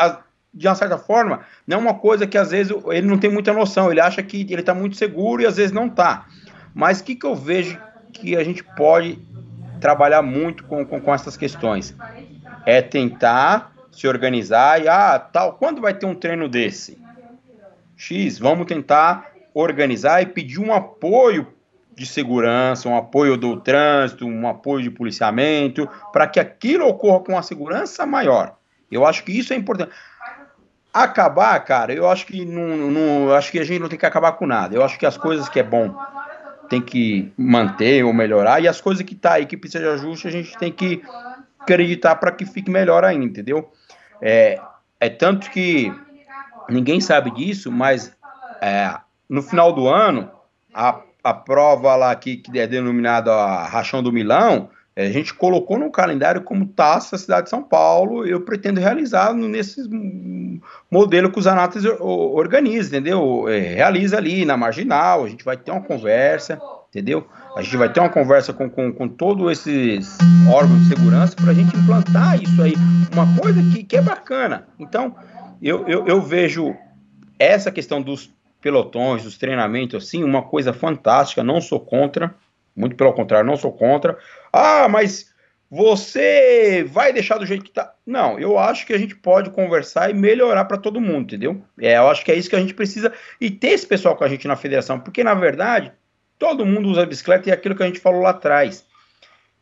de uma certa forma, não é uma coisa que às vezes ele não tem muita noção, ele acha que ele está muito seguro e às vezes não está. Mas o que, que eu vejo que a gente pode trabalhar muito com, com, com essas questões? É tentar se organizar e, ah, tal, quando vai ter um treino desse? X, vamos tentar organizar e pedir um apoio de segurança, um apoio do trânsito, um apoio de policiamento, para que aquilo ocorra com uma segurança maior. Eu acho que isso é importante. Acabar, cara, eu acho que não, não, acho que a gente não tem que acabar com nada. Eu acho que as coisas que é bom tem que manter ou melhorar e as coisas que tá aí que precisa de ajuste a gente tem que acreditar para que fique melhor ainda, entendeu? É, é tanto que ninguém sabe disso, mas é, no final do ano a a prova lá que, que é denominada a Rachão do Milão, a gente colocou no calendário como taça a cidade de São Paulo. Eu pretendo realizar nesse modelo que os anatas organizam, entendeu? É, realiza ali na marginal, a gente vai ter uma conversa, entendeu? A gente vai ter uma conversa com, com, com todos esses órgãos de segurança para a gente implantar isso aí, uma coisa que, que é bacana. Então, eu, eu, eu vejo essa questão dos pelotões, dos treinamentos, assim, uma coisa fantástica, não sou contra, muito pelo contrário, não sou contra. Ah, mas você vai deixar do jeito que tá. Não, eu acho que a gente pode conversar e melhorar para todo mundo, entendeu? É, eu acho que é isso que a gente precisa e ter esse pessoal com a gente na federação, porque na verdade todo mundo usa bicicleta e é aquilo que a gente falou lá atrás.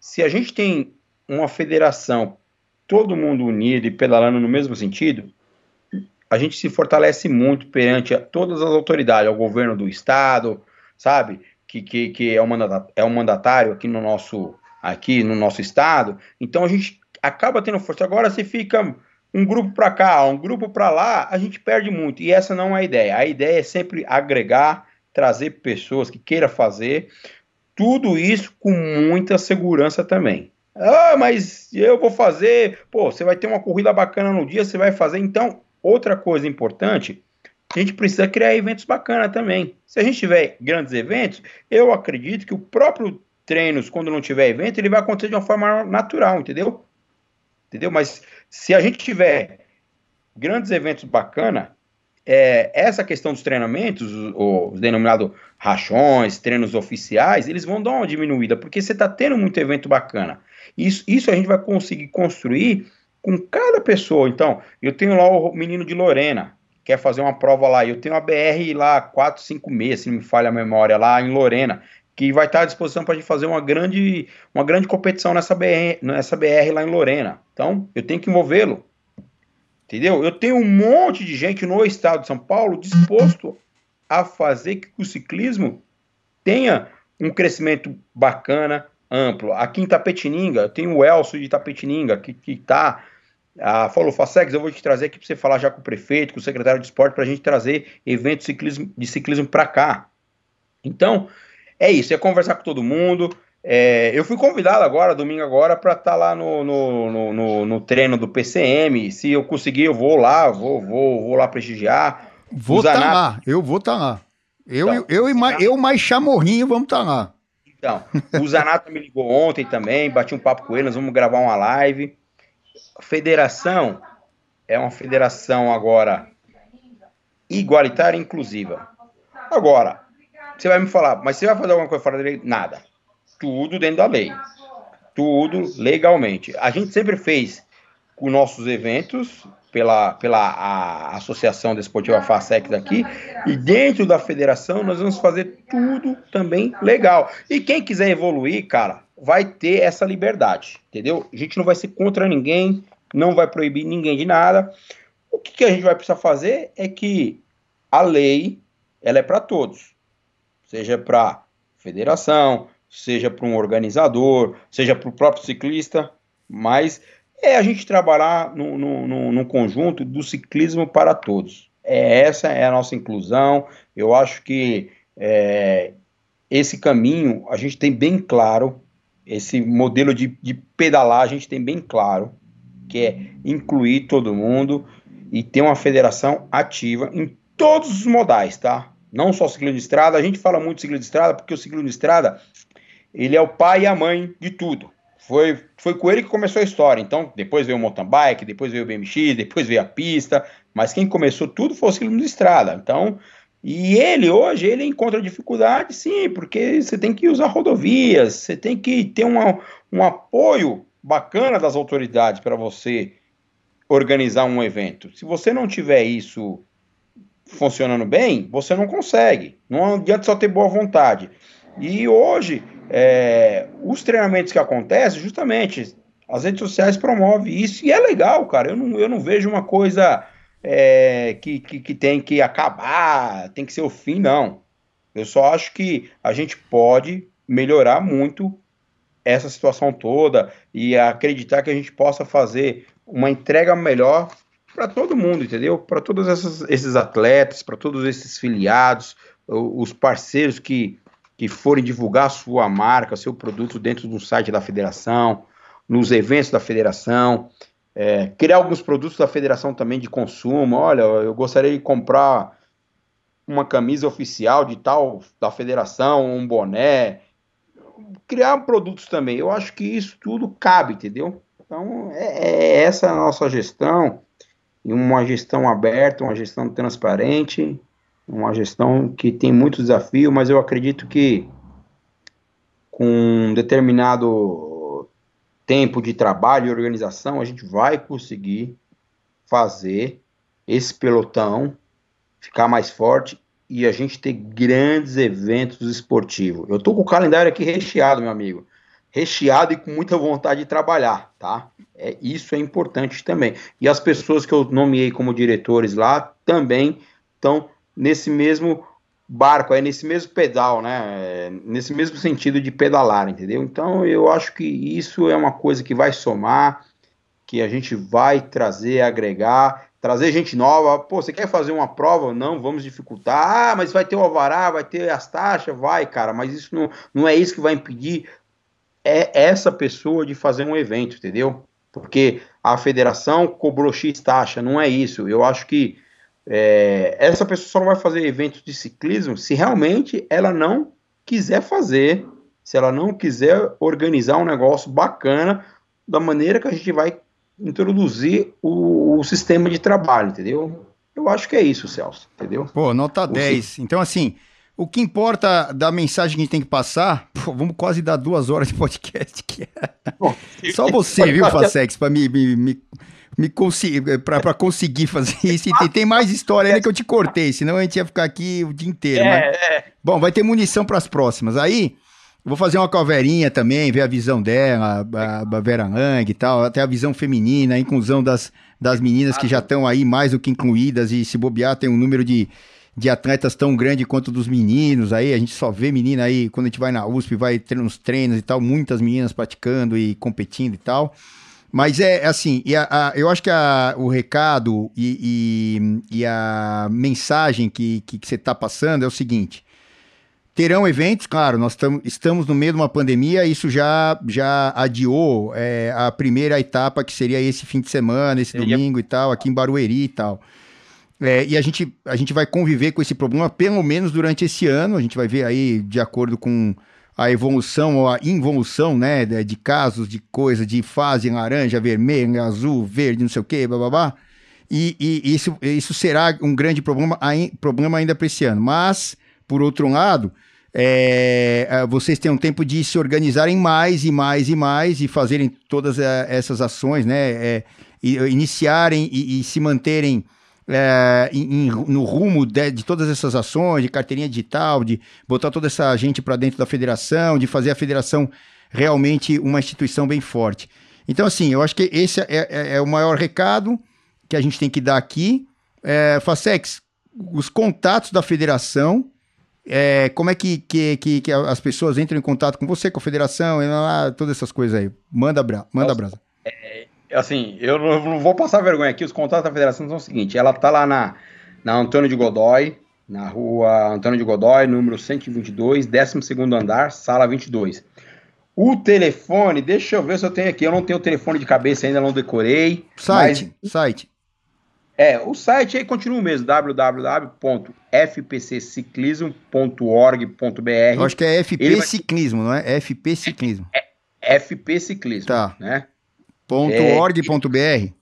Se a gente tem uma federação, todo mundo unido e pedalando no mesmo sentido, a gente se fortalece muito perante todas as autoridades, ao governo do estado, sabe? Que, que, que é, mandatário, é mandatário aqui no nosso aqui no nosso estado. Então a gente acaba tendo força. Agora se fica um grupo para cá, um grupo para lá, a gente perde muito. E essa não é a ideia. A ideia é sempre agregar, trazer pessoas que queiram fazer. Tudo isso com muita segurança também. Ah, mas eu vou fazer. Pô, você vai ter uma corrida bacana no dia, você vai fazer. Então, outra coisa importante, a gente precisa criar eventos bacanas também. Se a gente tiver grandes eventos, eu acredito que o próprio treinos, quando não tiver evento, ele vai acontecer de uma forma natural, entendeu? Entendeu? Mas se a gente tiver grandes eventos bacana, é, essa questão dos treinamentos, os denominados rachões, treinos oficiais, eles vão dar uma diminuída, porque você está tendo muito evento bacana. Isso, isso a gente vai conseguir construir com cada pessoa. Então, eu tenho lá o menino de Lorena, quer fazer uma prova lá, eu tenho a BR lá 456, se não me falha a memória, lá em Lorena que vai estar à disposição para a gente fazer uma grande, uma grande competição nessa BR, nessa BR lá em Lorena. Então, eu tenho que envolvê-lo. Entendeu? Eu tenho um monte de gente no estado de São Paulo disposto a fazer que o ciclismo tenha um crescimento bacana, amplo. Aqui em Tapetininga, eu tenho o Elcio de Tapetininga, que está ah, falou, Facex, eu vou te trazer aqui para você falar já com o prefeito, com o secretário de esporte, para a gente trazer eventos de ciclismo, de ciclismo para cá. Então, é isso, é conversar com todo mundo. É, eu fui convidado agora, domingo agora, para estar tá lá no, no, no, no, treino do PCM. Se eu conseguir, eu vou lá, vou, vou, vou lá prestigiar. Vou estar tá lá, eu vou estar tá lá. Eu, então, eu, eu, mais, eu mais chamorrinho vamos estar tá lá. Então, o Zanata me ligou ontem também, bati um papo com ele, nós vamos gravar uma live. Federação é uma federação agora igualitária e inclusiva. Agora, você vai me falar, mas você vai fazer alguma coisa fora da lei? Nada. Tudo dentro da lei. Tudo legalmente. A gente sempre fez com nossos eventos pela, pela a Associação Desportiva FASEC daqui, e dentro da federação nós vamos fazer tudo também legal. E quem quiser evoluir, cara, vai ter essa liberdade, entendeu? A gente não vai ser contra ninguém, não vai proibir ninguém de nada. O que, que a gente vai precisar fazer é que a lei, ela é para todos seja para federação, seja para um organizador, seja para o próprio ciclista, mas é a gente trabalhar no, conjunto do ciclismo para todos. É, essa é a nossa inclusão. Eu acho que é, esse caminho a gente tem bem claro, esse modelo de, de pedalar a gente tem bem claro, que é incluir todo mundo e ter uma federação ativa em todos os modais, tá? Não só ciclismo de estrada, a gente fala muito de ciclismo de estrada porque o ciclismo de estrada ele é o pai e a mãe de tudo. Foi, foi com ele que começou a história. Então, depois veio o mountain bike, depois veio o BMX, depois veio a pista, mas quem começou tudo foi o ciclismo de estrada. Então, e ele hoje ele encontra dificuldade, sim, porque você tem que usar rodovias, você tem que ter uma, um apoio bacana das autoridades para você organizar um evento. Se você não tiver isso funcionando bem, você não consegue. Não adianta só ter boa vontade. E hoje, é, os treinamentos que acontecem, justamente, as redes sociais promovem isso e é legal, cara. Eu não, eu não vejo uma coisa é, que, que, que tem que acabar, tem que ser o fim, não. Eu só acho que a gente pode melhorar muito essa situação toda e acreditar que a gente possa fazer uma entrega melhor para todo mundo, entendeu? Para todos esses, esses atletas, para todos esses filiados, os parceiros que que forem divulgar sua marca, seu produto dentro do site da federação, nos eventos da federação, é, criar alguns produtos da federação também de consumo. Olha, eu gostaria de comprar uma camisa oficial de tal da federação, um boné, criar produtos também. Eu acho que isso tudo cabe, entendeu? Então, é, é essa a nossa gestão, uma gestão aberta, uma gestão transparente, uma gestão que tem muitos desafios, mas eu acredito que com um determinado tempo de trabalho e organização, a gente vai conseguir fazer esse pelotão ficar mais forte e a gente ter grandes eventos esportivos. Eu tô com o calendário aqui recheado, meu amigo. Recheado e com muita vontade de trabalhar, tá? É, isso é importante também. E as pessoas que eu nomeei como diretores lá também estão nesse mesmo barco, é nesse mesmo pedal, né? É, nesse mesmo sentido de pedalar, entendeu? Então eu acho que isso é uma coisa que vai somar, que a gente vai trazer, agregar trazer gente nova. Pô, você quer fazer uma prova? Não, vamos dificultar. Ah, mas vai ter o alvará, vai ter as taxas? Vai, cara, mas isso não, não é isso que vai impedir é essa pessoa de fazer um evento, entendeu? Porque a federação cobrou X taxa, não é isso. Eu acho que é, essa pessoa só não vai fazer eventos de ciclismo se realmente ela não quiser fazer, se ela não quiser organizar um negócio bacana da maneira que a gente vai introduzir o, o, sistema de trabalho, entendeu? Eu acho que é isso, Celso, entendeu? Pô, nota o 10. Então, assim, o que importa da mensagem que a gente tem que passar, pô, vamos quase dar duas horas de podcast aqui. Só você, viu, Facex, para me, me, me, me conseguir, para conseguir fazer isso. E tem mais história ainda que eu te cortei, senão a gente ia ficar aqui o dia inteiro. É, mas... é. Bom, vai ter munição para as próximas. Aí, Vou fazer uma coverinha também, ver a visão dela, a, a Vera Lang e tal, até a visão feminina, a inclusão das, das meninas que já estão aí mais do que incluídas e se bobear tem um número de, de atletas tão grande quanto dos meninos aí, a gente só vê menina aí, quando a gente vai na USP, vai ter uns treinos e tal, muitas meninas praticando e competindo e tal. Mas é assim, e a, a, eu acho que a, o recado e, e, e, a mensagem que, que, que você está passando é o seguinte: Terão eventos, claro, nós tam, estamos no meio de uma pandemia, isso já, já adiou é, a primeira etapa, que seria esse fim de semana, esse domingo e tal, aqui em Barueri e tal. É, e a gente, a gente vai conviver com esse problema pelo menos durante esse ano, a gente vai ver aí, de acordo com a evolução ou a involução, né, de casos, de coisa, de fase laranja, vermelho, azul, verde, não sei o quê, blá. E, e isso, isso será um grande problema, problema ainda para esse ano. Mas, por outro lado, é, é, vocês têm um tempo de se organizarem mais e mais e mais e fazerem todas é, essas ações, né? É, iniciarem e, e, se manterem é, em, no rumo de, de, todas essas ações, de carteirinha digital, de botar toda essa gente para dentro da federação, de fazer a federação realmente uma instituição bem forte. Então, assim, eu acho que esse é, é, é o maior recado que a gente tem que dar aqui. É, Facex, os contatos da federação é, como é que, que, que, que, as pessoas entram em contato com você, com a federação, todas essas coisas aí? Manda, bra manda brasa. É, assim, eu não vou passar vergonha aqui, os contatos da federação são o seguinte, ela tá lá na, na Antônio de Godói, na rua Antônio de Godói, número 122, 12 andar, sala 22. O telefone, deixa eu ver se eu tenho aqui, eu não tenho o telefone de cabeça ainda, não decorei. Site, mas... site. É, o site aí continua o mesmo, www.fpcciclismo.org.br. Eu acho que é FP vai... Ciclismo, não é? FP Ciclismo. É, é FP Ciclismo, tá. né? Ponto é, .org.br.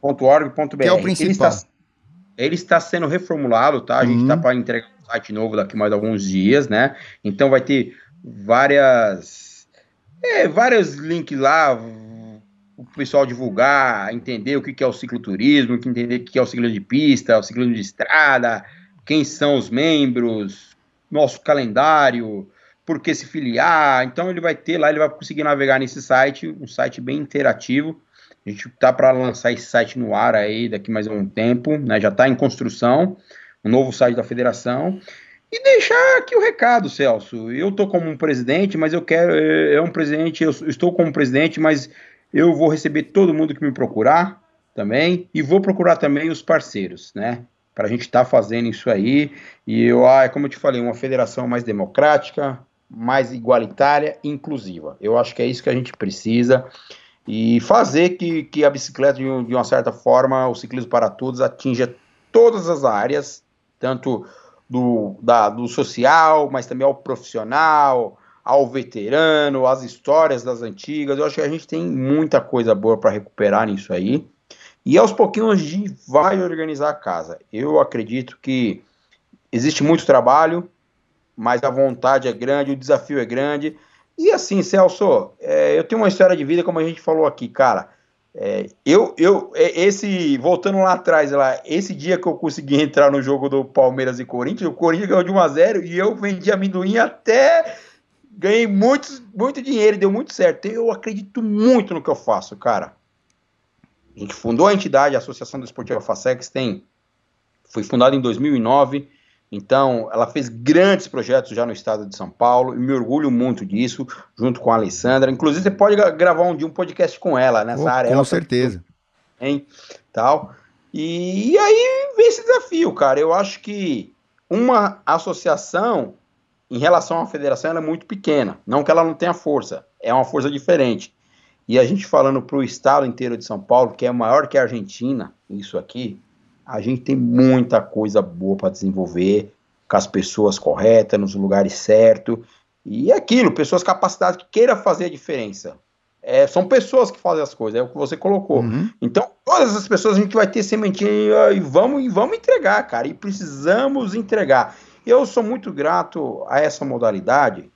Ponto .org.br. Que é o principal. Ele está, ele está sendo reformulado, tá? A gente está uhum. para entregar um site novo daqui mais alguns dias, né? Então vai ter várias... É, vários links lá, o pessoal divulgar, entender o que é o cicloturismo, entender o que é o ciclismo de pista, o ciclismo de estrada, quem são os membros, nosso calendário, por que se filiar. Então ele vai ter lá, ele vai conseguir navegar nesse site, um site bem interativo. A gente tá para lançar esse site no ar aí daqui mais um tempo, né? Já está em construção, um novo site da federação. E deixar aqui o recado, Celso. Eu tô como um presidente, mas eu quero. É um presidente, eu estou como presidente, mas eu vou receber todo mundo que me procurar também e vou procurar também os parceiros, né? para a gente estar tá fazendo isso aí. E eu, ah, como eu te falei, uma federação mais democrática, mais igualitária e inclusiva. Eu acho que é isso que a gente precisa e fazer que, que a bicicleta, de, uma certa forma, o ciclismo para todos atinja todas as áreas, tanto do, da, do social, mas também ao profissional, ao veterano, as histórias das antigas. Eu acho que a gente tem muita coisa boa para recuperar nisso aí. E aos pouquinhos a gente vai organizar a casa. Eu acredito que existe muito trabalho, mas a vontade é grande, o desafio é grande. E assim, Celso, é, eu tenho uma história de vida, como a gente falou aqui, cara. É, eu, eu, é, esse, voltando lá atrás, lá, esse dia que eu consegui entrar no jogo do Palmeiras e Corinthians, o Corinthians ganhou de 1 a 0 e eu vendi amendoim até ganhei muito, muito dinheiro, deu muito certo. Eu acredito muito no que eu faço, cara. A gente fundou a entidade, a Associação do Esportivo Facex, tem, foi fundada em 2009, então ela fez grandes projetos já no estado de São Paulo, e me orgulho muito disso, junto com a Alessandra. Inclusive, você pode gravar um dia um podcast com ela nessa oh, área. Com ela certeza. Hein, tal. E, e aí vem esse desafio, cara. Eu acho que uma associação, em relação à federação, ela é muito pequena. Não que ela não tenha força, é uma força diferente. E a gente falando para o estado inteiro de São Paulo, que é maior que a Argentina, isso aqui, a gente tem muita coisa boa para desenvolver, com as pessoas corretas, nos lugares certos. E é aquilo, pessoas capacitadas que queiram fazer a diferença. É, são pessoas que fazem as coisas, é o que você colocou. Uhum. Então, todas as pessoas a gente vai ter sementinha e vamos, e vamos entregar, cara. E precisamos entregar. Eu sou muito grato a essa modalidade,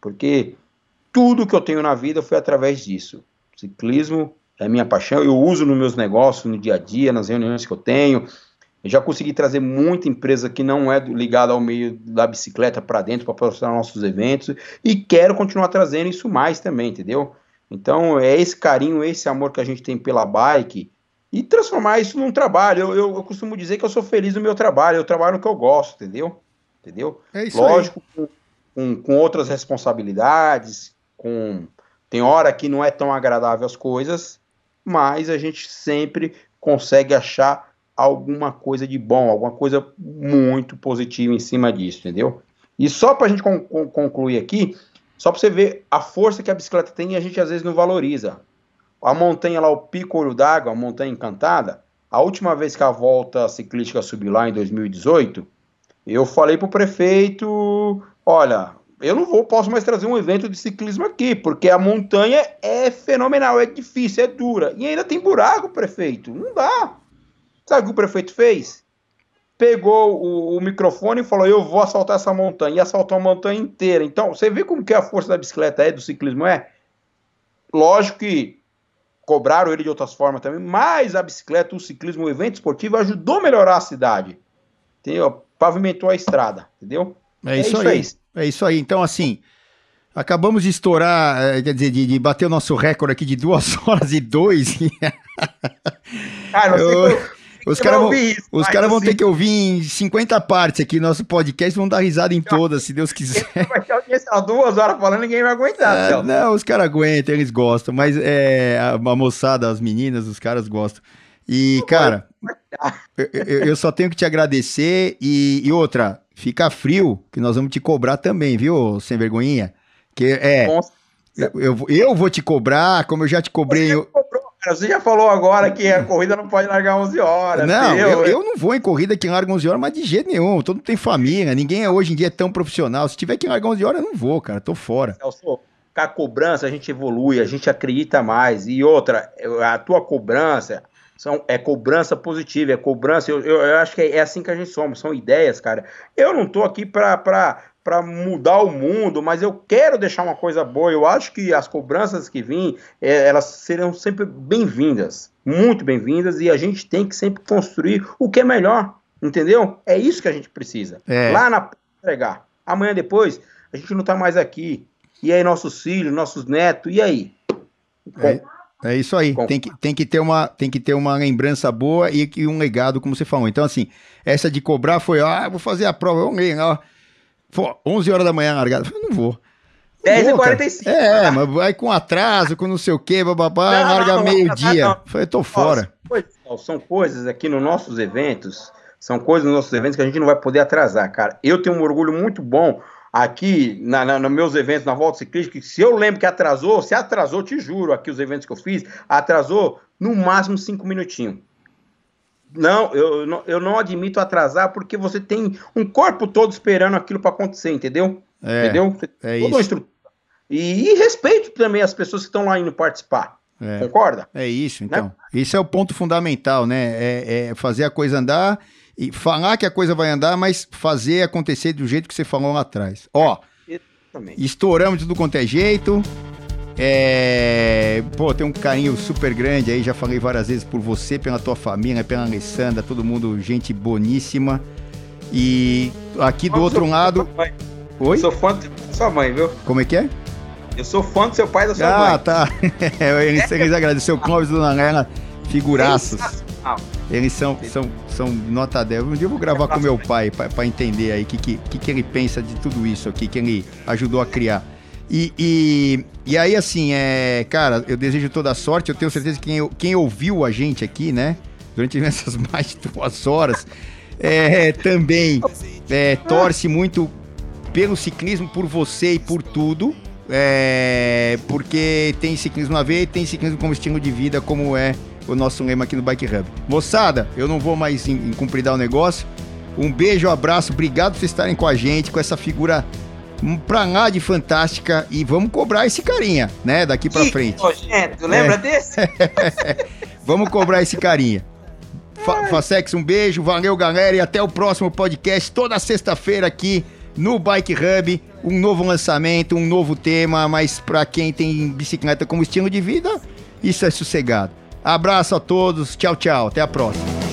porque tudo que eu tenho na vida foi através disso. Ciclismo é minha paixão, eu uso nos meus negócios, no dia a dia, nas reuniões que eu tenho. Eu já consegui trazer muita empresa que não é ligada ao meio da bicicleta para dentro para patrocinar nossos eventos e quero continuar trazendo isso mais também, entendeu? Então é esse carinho, esse amor que a gente tem pela bike e transformar isso num trabalho. Eu, eu, eu costumo dizer que eu sou feliz no meu trabalho, eu trabalho no que eu gosto, entendeu? Entendeu? É isso Lógico, com, com, com outras responsabilidades, com tem hora que não é tão agradável as coisas, mas a gente sempre consegue achar alguma coisa de bom, alguma coisa muito positiva em cima disso, entendeu? E só para a gente con concluir aqui, só para você ver a força que a bicicleta tem e a gente às vezes não valoriza. A montanha lá, o Pico Olho d'Água, a montanha encantada, a última vez que a volta ciclística subiu lá em 2018, eu falei para o prefeito, olha, eu não vou, posso mais trazer um evento de ciclismo aqui, porque a montanha é fenomenal, é difícil, é dura. E ainda tem buraco, prefeito. Não dá. Sabe o que o prefeito fez? Pegou o, o microfone e falou: Eu vou assaltar essa montanha. E assaltou a montanha inteira. Então, você vê como que a força da bicicleta é, do ciclismo é? Lógico que cobraram ele de outras formas também, mas a bicicleta, o ciclismo, o evento esportivo ajudou a melhorar a cidade. Entendeu? Pavimentou a estrada, entendeu? É, é isso, isso aí. aí. É isso aí. Então, assim, acabamos de estourar, eh, quer dizer, de, de bater o nosso recorde aqui de duas horas e dois. Sei eu... Os caras vão, os cara vão ter assim- que ouvir em 50 partes aqui nosso podcast, vão dar risada em todas, se Deus quiser. Vai ter audiência duas horas falando, ninguém vai aguentar. É, não, os caras aguentam, eles gostam, mas é, a, a, moçada, as meninas, os caras gostam. E, cara, eu, eu, só tenho que te agradecer. E, e outra, fica frio, que nós vamos te cobrar também, viu, sem vergonhinha? Que é. Eu, eu, eu, vou te cobrar, como eu já te cobrei. Você já, cobrou, você já falou agora que a corrida não pode largar 11 horas. Não, eu, eu, não vou em corrida que larga 11 horas, mas de jeito nenhum. Todo mundo tem família, ninguém é, hoje em dia é tão profissional. Se tiver que largar 11 horas, eu não vou, cara, tô fora. Celso, com a cobrança a gente evolui, a gente acredita mais. E outra, a tua cobrança são, é cobrança positiva, é cobrança. Eu, eu, eu, acho que é, é, assim que a gente somos, são ideias, cara. Eu não tô aqui pra, pra, pra mudar o mundo, mas eu quero deixar uma coisa boa. Eu acho que as cobranças que vêm, é, elas serão sempre bem-vindas, muito bem-vindas, e a gente tem que sempre construir o que é melhor, entendeu? É isso que a gente precisa. É. Lá na entregar. Amanhã depois, a gente não tá mais aqui. E aí, nossos filhos, nossos netos, e aí? É. É isso aí. Tem que, tem, que ter uma, tem que ter uma lembrança boa e, e, um legado, como você falou. Então, assim, essa de cobrar foi, ah, vou fazer a prova, ganhei, ó. 11 horas da manhã largada. Eu não vou. 10 e 45 É, mas vai com atraso, com não sei o que, bababá, larga meio-dia. Falei, tô fora. São coisas aqui nos nossos eventos, São coisas nos nossos eventos que a gente não vai poder atrasar, cara. Eu tenho um orgulho muito bom aqui na, na, nos meus eventos na volta ciclística, se eu lembro que atrasou, se atrasou, te juro, aqui os eventos que eu fiz, atrasou no máximo cinco minutinhos. Não, eu, não, eu não admito atrasar porque você tem um corpo todo esperando aquilo para acontecer, entendeu? É, entendeu? É isso. E, e respeito também as pessoas que estão lá indo participar. É, Concorda? É isso, então. Né? Isso é o ponto fundamental, né? É, é, fazer a coisa andar e falar que a coisa vai andar, mas fazer acontecer do jeito que você falou lá atrás. Ó, Exatamente. estouramos de tudo quanto é jeito. É... Pô, tem um carinho super grande aí, já falei várias vezes por você, pela tua família, pela Alessandra, todo mundo, gente boníssima. E aqui do outro lado. Oi? Eu sou fã da sua mãe, viu? Como é que é? Eu sou fã do seu pai e da sua ah, mãe. Ah, tá. eles, eles agradecem. O Clóvis e Dona Lela, figuraços. Eles são, são, são nota 10. Um dia eu vou gravar com meu pai para entender aí o que, que, que ele pensa de tudo isso aqui, que ele ajudou a criar. E, e, e, aí, assim, é, cara, eu desejo toda a sorte. Eu tenho certeza que quem, quem ouviu a gente aqui, né, durante essas mais de duas horas, é, também é, torce muito pelo ciclismo, por você e por tudo. É, porque tem ciclismo veia e tem ciclismo como estilo de vida, como é o nosso lema aqui no Bike Hub. Moçada, eu não vou mais cumpridar o negócio. Um beijo, um abraço, obrigado por estarem com a gente, com essa figura pra lá de fantástica e vamos cobrar esse carinha, né, daqui pra frente. Nojento, lembra é. desse? vamos cobrar esse carinha. Fa Facex, um beijo, valeu galera e até o próximo podcast, toda sexta-feira aqui no Bike Hub, um novo lançamento, um novo tema, mas para quem tem bicicleta como estilo de vida, isso é sossegado. Abraço a todos, tchau, tchau, até a próxima.